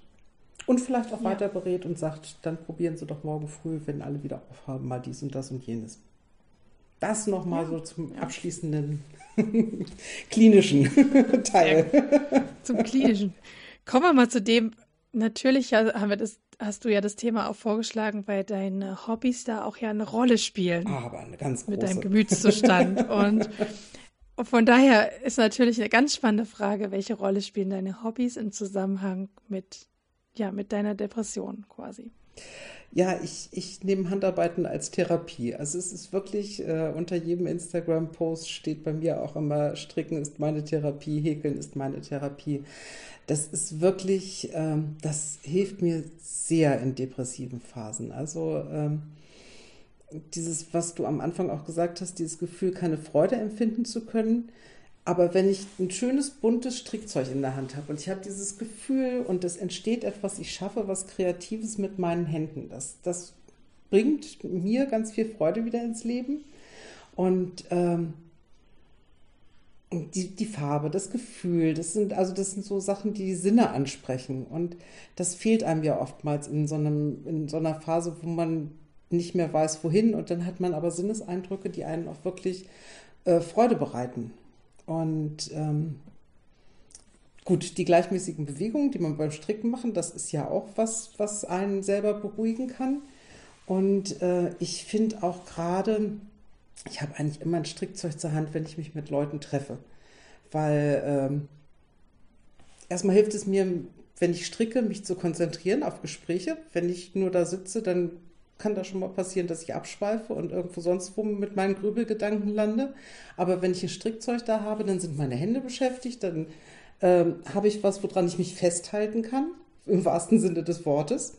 [SPEAKER 2] Und vielleicht auch ja. weiter berät und sagt, dann probieren Sie doch morgen früh, wenn alle wieder aufhaben, mal dies und das und jenes. Das nochmal ja. so zum abschließenden klinischen Teil.
[SPEAKER 1] Zum klinischen. Kommen wir mal zu dem, natürlich haben wir das, hast du ja das Thema auch vorgeschlagen, weil deine Hobbys da auch ja eine Rolle spielen.
[SPEAKER 2] Aber eine ganz große.
[SPEAKER 1] Mit deinem Gemütszustand. und von daher ist natürlich eine ganz spannende Frage, welche Rolle spielen deine Hobbys im Zusammenhang mit ja, mit deiner Depression quasi.
[SPEAKER 2] Ja, ich, ich nehme Handarbeiten als Therapie. Also es ist wirklich, äh, unter jedem Instagram-Post steht bei mir auch immer, Stricken ist meine Therapie, Häkeln ist meine Therapie. Das ist wirklich, ähm, das hilft mir sehr in depressiven Phasen. Also ähm, dieses, was du am Anfang auch gesagt hast, dieses Gefühl, keine Freude empfinden zu können, aber wenn ich ein schönes, buntes Strickzeug in der Hand habe und ich habe dieses Gefühl und es entsteht etwas, ich schaffe was Kreatives mit meinen Händen, das, das bringt mir ganz viel Freude wieder ins Leben. Und ähm, die, die Farbe, das Gefühl, das sind also das sind so Sachen, die die Sinne ansprechen. Und das fehlt einem ja oftmals in so, einem, in so einer Phase, wo man nicht mehr weiß, wohin. Und dann hat man aber Sinneseindrücke, die einen auch wirklich äh, Freude bereiten. Und ähm, gut, die gleichmäßigen Bewegungen, die man beim Stricken machen, das ist ja auch was, was einen selber beruhigen kann. Und äh, ich finde auch gerade, ich habe eigentlich immer ein Strickzeug zur Hand, wenn ich mich mit Leuten treffe. Weil ähm, erstmal hilft es mir, wenn ich stricke, mich zu konzentrieren auf Gespräche. Wenn ich nur da sitze, dann kann das schon mal passieren, dass ich abschweife und irgendwo sonst wo mit meinen Grübelgedanken lande. Aber wenn ich ein Strickzeug da habe, dann sind meine Hände beschäftigt, dann ähm, habe ich was, woran ich mich festhalten kann, im wahrsten Sinne des Wortes.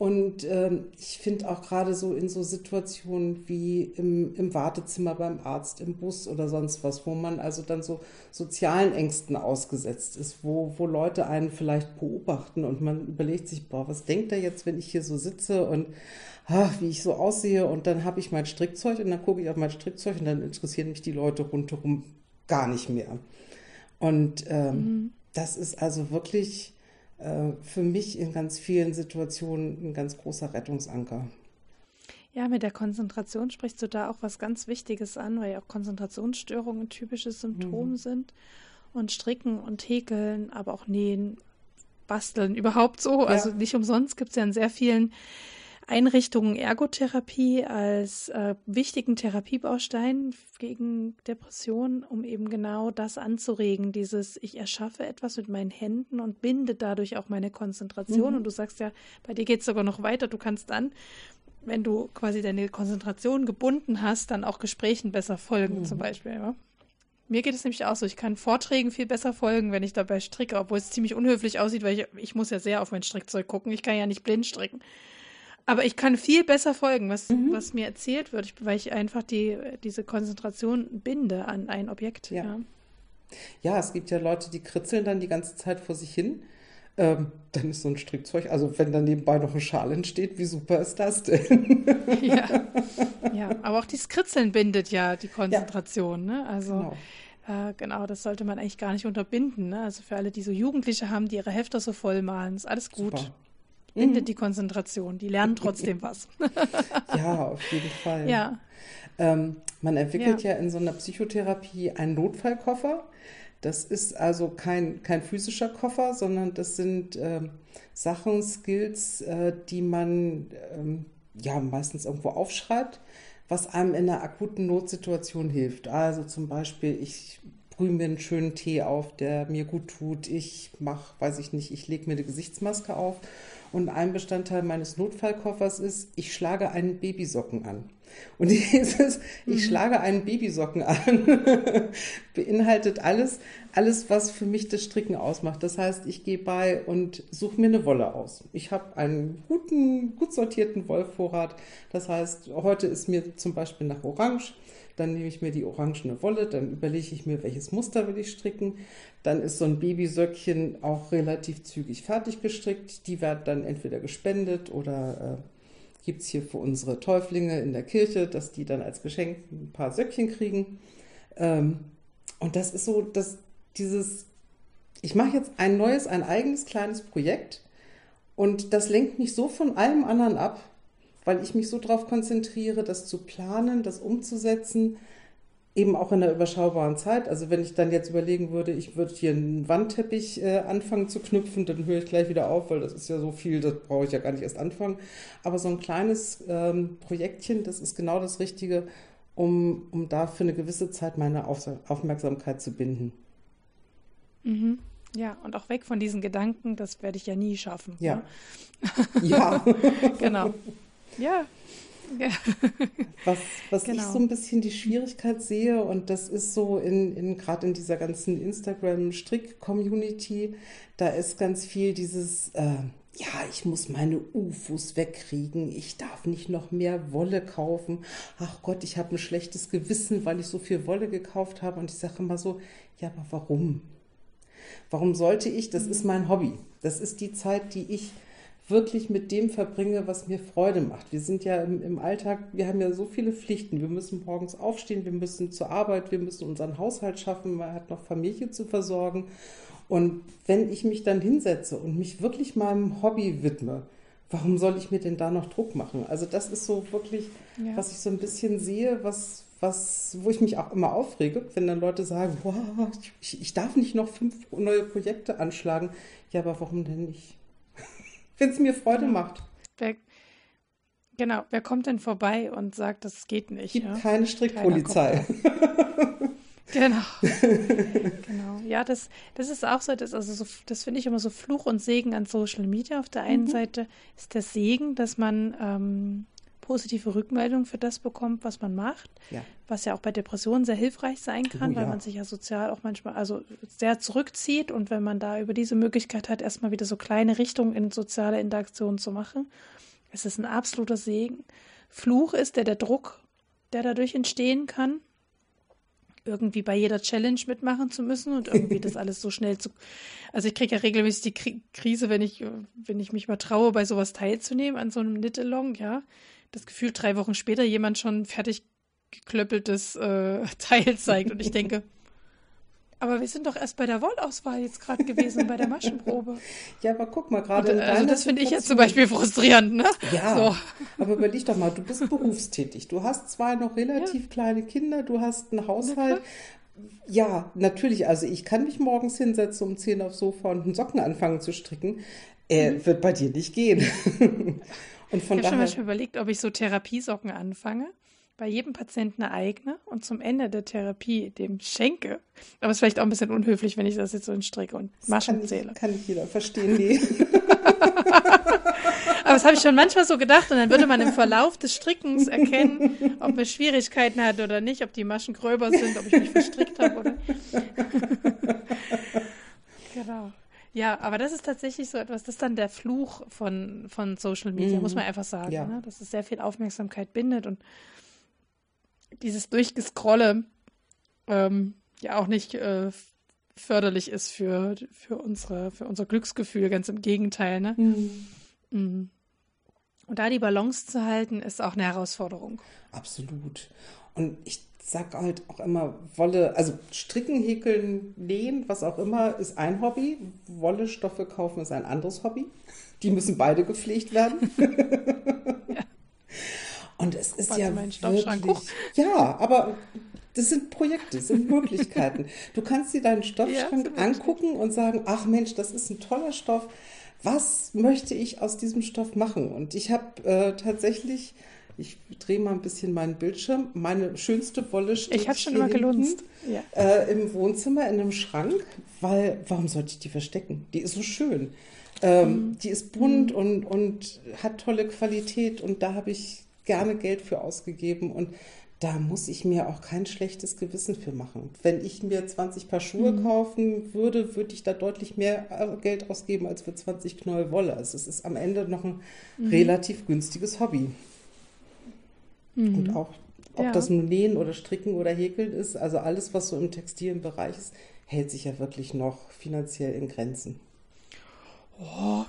[SPEAKER 2] Und ähm, ich finde auch gerade so in so Situationen wie im, im Wartezimmer beim Arzt, im Bus oder sonst was, wo man also dann so sozialen Ängsten ausgesetzt ist, wo, wo Leute einen vielleicht beobachten und man überlegt sich, boah, was denkt er jetzt, wenn ich hier so sitze und ach, wie ich so aussehe und dann habe ich mein Strickzeug und dann gucke ich auf mein Strickzeug und dann interessieren mich die Leute rundherum gar nicht mehr. Und ähm, mhm. das ist also wirklich äh, für mich in ganz vielen Situationen ein ganz großer Rettungsanker.
[SPEAKER 1] Ja, mit der Konzentration sprichst du da auch was ganz Wichtiges an, weil ja auch Konzentrationsstörungen ein typisches Symptom mhm. sind. Und Stricken und Häkeln, aber auch Nähen Basteln überhaupt so. Ja. Also nicht umsonst gibt es ja in sehr vielen Einrichtungen Ergotherapie als äh, wichtigen Therapiebaustein gegen Depressionen, um eben genau das anzuregen, dieses ich erschaffe etwas mit meinen Händen und binde dadurch auch meine Konzentration. Mhm. Und du sagst ja, bei dir geht es sogar noch weiter, du kannst dann wenn du quasi deine Konzentration gebunden hast, dann auch Gesprächen besser folgen, mhm. zum Beispiel. Ja? Mir geht es nämlich auch so, ich kann Vorträgen viel besser folgen, wenn ich dabei stricke, obwohl es ziemlich unhöflich aussieht, weil ich, ich muss ja sehr auf mein Strickzeug gucken. Ich kann ja nicht blind stricken. Aber ich kann viel besser folgen, was, mhm. was mir erzählt wird, weil ich einfach die, diese Konzentration binde an ein Objekt.
[SPEAKER 2] Ja. ja. ja es gibt ja Leute, die kritzeln dann die ganze Zeit vor sich hin. Ähm, dann ist so ein Strickzeug, also wenn dann nebenbei noch ein Schal entsteht, wie super ist das denn?
[SPEAKER 1] ja. ja, aber auch dieses Kritzeln bindet ja die Konzentration. Ja. Ne? Also genau. Äh, genau. das sollte man eigentlich gar nicht unterbinden. Ne? Also für alle, die so Jugendliche haben, die ihre Hefter so voll malen, ist alles gut. Super bindet mhm. die Konzentration. Die lernen trotzdem was.
[SPEAKER 2] ja, auf jeden Fall. Ja. Ähm, man entwickelt ja. ja. in so einer Psychotherapie einen Notfallkoffer. Das ist also kein, kein physischer Koffer, sondern das sind ähm, Sachen, Skills, äh, die man ähm, ja meistens irgendwo aufschreibt, was einem in einer akuten Notsituation hilft. Also zum Beispiel, ich brühe mir einen schönen Tee auf, der mir gut tut. Ich mache, weiß ich nicht, ich lege mir eine Gesichtsmaske auf und ein Bestandteil meines Notfallkoffers ist, ich schlage einen Babysocken an. Und dieses, ich mhm. schlage einen Babysocken an, beinhaltet alles, alles, was für mich das Stricken ausmacht. Das heißt, ich gehe bei und suche mir eine Wolle aus. Ich habe einen guten, gut sortierten Wollvorrat. Das heißt, heute ist mir zum Beispiel nach Orange dann nehme ich mir die orangene Wolle, dann überlege ich mir, welches Muster will ich stricken. Dann ist so ein Babysöckchen auch relativ zügig fertig gestrickt. Die werden dann entweder gespendet oder äh, gibt es hier für unsere Täuflinge in der Kirche, dass die dann als Geschenk ein paar Söckchen kriegen. Ähm, und das ist so, dass dieses, ich mache jetzt ein neues, ein eigenes kleines Projekt und das lenkt mich so von allem anderen ab, weil ich mich so darauf konzentriere, das zu planen, das umzusetzen, eben auch in einer überschaubaren Zeit. Also wenn ich dann jetzt überlegen würde, ich würde hier einen Wandteppich äh, anfangen zu knüpfen, dann höre ich gleich wieder auf, weil das ist ja so viel, das brauche ich ja gar nicht erst anfangen. Aber so ein kleines ähm, Projektchen, das ist genau das Richtige, um, um da für eine gewisse Zeit meine Auf Aufmerksamkeit zu binden.
[SPEAKER 1] Mhm. Ja, und auch weg von diesen Gedanken, das werde ich ja nie schaffen.
[SPEAKER 2] Ja. Ne? Ja.
[SPEAKER 1] genau. Ja. ja.
[SPEAKER 2] Was, was genau. ich so ein bisschen die Schwierigkeit sehe, und das ist so in, in gerade in dieser ganzen Instagram-Strick-Community, da ist ganz viel dieses, äh, ja, ich muss meine UFOs wegkriegen, ich darf nicht noch mehr Wolle kaufen. Ach Gott, ich habe ein schlechtes Gewissen, weil ich so viel Wolle gekauft habe. Und ich sage immer so, ja, aber warum? Warum sollte ich? Das ist mein Hobby. Das ist die Zeit, die ich wirklich mit dem verbringe, was mir Freude macht. Wir sind ja im, im, Alltag, wir haben ja so viele Pflichten. Wir müssen morgens aufstehen, wir müssen zur Arbeit, wir müssen unseren Haushalt schaffen, man hat noch Familie zu versorgen. Und wenn ich mich dann hinsetze und mich wirklich meinem Hobby widme, warum soll ich mir denn da noch Druck machen? Also das ist so wirklich, ja. was ich so ein bisschen sehe, was, was, wo ich mich auch immer aufrege, wenn dann Leute sagen, wow, ich, ich darf nicht noch fünf neue Projekte anschlagen. Ja, aber warum denn nicht? Wenn es mir Freude ja. macht.
[SPEAKER 1] Wer, genau, wer kommt denn vorbei und sagt, das geht nicht?
[SPEAKER 2] Gibt ja? keine Strickpolizei.
[SPEAKER 1] genau. genau. Ja, das, das ist auch so, das, also so, das finde ich immer so Fluch und Segen an Social Media. Auf der einen mhm. Seite ist der Segen, dass man ähm, positive Rückmeldung für das bekommt, was man macht, ja. was ja auch bei Depressionen sehr hilfreich sein kann, oh, weil man sich ja sozial auch manchmal also sehr zurückzieht und wenn man da über diese Möglichkeit hat, erstmal wieder so kleine Richtungen in soziale Interaktion zu machen, es ist ein absoluter Segen. Fluch ist der der Druck, der dadurch entstehen kann, irgendwie bei jeder Challenge mitmachen zu müssen und irgendwie das alles so schnell zu. Also ich kriege ja regelmäßig die Krise, wenn ich, wenn ich mich mal traue, bei sowas teilzunehmen, an so einem Knit-Along, ja das Gefühl, drei Wochen später jemand schon fertig geklöppeltes äh, Teil zeigt. Und ich denke, aber wir sind doch erst bei der Wollauswahl jetzt gerade gewesen, bei der Maschenprobe.
[SPEAKER 2] Ja, aber guck mal, gerade.
[SPEAKER 1] Und, also das finde ich jetzt zum Beispiel frustrierend, ne?
[SPEAKER 2] Ja. So. Aber überleg doch mal, du bist berufstätig. Du hast zwei noch relativ ja. kleine Kinder, du hast einen Haushalt. Ja, natürlich. Also ich kann mich morgens hinsetzen um 10 aufs Sofa und einen Socken anfangen zu stricken. Äh, mhm. Wird bei dir nicht gehen.
[SPEAKER 1] Und von ich habe schon mal überlegt, ob ich so Therapiesocken anfange bei jedem Patienten eine eigene und zum Ende der Therapie dem schenke. Aber es ist vielleicht auch ein bisschen unhöflich, wenn ich das jetzt so in Stricke und Maschen kann zähle.
[SPEAKER 2] Ich, kann nicht jeder verstehen, nee.
[SPEAKER 1] Aber das habe ich schon manchmal so gedacht und dann würde man im Verlauf des Strickens erkennen, ob man Schwierigkeiten hat oder nicht, ob die Maschen gröber sind, ob ich mich verstrickt habe oder. genau. Ja, aber das ist tatsächlich so etwas, das ist dann der Fluch von, von Social Media, mhm. muss man einfach sagen, ja. ne? dass es sehr viel Aufmerksamkeit bindet und dieses Durchgescrolle ähm, ja auch nicht äh, förderlich ist für, für, unsere, für unser Glücksgefühl, ganz im Gegenteil. Ne? Mhm. Mhm. Und da die Balance zu halten, ist auch eine Herausforderung.
[SPEAKER 2] Absolut. Und ich sage halt auch immer, Wolle, also stricken, häkeln, nähen, was auch immer, ist ein Hobby. Wolle, Stoffe kaufen ist ein anderes Hobby. Die müssen beide gepflegt werden. ja. Und es ist ja wirklich, ja, aber das sind Projekte, das sind Möglichkeiten. Du kannst dir deinen Stoffschrank ja, angucken und sagen, ach Mensch, das ist ein toller Stoff. Was möchte ich aus diesem Stoff machen? Und ich habe äh, tatsächlich, ich drehe mal ein bisschen meinen Bildschirm, meine schönste Wolle steht
[SPEAKER 1] Ich habe schon immer gelunzt. Ja.
[SPEAKER 2] Äh, Im Wohnzimmer in einem Schrank, weil warum sollte ich die verstecken? Die ist so schön. Ähm, mhm. Die ist bunt mhm. und, und hat tolle Qualität und da habe ich gerne Geld für ausgegeben und da muss ich mir auch kein schlechtes Gewissen für machen. Wenn ich mir 20 Paar Schuhe mhm. kaufen würde, würde ich da deutlich mehr äh, Geld ausgeben als für 20 Knäuel Wolle. Also es ist am Ende noch ein mhm. relativ günstiges Hobby. Mhm. Und auch, ob ja. das nun Nähen oder Stricken oder Häkeln ist, also alles, was so im textilen Bereich ist, hält sich ja wirklich noch finanziell in Grenzen.
[SPEAKER 1] Oh,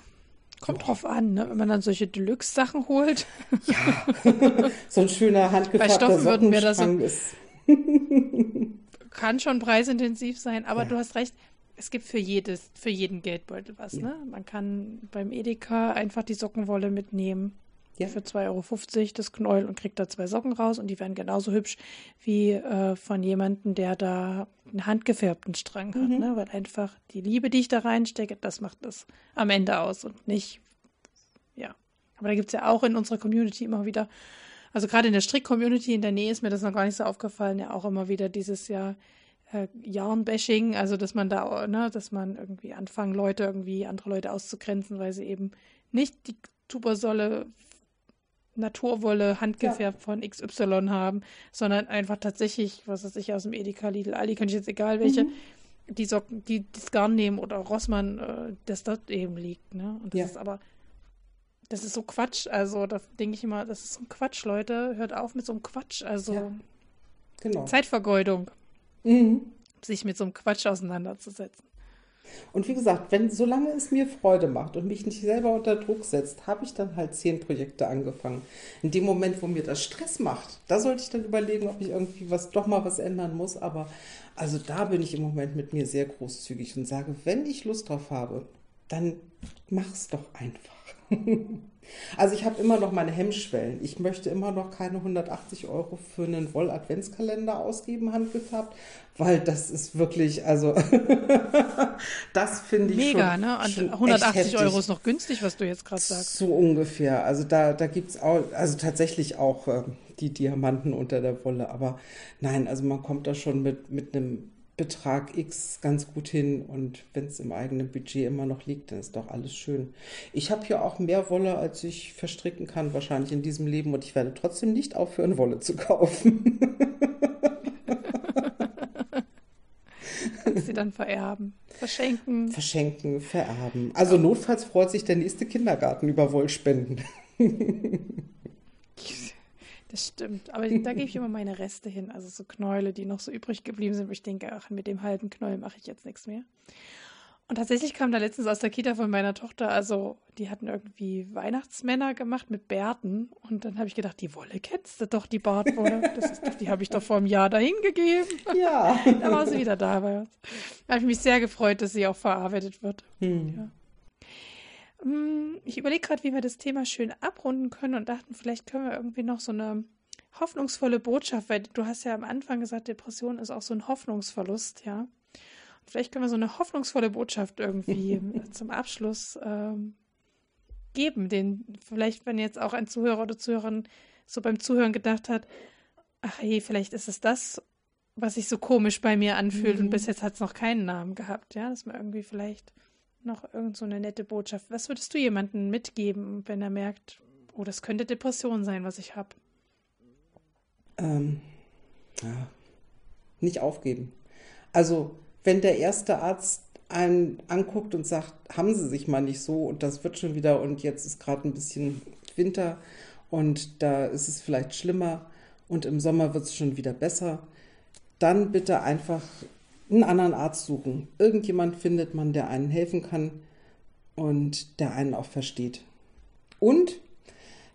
[SPEAKER 1] Kommt drauf an, ne? wenn man dann solche Deluxe-Sachen holt.
[SPEAKER 2] Ja, so ein schöner handgefärbter
[SPEAKER 1] Bei Stoffen würden wir das so, ist. kann schon preisintensiv sein, aber ja. du hast recht, es gibt für jedes, für jeden Geldbeutel was. Ja. Ne? Man kann beim Edeka einfach die Sockenwolle mitnehmen ja. für 2,50 Euro das Knäuel und kriegt da zwei Socken raus und die werden genauso hübsch wie äh, von jemandem, der da einen handgefärbten Strang hat. Mhm. Ne? Weil einfach die Liebe, die ich da reinstecke, das macht das am Ende aus und nicht, ja. Aber da gibt es ja auch in unserer Community immer wieder, also gerade in der Strick-Community in der Nähe ist mir das noch gar nicht so aufgefallen, ja auch immer wieder dieses Jahr äh, Yarn-Bashing, also dass man da, ne, dass man irgendwie anfangen, Leute irgendwie, andere Leute auszugrenzen, weil sie eben nicht die Tubersolle Naturwolle handgefärbt ja. von XY haben, sondern einfach tatsächlich, was weiß ich, aus dem Edeka, Lidl, Ali, kann ich jetzt egal welche, mhm. die Socken, die das Garn nehmen oder Rossmann, äh, das dort eben liegt, ne? Und das ja. ist aber, das ist so Quatsch, also da denke ich immer, das ist so ein Quatsch, Leute, hört auf mit so einem Quatsch, also ja. genau. Zeitvergeudung, mhm. sich mit so einem Quatsch auseinanderzusetzen.
[SPEAKER 2] Und wie gesagt, wenn, solange es mir Freude macht und mich nicht selber unter Druck setzt, habe ich dann halt zehn Projekte angefangen. In dem Moment, wo mir das Stress macht, da sollte ich dann überlegen, ob ich irgendwie was, doch mal was ändern muss. Aber also da bin ich im Moment mit mir sehr großzügig und sage, wenn ich Lust drauf habe, dann mach's doch einfach. Also ich habe immer noch meine Hemmschwellen. Ich möchte immer noch keine 180 Euro für einen Woll-Adventskalender ausgeben, handgefärbt, weil das ist wirklich, also das finde ich
[SPEAKER 1] Mega,
[SPEAKER 2] schon,
[SPEAKER 1] ne? Und 180 Euro ist noch günstig, was du jetzt gerade sagst.
[SPEAKER 2] So ungefähr. Also da, da gibt es auch, also tatsächlich auch äh, die Diamanten unter der Wolle. Aber nein, also man kommt da schon mit, mit einem Betrag X ganz gut hin und wenn es im eigenen Budget immer noch liegt, dann ist doch alles schön. Ich habe hier auch mehr Wolle, als ich verstricken kann, wahrscheinlich in diesem Leben und ich werde trotzdem nicht aufhören, Wolle zu kaufen.
[SPEAKER 1] Sie dann vererben, verschenken.
[SPEAKER 2] Verschenken, vererben. Also notfalls freut sich der nächste Kindergarten über Wollspenden.
[SPEAKER 1] Das stimmt. Aber da gebe ich immer meine Reste hin. Also so Knäule, die noch so übrig geblieben sind, wo ich denke, ach, mit dem halben Knäuel mache ich jetzt nichts mehr. Und tatsächlich kam da letztens aus der Kita von meiner Tochter, also die hatten irgendwie Weihnachtsmänner gemacht mit Bärten. Und dann habe ich gedacht, die Wolle kennst du doch, die Bartwolle. Das ist doch, die habe ich doch vor einem Jahr dahin gegeben.
[SPEAKER 2] Ja.
[SPEAKER 1] da war sie wieder da bei uns. Da habe ich mich sehr gefreut, dass sie auch verarbeitet wird. Hm. Ja. Hm, ich überlege gerade, wie wir das Thema schön abrunden können und dachten, vielleicht können wir irgendwie noch so eine hoffnungsvolle Botschaft, weil du hast ja am Anfang gesagt, Depression ist auch so ein Hoffnungsverlust, ja. Und vielleicht können wir so eine hoffnungsvolle Botschaft irgendwie zum Abschluss ähm, geben, den vielleicht, wenn jetzt auch ein Zuhörer oder Zuhörerin so beim Zuhören gedacht hat, ach hey, vielleicht ist es das, was sich so komisch bei mir anfühlt mhm. und bis jetzt hat es noch keinen Namen gehabt, ja, dass man irgendwie vielleicht noch irgend so nette Botschaft. Was würdest du jemandem mitgeben, wenn er merkt, oh, das könnte Depression sein, was ich habe?
[SPEAKER 2] Ähm, ja, nicht aufgeben. Also, wenn der erste Arzt einen anguckt und sagt, haben Sie sich mal nicht so und das wird schon wieder und jetzt ist gerade ein bisschen Winter und da ist es vielleicht schlimmer und im Sommer wird es schon wieder besser, dann bitte einfach einen anderen Arzt suchen. Irgendjemand findet man, der einen helfen kann und der einen auch versteht. Und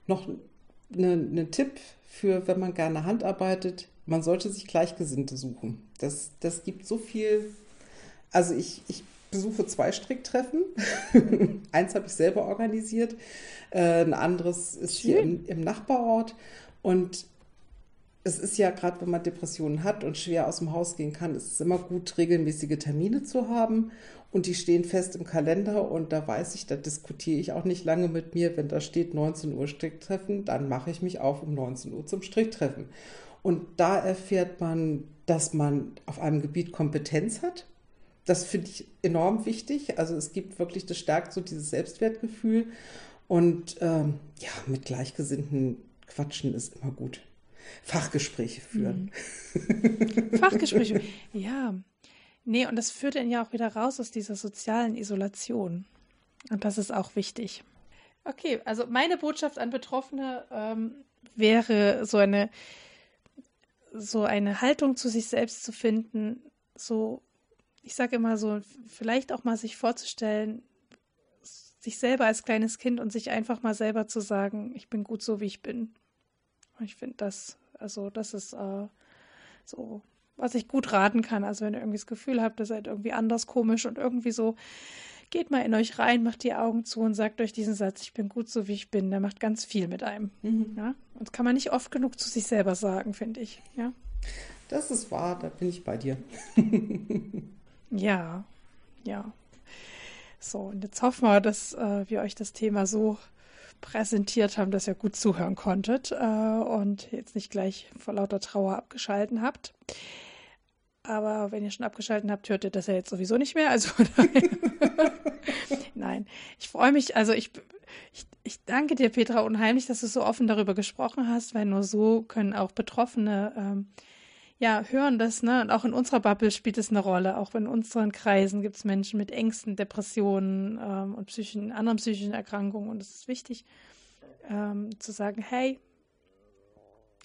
[SPEAKER 2] noch ein Tipp für, wenn man gerne Hand arbeitet, man sollte sich Gleichgesinnte suchen. Das, das gibt so viel. Also ich, ich besuche zwei Stricktreffen. Eins habe ich selber organisiert, äh, ein anderes ist Schön. hier im, im Nachbarort. Und es ist ja gerade, wenn man Depressionen hat und schwer aus dem Haus gehen kann, ist es immer gut, regelmäßige Termine zu haben. Und die stehen fest im Kalender und da weiß ich, da diskutiere ich auch nicht lange mit mir. Wenn da steht 19 Uhr Stricktreffen, dann mache ich mich auf um 19 Uhr zum Stricktreffen. Und da erfährt man, dass man auf einem Gebiet Kompetenz hat. Das finde ich enorm wichtig. Also es gibt wirklich, das stärkt so dieses Selbstwertgefühl. Und ähm, ja, mit Gleichgesinnten quatschen ist immer gut. Fachgespräche führen.
[SPEAKER 1] Mhm. Fachgespräche, ja. Nee, und das führt dann ja auch wieder raus aus dieser sozialen Isolation. Und das ist auch wichtig. Okay, also meine Botschaft an Betroffene ähm, wäre so eine, so eine Haltung zu sich selbst zu finden, so, ich sage immer so, vielleicht auch mal sich vorzustellen, sich selber als kleines Kind und sich einfach mal selber zu sagen, ich bin gut so, wie ich bin. Ich finde das also das ist äh, so, was ich gut raten kann. Also wenn ihr irgendwie das Gefühl habt, ihr seid irgendwie anders komisch und irgendwie so, geht mal in euch rein, macht die Augen zu und sagt euch diesen Satz, ich bin gut so, wie ich bin. Der macht ganz viel mit einem. Mhm. Ja? Und das kann man nicht oft genug zu sich selber sagen, finde ich. Ja?
[SPEAKER 2] Das ist wahr, da bin ich bei dir.
[SPEAKER 1] ja, ja. So, und jetzt hoffen wir, dass äh, wir euch das Thema so präsentiert haben, dass ihr gut zuhören konntet äh, und jetzt nicht gleich vor lauter Trauer abgeschalten habt. Aber wenn ihr schon abgeschalten habt, hört ihr das ja jetzt sowieso nicht mehr. Also nein, nein. ich freue mich. Also ich, ich, ich danke dir, Petra, unheimlich, dass du so offen darüber gesprochen hast, weil nur so können auch Betroffene ähm, ja, hören das, ne? Und auch in unserer Bubble spielt es eine Rolle. Auch in unseren Kreisen gibt es Menschen mit Ängsten, Depressionen ähm, und psychischen, anderen psychischen Erkrankungen. Und es ist wichtig, ähm, zu sagen, hey,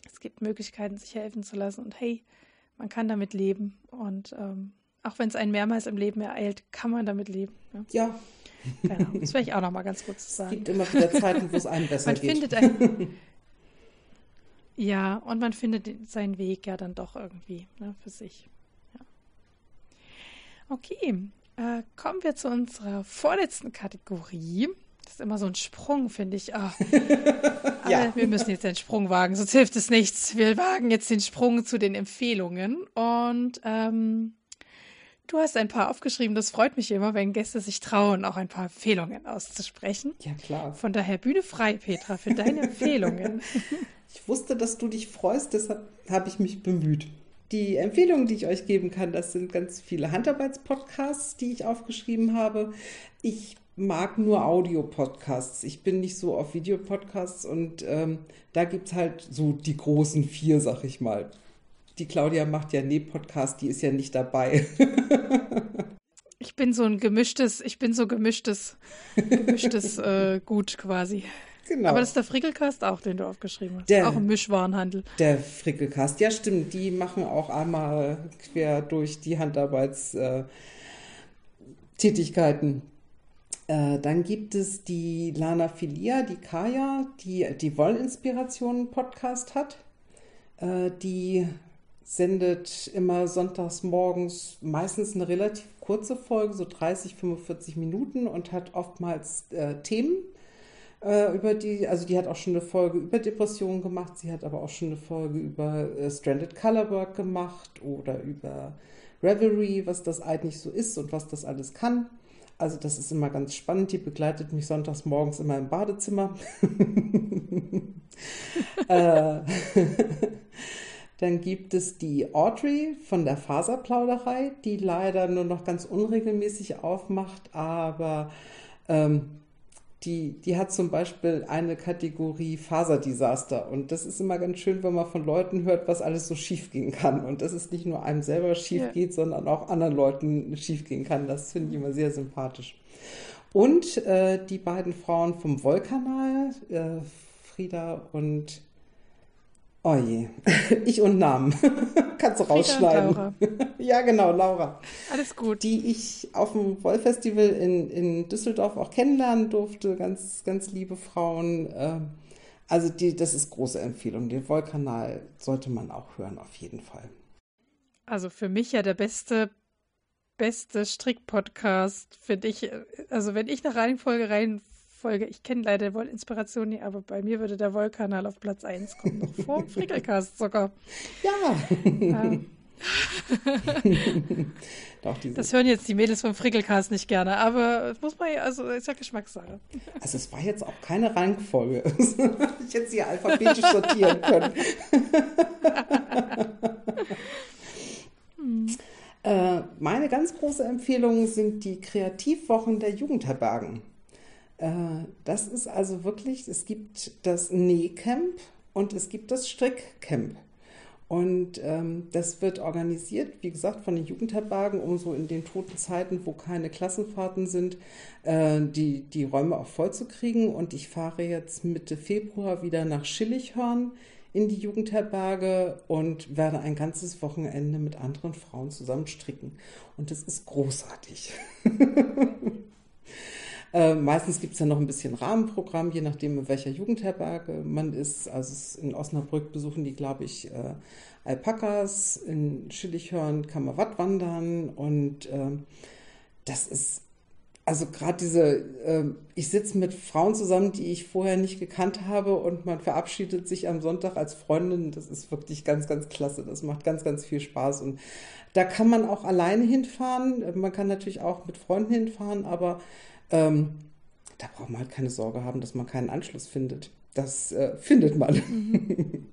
[SPEAKER 1] es gibt Möglichkeiten, sich helfen zu lassen und hey, man kann damit leben. Und ähm, auch wenn es einen mehrmals im Leben ereilt, kann man damit leben.
[SPEAKER 2] Ne? Ja.
[SPEAKER 1] Genau. Das werde ich auch noch mal ganz kurz sagen.
[SPEAKER 2] Es gibt immer wieder Zeiten, wo es einem besser
[SPEAKER 1] man
[SPEAKER 2] geht.
[SPEAKER 1] Findet ein, Ja, und man findet seinen Weg ja dann doch irgendwie ne, für sich. Ja. Okay, äh, kommen wir zu unserer vorletzten Kategorie. Das ist immer so ein Sprung, finde ich. Oh. Ja. wir müssen jetzt den Sprung wagen, sonst hilft es nichts. Wir wagen jetzt den Sprung zu den Empfehlungen. Und ähm, du hast ein paar aufgeschrieben. Das freut mich immer, wenn Gäste sich trauen, auch ein paar Empfehlungen auszusprechen.
[SPEAKER 2] Ja, klar.
[SPEAKER 1] Von daher Bühne frei, Petra, für deine Empfehlungen.
[SPEAKER 2] Ich wusste, dass du dich freust, deshalb habe ich mich bemüht. Die Empfehlungen, die ich euch geben kann, das sind ganz viele Handarbeitspodcasts, die ich aufgeschrieben habe. Ich mag nur Audio-Podcasts. Ich bin nicht so auf Videopodcasts und ähm, da gibt es halt so die großen vier, sag ich mal. Die Claudia macht ja Nee-Podcast, die ist ja nicht dabei.
[SPEAKER 1] ich bin so ein gemischtes, ich bin so gemischtes, gemischtes äh, Gut quasi. Genau. Aber das ist der Frickelcast auch, den du aufgeschrieben hast. Der, auch im Mischwarenhandel.
[SPEAKER 2] Der Frickelcast, ja stimmt. Die machen auch einmal quer durch die Handarbeitstätigkeiten. Äh, dann gibt es die Lana Filia, die Kaya, die die Wollinspirationen-Podcast hat. Äh, die sendet immer sonntags morgens meistens eine relativ kurze Folge, so 30, 45 Minuten und hat oftmals äh, Themen Äh, über die, also die hat auch schon eine Folge über Depressionen gemacht, sie hat aber auch schon eine Folge über äh, Stranded Colorwork gemacht oder über Revelry, was das eigentlich so ist und was das alles kann. Also das ist immer ganz spannend. Die begleitet mich sonntags morgens immer im Badezimmer. äh, Dann gibt es die Audrey von der Faserplauderei, die leider nur noch ganz unregelmäßig aufmacht, aber ähm, die, die hat zum Beispiel eine Kategorie Faserdesaster. Und das ist immer ganz schön, wenn man von Leuten hört, was alles so schief gehen kann. Und dass es nicht nur einem selber schief ja. geht, sondern auch anderen Leuten schief gehen kann. Das finde ich immer sehr sympathisch. Und äh, die beiden Frauen vom Wollkanal, äh, Frieda und Oh je, ich und Namen. Kannst du rausschneiden. Ja, genau, Laura.
[SPEAKER 1] Alles gut.
[SPEAKER 2] Die ich auf dem Wollfestival in, in Düsseldorf auch kennenlernen durfte. Ganz, ganz liebe Frauen. Ähm, also die, das ist große Empfehlung. Den Wollkanal sollte man auch hören, auf jeden Fall.
[SPEAKER 1] Also für mich ja der beste, beste Strick-Podcast, finde ich. Also wenn ich eine Reihenfolge rein Folge. Ich kenne leider Woll-Inspiration nicht, aber bei mir würde der Wollkanal auf Platz 1 kommen, noch vor dem Frickelcast sogar.
[SPEAKER 2] Ja. Ähm.
[SPEAKER 1] Doch, das hören jetzt die Mädels vom Frickelcast nicht gerne, aber muss man ja, also ist ja Geschmackssache.
[SPEAKER 2] Also es war jetzt auch keine Rangfolge. ich hätte sie alphabetisch sortieren können. hm. äh, meine ganz große Empfehlung sind die Kreativwochen der Jugendherbergen. Äh, das ist also wirklich, es gibt das Nähcamp und es gibt das Strickcamp. Und ähm, das wird organisiert, wie gesagt, von den Jugendherbergen, um so in den toten Zeiten, wo keine Klassenfahrten sind, äh, die, die Räume auch voll zu kriegen. Und ich fahre jetzt Mitte Februar wieder nach Schillichhorn in die Jugendherberge und werde ein ganzes Wochenende mit anderen Frauen zusammen stricken. Und das ist großartig. Äh, meistens gibt es ja noch ein bisschen Rahmenprogramm, je nachdem, in welcher Jugendherberge man ist. Also in Osnabrück besuchen die, glaube ich, äh, Alpakas, in Schillichhörn kann man Watt wandern und äh, das ist also gerade diese, äh, ich sitze mit Frauen zusammen, die ich vorher nicht gekannt habe und man verabschiedet sich am Sonntag als Freundin. Das ist wirklich ganz, ganz klasse. Das macht ganz, ganz viel Spaß. Und da kann man auch alleine hinfahren. Man kann natürlich auch mit Freunden hinfahren, aber ähm, da braucht man halt keine Sorge haben, dass man keinen Anschluss findet. Das äh, findet man. Mhm.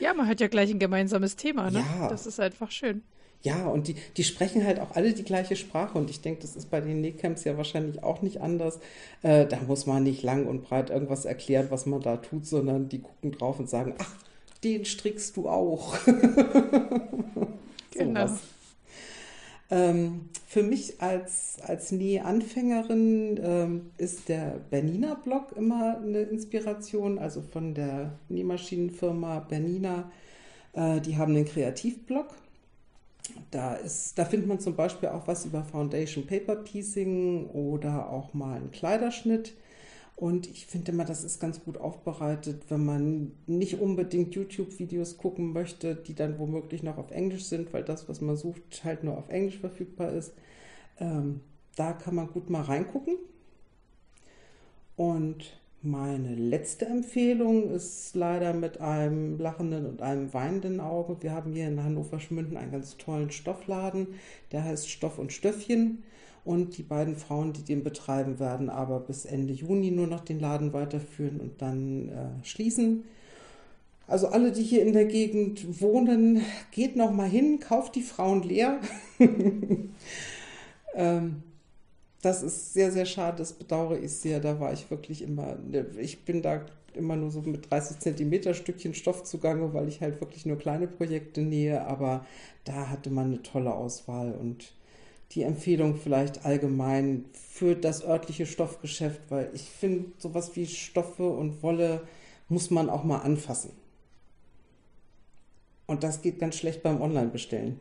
[SPEAKER 1] Ja, man hat ja gleich ein gemeinsames Thema, ne? Ja. Das ist einfach schön.
[SPEAKER 2] Ja, und die, die sprechen halt auch alle die gleiche Sprache. Und ich denke, das ist bei den Nähcamps ja wahrscheinlich auch nicht anders. Äh, da muss man nicht lang und breit irgendwas erklären, was man da tut, sondern die gucken drauf und sagen, ach, den strickst du auch.
[SPEAKER 1] genau.
[SPEAKER 2] Ähm, für mich als, als Nähanfängerin ähm, ist der Bernina Blog immer eine Inspiration, also von der Nähmaschinenfirma Bernina. Äh, die haben einen Kreativblog. Da, da findet man zum Beispiel auch was über Foundation Paper Piecing oder auch mal einen Kleiderschnitt. Und ich finde immer, das ist ganz gut aufbereitet, wenn man nicht unbedingt YouTube-Videos gucken möchte, die dann womöglich noch auf Englisch sind, weil das, was man sucht, halt nur auf Englisch verfügbar ist. Ähm, da kann man gut mal reingucken. Und meine letzte Empfehlung ist leider mit einem lachenden und einem weinenden Auge. Wir haben hier in Hannover Schmünden einen ganz tollen Stoffladen, der heißt Stoff und Stöffchen. Und die beiden Frauen, die den betreiben, werden aber bis Ende Juni nur noch den Laden weiterführen und dann äh, schließen. Also alle, die hier in der Gegend wohnen, geht noch mal hin, kauft die Frauen leer. ähm, das ist sehr, sehr schade, das bedauere ich sehr. Da war ich wirklich immer, ich bin da immer nur so mit 30 Zentimeter Stückchen Stoff zugange, weil ich halt wirklich nur kleine Projekte nähe. Aber da hatte man eine tolle Auswahl und die Empfehlung vielleicht allgemein für das örtliche Stoffgeschäft, weil ich finde, sowas wie Stoffe und Wolle muss man auch mal anfassen. Und das geht ganz schlecht beim Online-Bestellen.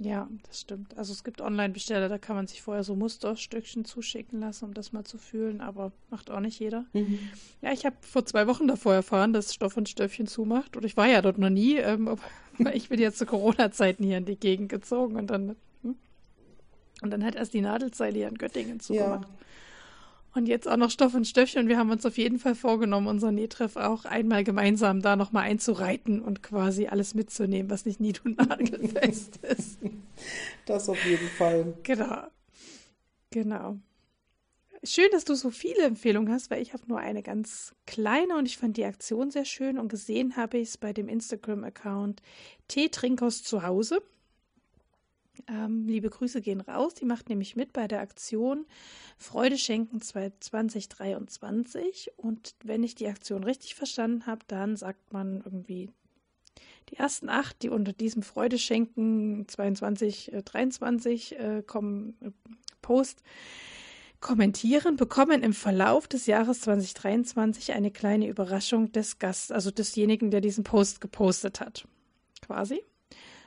[SPEAKER 1] Ja, das stimmt. Also es gibt Online-Besteller, da kann man sich vorher so Musterstückchen zuschicken lassen, um das mal zu fühlen, aber macht auch nicht jeder. Mhm. Ja, ich habe vor zwei Wochen davor erfahren, dass Stoff und Stöffchen zumacht. Und ich war ja dort noch nie, ähm, aber ich bin jetzt zu Corona-Zeiten hier in die Gegend gezogen und dann hm? und dann hat erst die Nadelzeile hier in Göttingen zugemacht. Ja. Und jetzt auch noch Stoff und Stöffchen. Und wir haben uns auf jeden Fall vorgenommen, unser Nähtreff auch einmal gemeinsam da nochmal einzureiten und quasi alles mitzunehmen, was nicht nied- und nagelfest ist.
[SPEAKER 2] Das auf jeden Fall.
[SPEAKER 1] Genau. Genau. Schön, dass du so viele Empfehlungen hast, weil ich habe nur eine ganz kleine und ich fand die Aktion sehr schön und gesehen habe ich es bei dem Instagram-Account Teetrinkers zu Hause. Ähm, liebe Grüße gehen raus. Die macht nämlich mit bei der Aktion Freude schenken 2023. Und wenn ich die Aktion richtig verstanden habe, dann sagt man irgendwie die ersten acht, die unter diesem Freude schenken 22, äh, 23 äh, kommen, äh, Post kommentieren, bekommen im Verlauf des Jahres 2023 eine kleine Überraschung des Gasts, also desjenigen, der diesen Post gepostet hat. Quasi.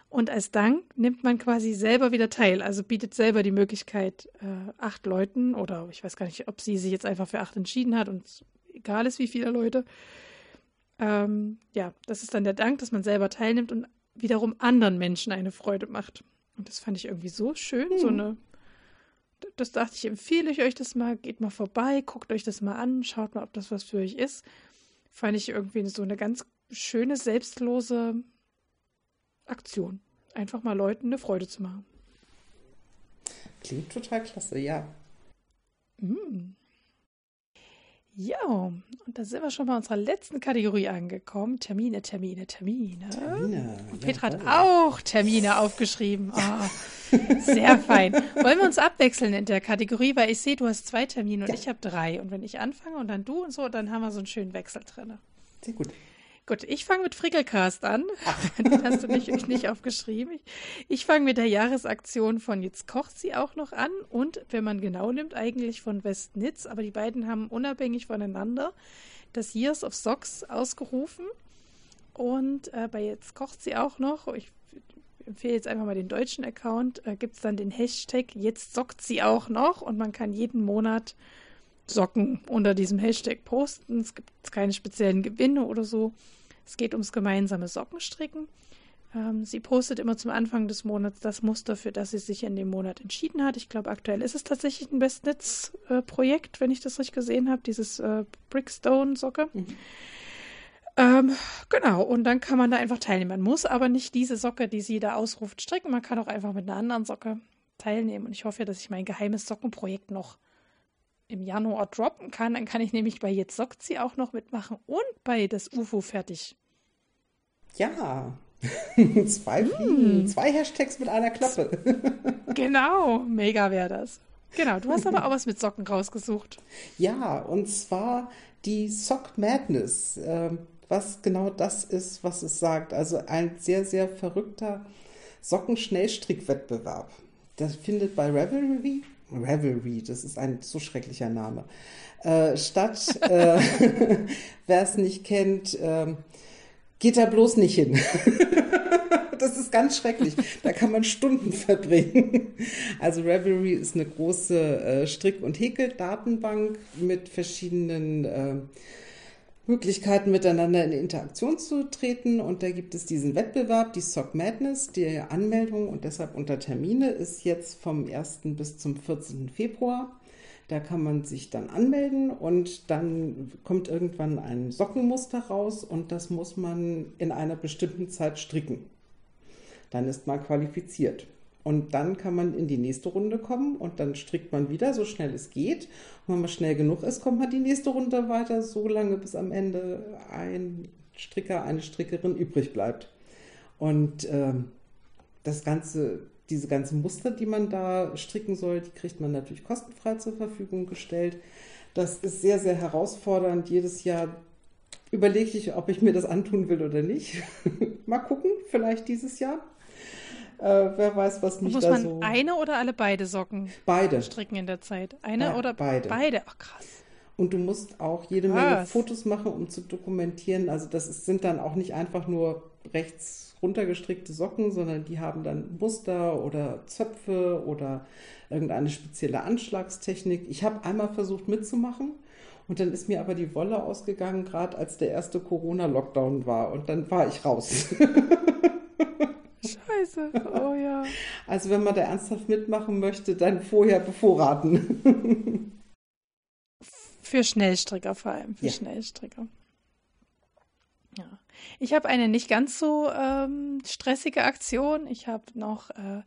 [SPEAKER 1] Und als Dank nimmt man quasi selber wieder teil, also bietet selber die Möglichkeit, äh, acht Leuten oder ich weiß gar nicht, ob sie sich jetzt einfach für acht entschieden hat und egal ist, wie viele Leute. Ähm, ja, das ist dann der Dank, dass man selber teilnimmt und wiederum anderen Menschen eine Freude macht. Und das fand ich irgendwie so schön, hm. so eine. Das dachte ich, empfehle ich euch das mal, geht mal vorbei, guckt euch das mal an, schaut mal, ob das was für euch ist. Fand ich irgendwie so eine ganz schöne, selbstlose Aktion. Einfach mal Leuten eine Freude zu machen.
[SPEAKER 2] Klingt total klasse, ja.
[SPEAKER 1] Mm. Ja, und da sind wir schon bei unserer letzten Kategorie angekommen. Termine, Termine, Termine. Termine. Und Petra ja, hat auch Termine aufgeschrieben. Oh, sehr fein. Wollen wir uns abwechseln in der Kategorie, weil ich sehe, du hast zwei Termine und ja. ich habe drei. Und wenn ich anfange und dann du und so, dann haben wir so einen schönen Wechsel drin.
[SPEAKER 2] Sehr gut.
[SPEAKER 1] Gut, ich fange mit Frickelcast an. Den hast du nicht, nicht aufgeschrieben. Ich, ich fange mit der Jahresaktion von Jetzt kocht sie auch noch an und, wenn man genau nimmt, eigentlich von Westnitz. Aber die beiden haben unabhängig voneinander das Years of Socks ausgerufen. Und äh, bei Jetzt kocht sie auch noch. Ich empfehle jetzt einfach mal den deutschen Account. Äh, Gibt es dann den Hashtag Jetzt sockt sie auch noch und man kann jeden Monat Socken unter diesem Hashtag posten. Es gibt keine speziellen Gewinne oder so. Es geht ums gemeinsame Sockenstricken. Ähm, sie postet immer zum Anfang des Monats das Muster, für das sie sich in dem Monat entschieden hat. Ich glaube, aktuell ist es tatsächlich ein Bestnetz-Projekt, äh, wenn ich das richtig gesehen habe, dieses äh, Brickstone-Socke. Mhm. Ähm, genau, und dann kann man da einfach teilnehmen. Man muss aber nicht diese Socke, die sie da ausruft, stricken. Man kann auch einfach mit einer anderen Socke teilnehmen. Und ich hoffe, dass ich mein geheimes Sockenprojekt noch im Januar droppen kann, dann kann ich nämlich bei Jetzt sockt sie auch noch mitmachen und bei das UFO fertig.
[SPEAKER 2] Ja, zwei, mm. zwei Hashtags mit einer Klappe.
[SPEAKER 1] genau, mega wäre das. Genau, du hast aber auch was mit Socken rausgesucht.
[SPEAKER 2] Ja, und zwar die Sock Madness, äh, was genau das ist, was es sagt. Also ein sehr, sehr verrückter Sockenschnellstrickwettbewerb. Das findet bei Revelry Revelry, das ist ein so schrecklicher Name. Äh, statt, äh, wer es nicht kennt, äh, geht da bloß nicht hin. das ist ganz schrecklich. Da kann man Stunden verbringen. Also Revelry ist eine große äh, Strick- und Häkel-Datenbank mit verschiedenen äh, Möglichkeiten, miteinander in Interaktion zu treten. Und da gibt es diesen Wettbewerb, die Sock Madness. Die Anmeldung und deshalb unter Termine ist jetzt vom 1. bis zum 14. Februar. Da kann man sich dann anmelden und dann kommt irgendwann ein Sockenmuster raus und das muss man in einer bestimmten Zeit stricken. Dann ist man qualifiziert. Und dann kann man in die nächste Runde kommen und dann strickt man wieder, so schnell es geht. Und wenn man schnell genug ist, kommt man die nächste Runde weiter, so lange bis am Ende ein Stricker, eine Strickerin übrig bleibt. Und äh, das Ganze, diese ganzen Muster, die man da stricken soll, die kriegt man natürlich kostenfrei zur Verfügung gestellt. Das ist sehr, sehr herausfordernd. Jedes Jahr überlege ich, ob ich mir das antun will oder nicht. Mal gucken, vielleicht dieses Jahr. Äh, wer weiß, was mich
[SPEAKER 1] Muss
[SPEAKER 2] da
[SPEAKER 1] man
[SPEAKER 2] so...
[SPEAKER 1] eine oder alle beide Socken
[SPEAKER 2] beide.
[SPEAKER 1] stricken in der Zeit? Eine ja, oder
[SPEAKER 2] beide?
[SPEAKER 1] Beide, ach krass.
[SPEAKER 2] Und du musst auch jede Menge was? Fotos machen, um zu dokumentieren. Also das ist, sind dann auch nicht einfach nur rechts runtergestrickte Socken, sondern die haben dann Muster oder Zöpfe oder irgendeine spezielle Anschlagstechnik. Ich habe einmal versucht mitzumachen und dann ist mir aber die Wolle ausgegangen, gerade als der erste Corona-Lockdown war und dann war ich raus.
[SPEAKER 1] Scheiße, oh ja.
[SPEAKER 2] Also wenn man da ernsthaft mitmachen möchte, dann vorher bevorraten.
[SPEAKER 1] Für Schnellstricker vor allem, für
[SPEAKER 2] Ja.
[SPEAKER 1] Schnellstricker. Ich habe eine nicht ganz so ähm, stressige Aktion. Ich habe noch äh,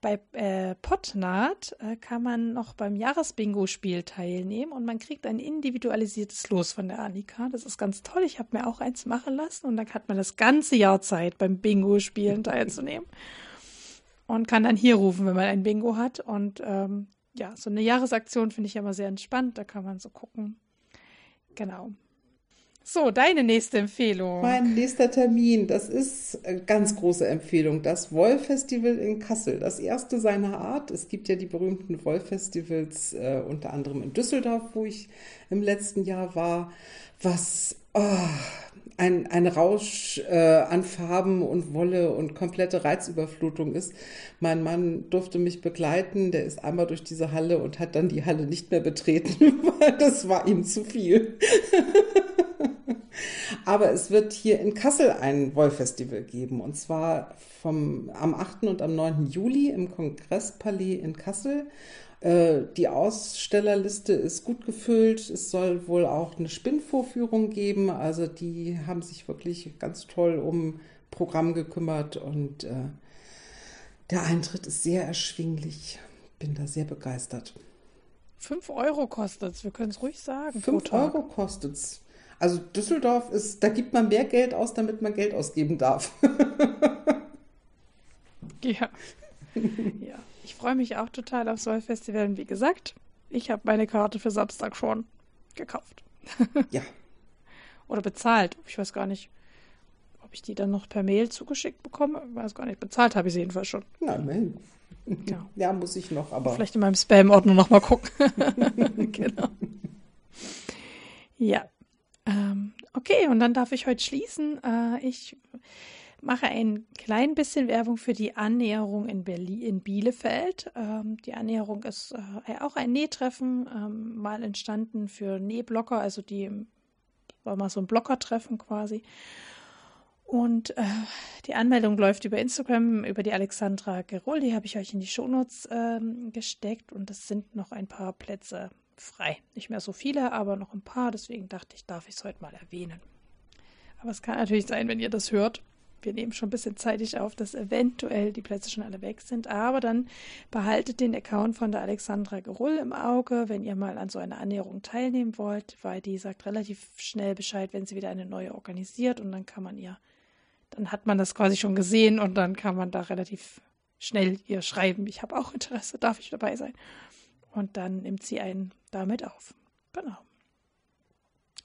[SPEAKER 1] bei äh, Potnaht äh, kann man noch beim Jahresbingo-Spiel teilnehmen und man kriegt ein individualisiertes Los von der Annika. Das ist ganz toll. Ich habe mir auch eins machen lassen und dann hat man das ganze Jahr Zeit, beim Bingo-Spielen teilzunehmen. Und kann dann hier rufen, wenn man ein Bingo hat. Und ähm, ja, so eine Jahresaktion finde ich ja immer sehr entspannt. Da kann man so gucken. Genau. So, deine nächste Empfehlung.
[SPEAKER 2] Mein nächster Termin, das ist eine ganz große Empfehlung, das Woll-Festival in Kassel. Das erste seiner Art. Es gibt ja die berühmten Woll-Festivals, äh, unter anderem in Düsseldorf, wo ich im letzten Jahr war, was oh, ein, ein Rausch äh, an Farben und Wolle und komplette Reizüberflutung ist. Mein Mann durfte mich begleiten, der ist einmal durch diese Halle und hat dann die Halle nicht mehr betreten, weil das war ihm zu viel. Aber es wird hier in Kassel ein Wollfestival geben und zwar vom, am 8. und am 9. Juli im Kongresspalais in Kassel. Äh, Die Ausstellerliste ist gut gefüllt. Es soll wohl auch eine Spinnvorführung geben. Also die haben sich wirklich ganz toll um Programm gekümmert und äh, der Eintritt ist sehr erschwinglich. Bin da sehr begeistert.
[SPEAKER 1] Fünf Euro kostet es, wir können es ruhig sagen. pro
[SPEAKER 2] Fünf
[SPEAKER 1] Tag.
[SPEAKER 2] Euro kostet's. Also Düsseldorf ist, da gibt man mehr Geld aus, damit man Geld ausgeben darf.
[SPEAKER 1] Ja. ja. Ich freue mich auch total aufs Wollfestival. Und wie gesagt, ich habe meine Karte für Samstag schon gekauft.
[SPEAKER 2] Ja,
[SPEAKER 1] Oder bezahlt. Ich weiß gar nicht, ob ich die dann noch per Mail zugeschickt bekomme. Ich weiß gar nicht. Bezahlt habe ich sie jedenfalls schon.
[SPEAKER 2] na immerhin.
[SPEAKER 1] Ja.
[SPEAKER 2] Ja, muss ich noch, aber
[SPEAKER 1] Vielleicht in meinem Spam-Ordner nochmal gucken. genau. Ja. Ähm, okay, und dann darf ich heute schließen. Äh, ich mache ein klein bisschen Werbung für die Annäherung in Berlin, in Bielefeld. Ähm, die Annäherung ist äh, auch ein Nähtreffen, ähm, mal entstanden für Nähblocker, also die war mal so ein Blockertreffen quasi. Und äh, die Anmeldung läuft über Instagram, über die Alexandra Gerol, die habe ich euch in die Shownotes ähm, gesteckt und es sind noch ein paar Plätze frei. Nicht mehr so viele, aber noch ein paar, deswegen dachte ich, darf ich es heute mal erwähnen. Aber es kann natürlich sein, wenn ihr das hört. Wir nehmen schon ein bisschen zeitig auf, dass eventuell die Plätze schon alle weg sind. Aber dann behaltet den Account von der Alexandra Gerull im Auge, wenn ihr mal an so einer Annäherung teilnehmen wollt, weil die sagt relativ schnell Bescheid, wenn sie wieder eine neue organisiert und dann kann man ihr, dann hat man das quasi schon gesehen und dann kann man da relativ schnell ihr schreiben, ich habe auch Interesse, darf ich dabei sein. Und dann nimmt sie einen damit auf. Genau.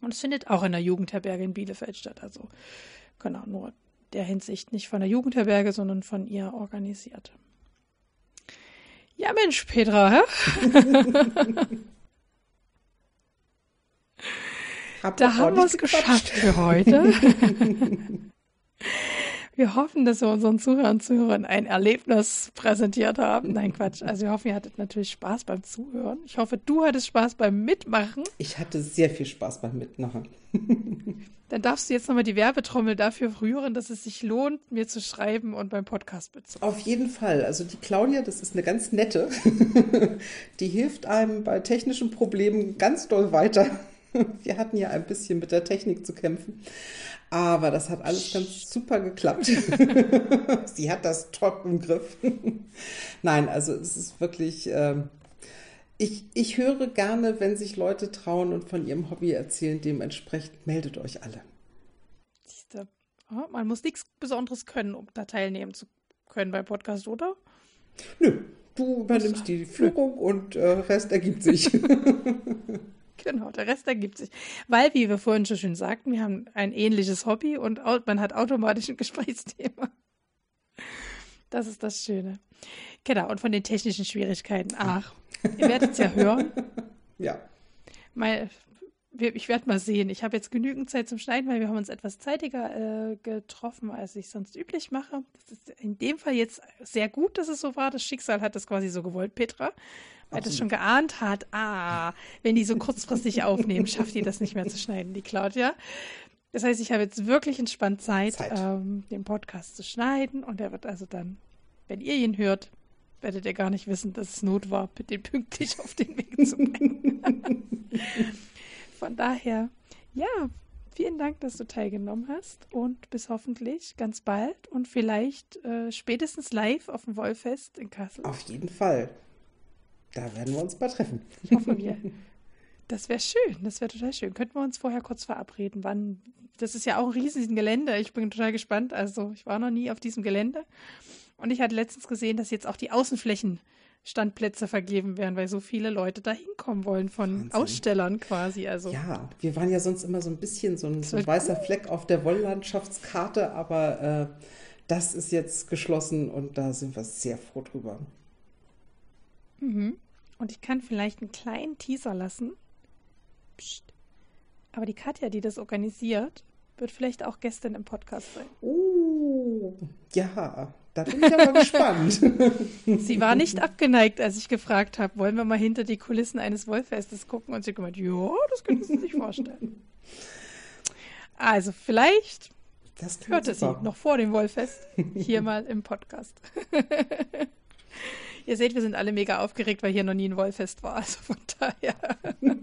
[SPEAKER 1] Und es findet auch in der Jugendherberge in Bielefeld statt. Also, genau, nur der Hinsicht nicht von der Jugendherberge, sondern von ihr organisiert. Ja, Mensch, Petra, da haben wir es geschafft für heute. Wir hoffen, dass wir unseren Zuhörern und Zuhörern ein Erlebnis präsentiert haben. Nein, Quatsch. Also wir hoffen, ihr hattet natürlich Spaß beim Zuhören. Ich hoffe, du hattest Spaß beim Mitmachen.
[SPEAKER 2] Ich hatte sehr viel Spaß beim Mitmachen.
[SPEAKER 1] Dann darfst du jetzt nochmal die Werbetrommel dafür rühren, dass es sich lohnt, mir zu schreiben und beim Podcast mitzumachen.
[SPEAKER 2] Auf jeden Fall. Also die Claudia, das ist eine ganz nette. Die hilft einem bei technischen Problemen ganz doll weiter. Wir hatten ja ein bisschen mit der Technik zu kämpfen. Aber das hat alles ganz super geklappt. Sie hat das top im Griff. Nein, also es ist wirklich. Ähm, ich, ich höre gerne, wenn sich Leute trauen und von ihrem Hobby erzählen. Dementsprechend meldet euch alle.
[SPEAKER 1] Siehste. Man muss nichts Besonderes können, um da teilnehmen zu können beim Podcast, oder?
[SPEAKER 2] Nö, du übernimmst die Führung und äh, Rest ergibt sich.
[SPEAKER 1] Genau, der Rest ergibt sich. Weil, wie wir vorhin schon schön sagten, wir haben ein ähnliches Hobby und man hat automatisch ein Gesprächsthema. Das ist das Schöne. Genau, und von den technischen Schwierigkeiten. Ach, ihr werdet es ja hören.
[SPEAKER 2] ja.
[SPEAKER 1] Mal, ich werde mal sehen. Ich habe jetzt genügend Zeit zum Schneiden, weil wir haben uns etwas zeitiger äh, getroffen, als ich sonst üblich mache. Das ist in dem Fall jetzt sehr gut, dass es so war. Das Schicksal hat das quasi so gewollt, Petra. Weil das schon geahnt hat, ah, wenn die so kurzfristig aufnehmen, schafft die das nicht mehr zu schneiden, die Claudia. Das heißt, ich habe jetzt wirklich entspannt Zeit,
[SPEAKER 2] Zeit.
[SPEAKER 1] Ähm, den Podcast zu schneiden und er wird also dann, wenn ihr ihn hört, werdet ihr gar nicht wissen, dass es Not war, den pünktlich auf den Weg zu bringen. Von daher, ja, vielen Dank, dass du teilgenommen hast und bis hoffentlich ganz bald und vielleicht äh, spätestens live auf dem Wollfest in Kassel.
[SPEAKER 2] Auf jeden Fall. Da werden wir uns mal treffen.
[SPEAKER 1] Hoffen wir. Das wäre schön, das wäre total schön. Könnten wir uns vorher kurz verabreden, wann. Das ist ja auch ein riesiges Gelände. Ich bin total gespannt. Also, ich war noch nie auf diesem Gelände. Und ich hatte letztens gesehen, dass jetzt auch die Außenflächenstandplätze vergeben werden, weil so viele Leute da hinkommen wollen von Wahnsinn. Ausstellern quasi. Also.
[SPEAKER 2] Ja, wir waren ja sonst immer so ein bisschen so ein, so ein weißer cool. Fleck auf der Wolllandschaftskarte, aber äh, das ist jetzt geschlossen und da sind wir sehr froh drüber.
[SPEAKER 1] Mhm. Und ich kann vielleicht einen kleinen Teaser lassen. Psst. Aber die Katja, die das organisiert, wird vielleicht auch gestern im Podcast sein.
[SPEAKER 2] Oh, ja, da bin ich aber gespannt.
[SPEAKER 1] Sie war nicht abgeneigt, als ich gefragt habe, wollen wir mal hinter die Kulissen eines Wollfestes gucken? Und sie hat gemeint, ja, das können Sie sich vorstellen. Also vielleicht hörte sie noch vor dem Wollfest hier mal im Podcast. Ihr seht, wir sind alle mega aufgeregt, weil hier noch nie ein Wollfest war. Also von daher.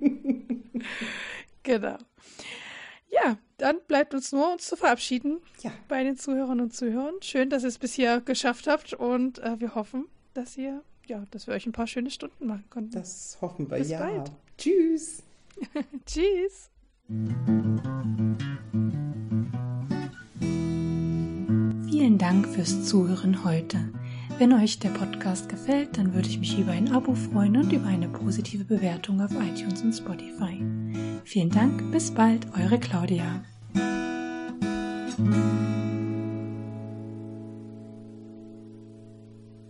[SPEAKER 1] genau. Ja, dann bleibt uns nur, uns zu verabschieden ja. bei den Zuhörern und Zuhörern. Schön, dass ihr es bis hier geschafft habt und äh, wir hoffen, dass ihr, ja, dass wir euch ein paar schöne Stunden machen konnten.
[SPEAKER 2] Das hoffen wir,
[SPEAKER 1] bis
[SPEAKER 2] ja.
[SPEAKER 1] Bald.
[SPEAKER 2] Tschüss.
[SPEAKER 1] Tschüss. Vielen Dank fürs Zuhören heute. Wenn euch der Podcast gefällt, dann würde ich mich über ein Abo freuen und über eine positive Bewertung auf iTunes und Spotify. Vielen Dank, bis bald, eure Claudia.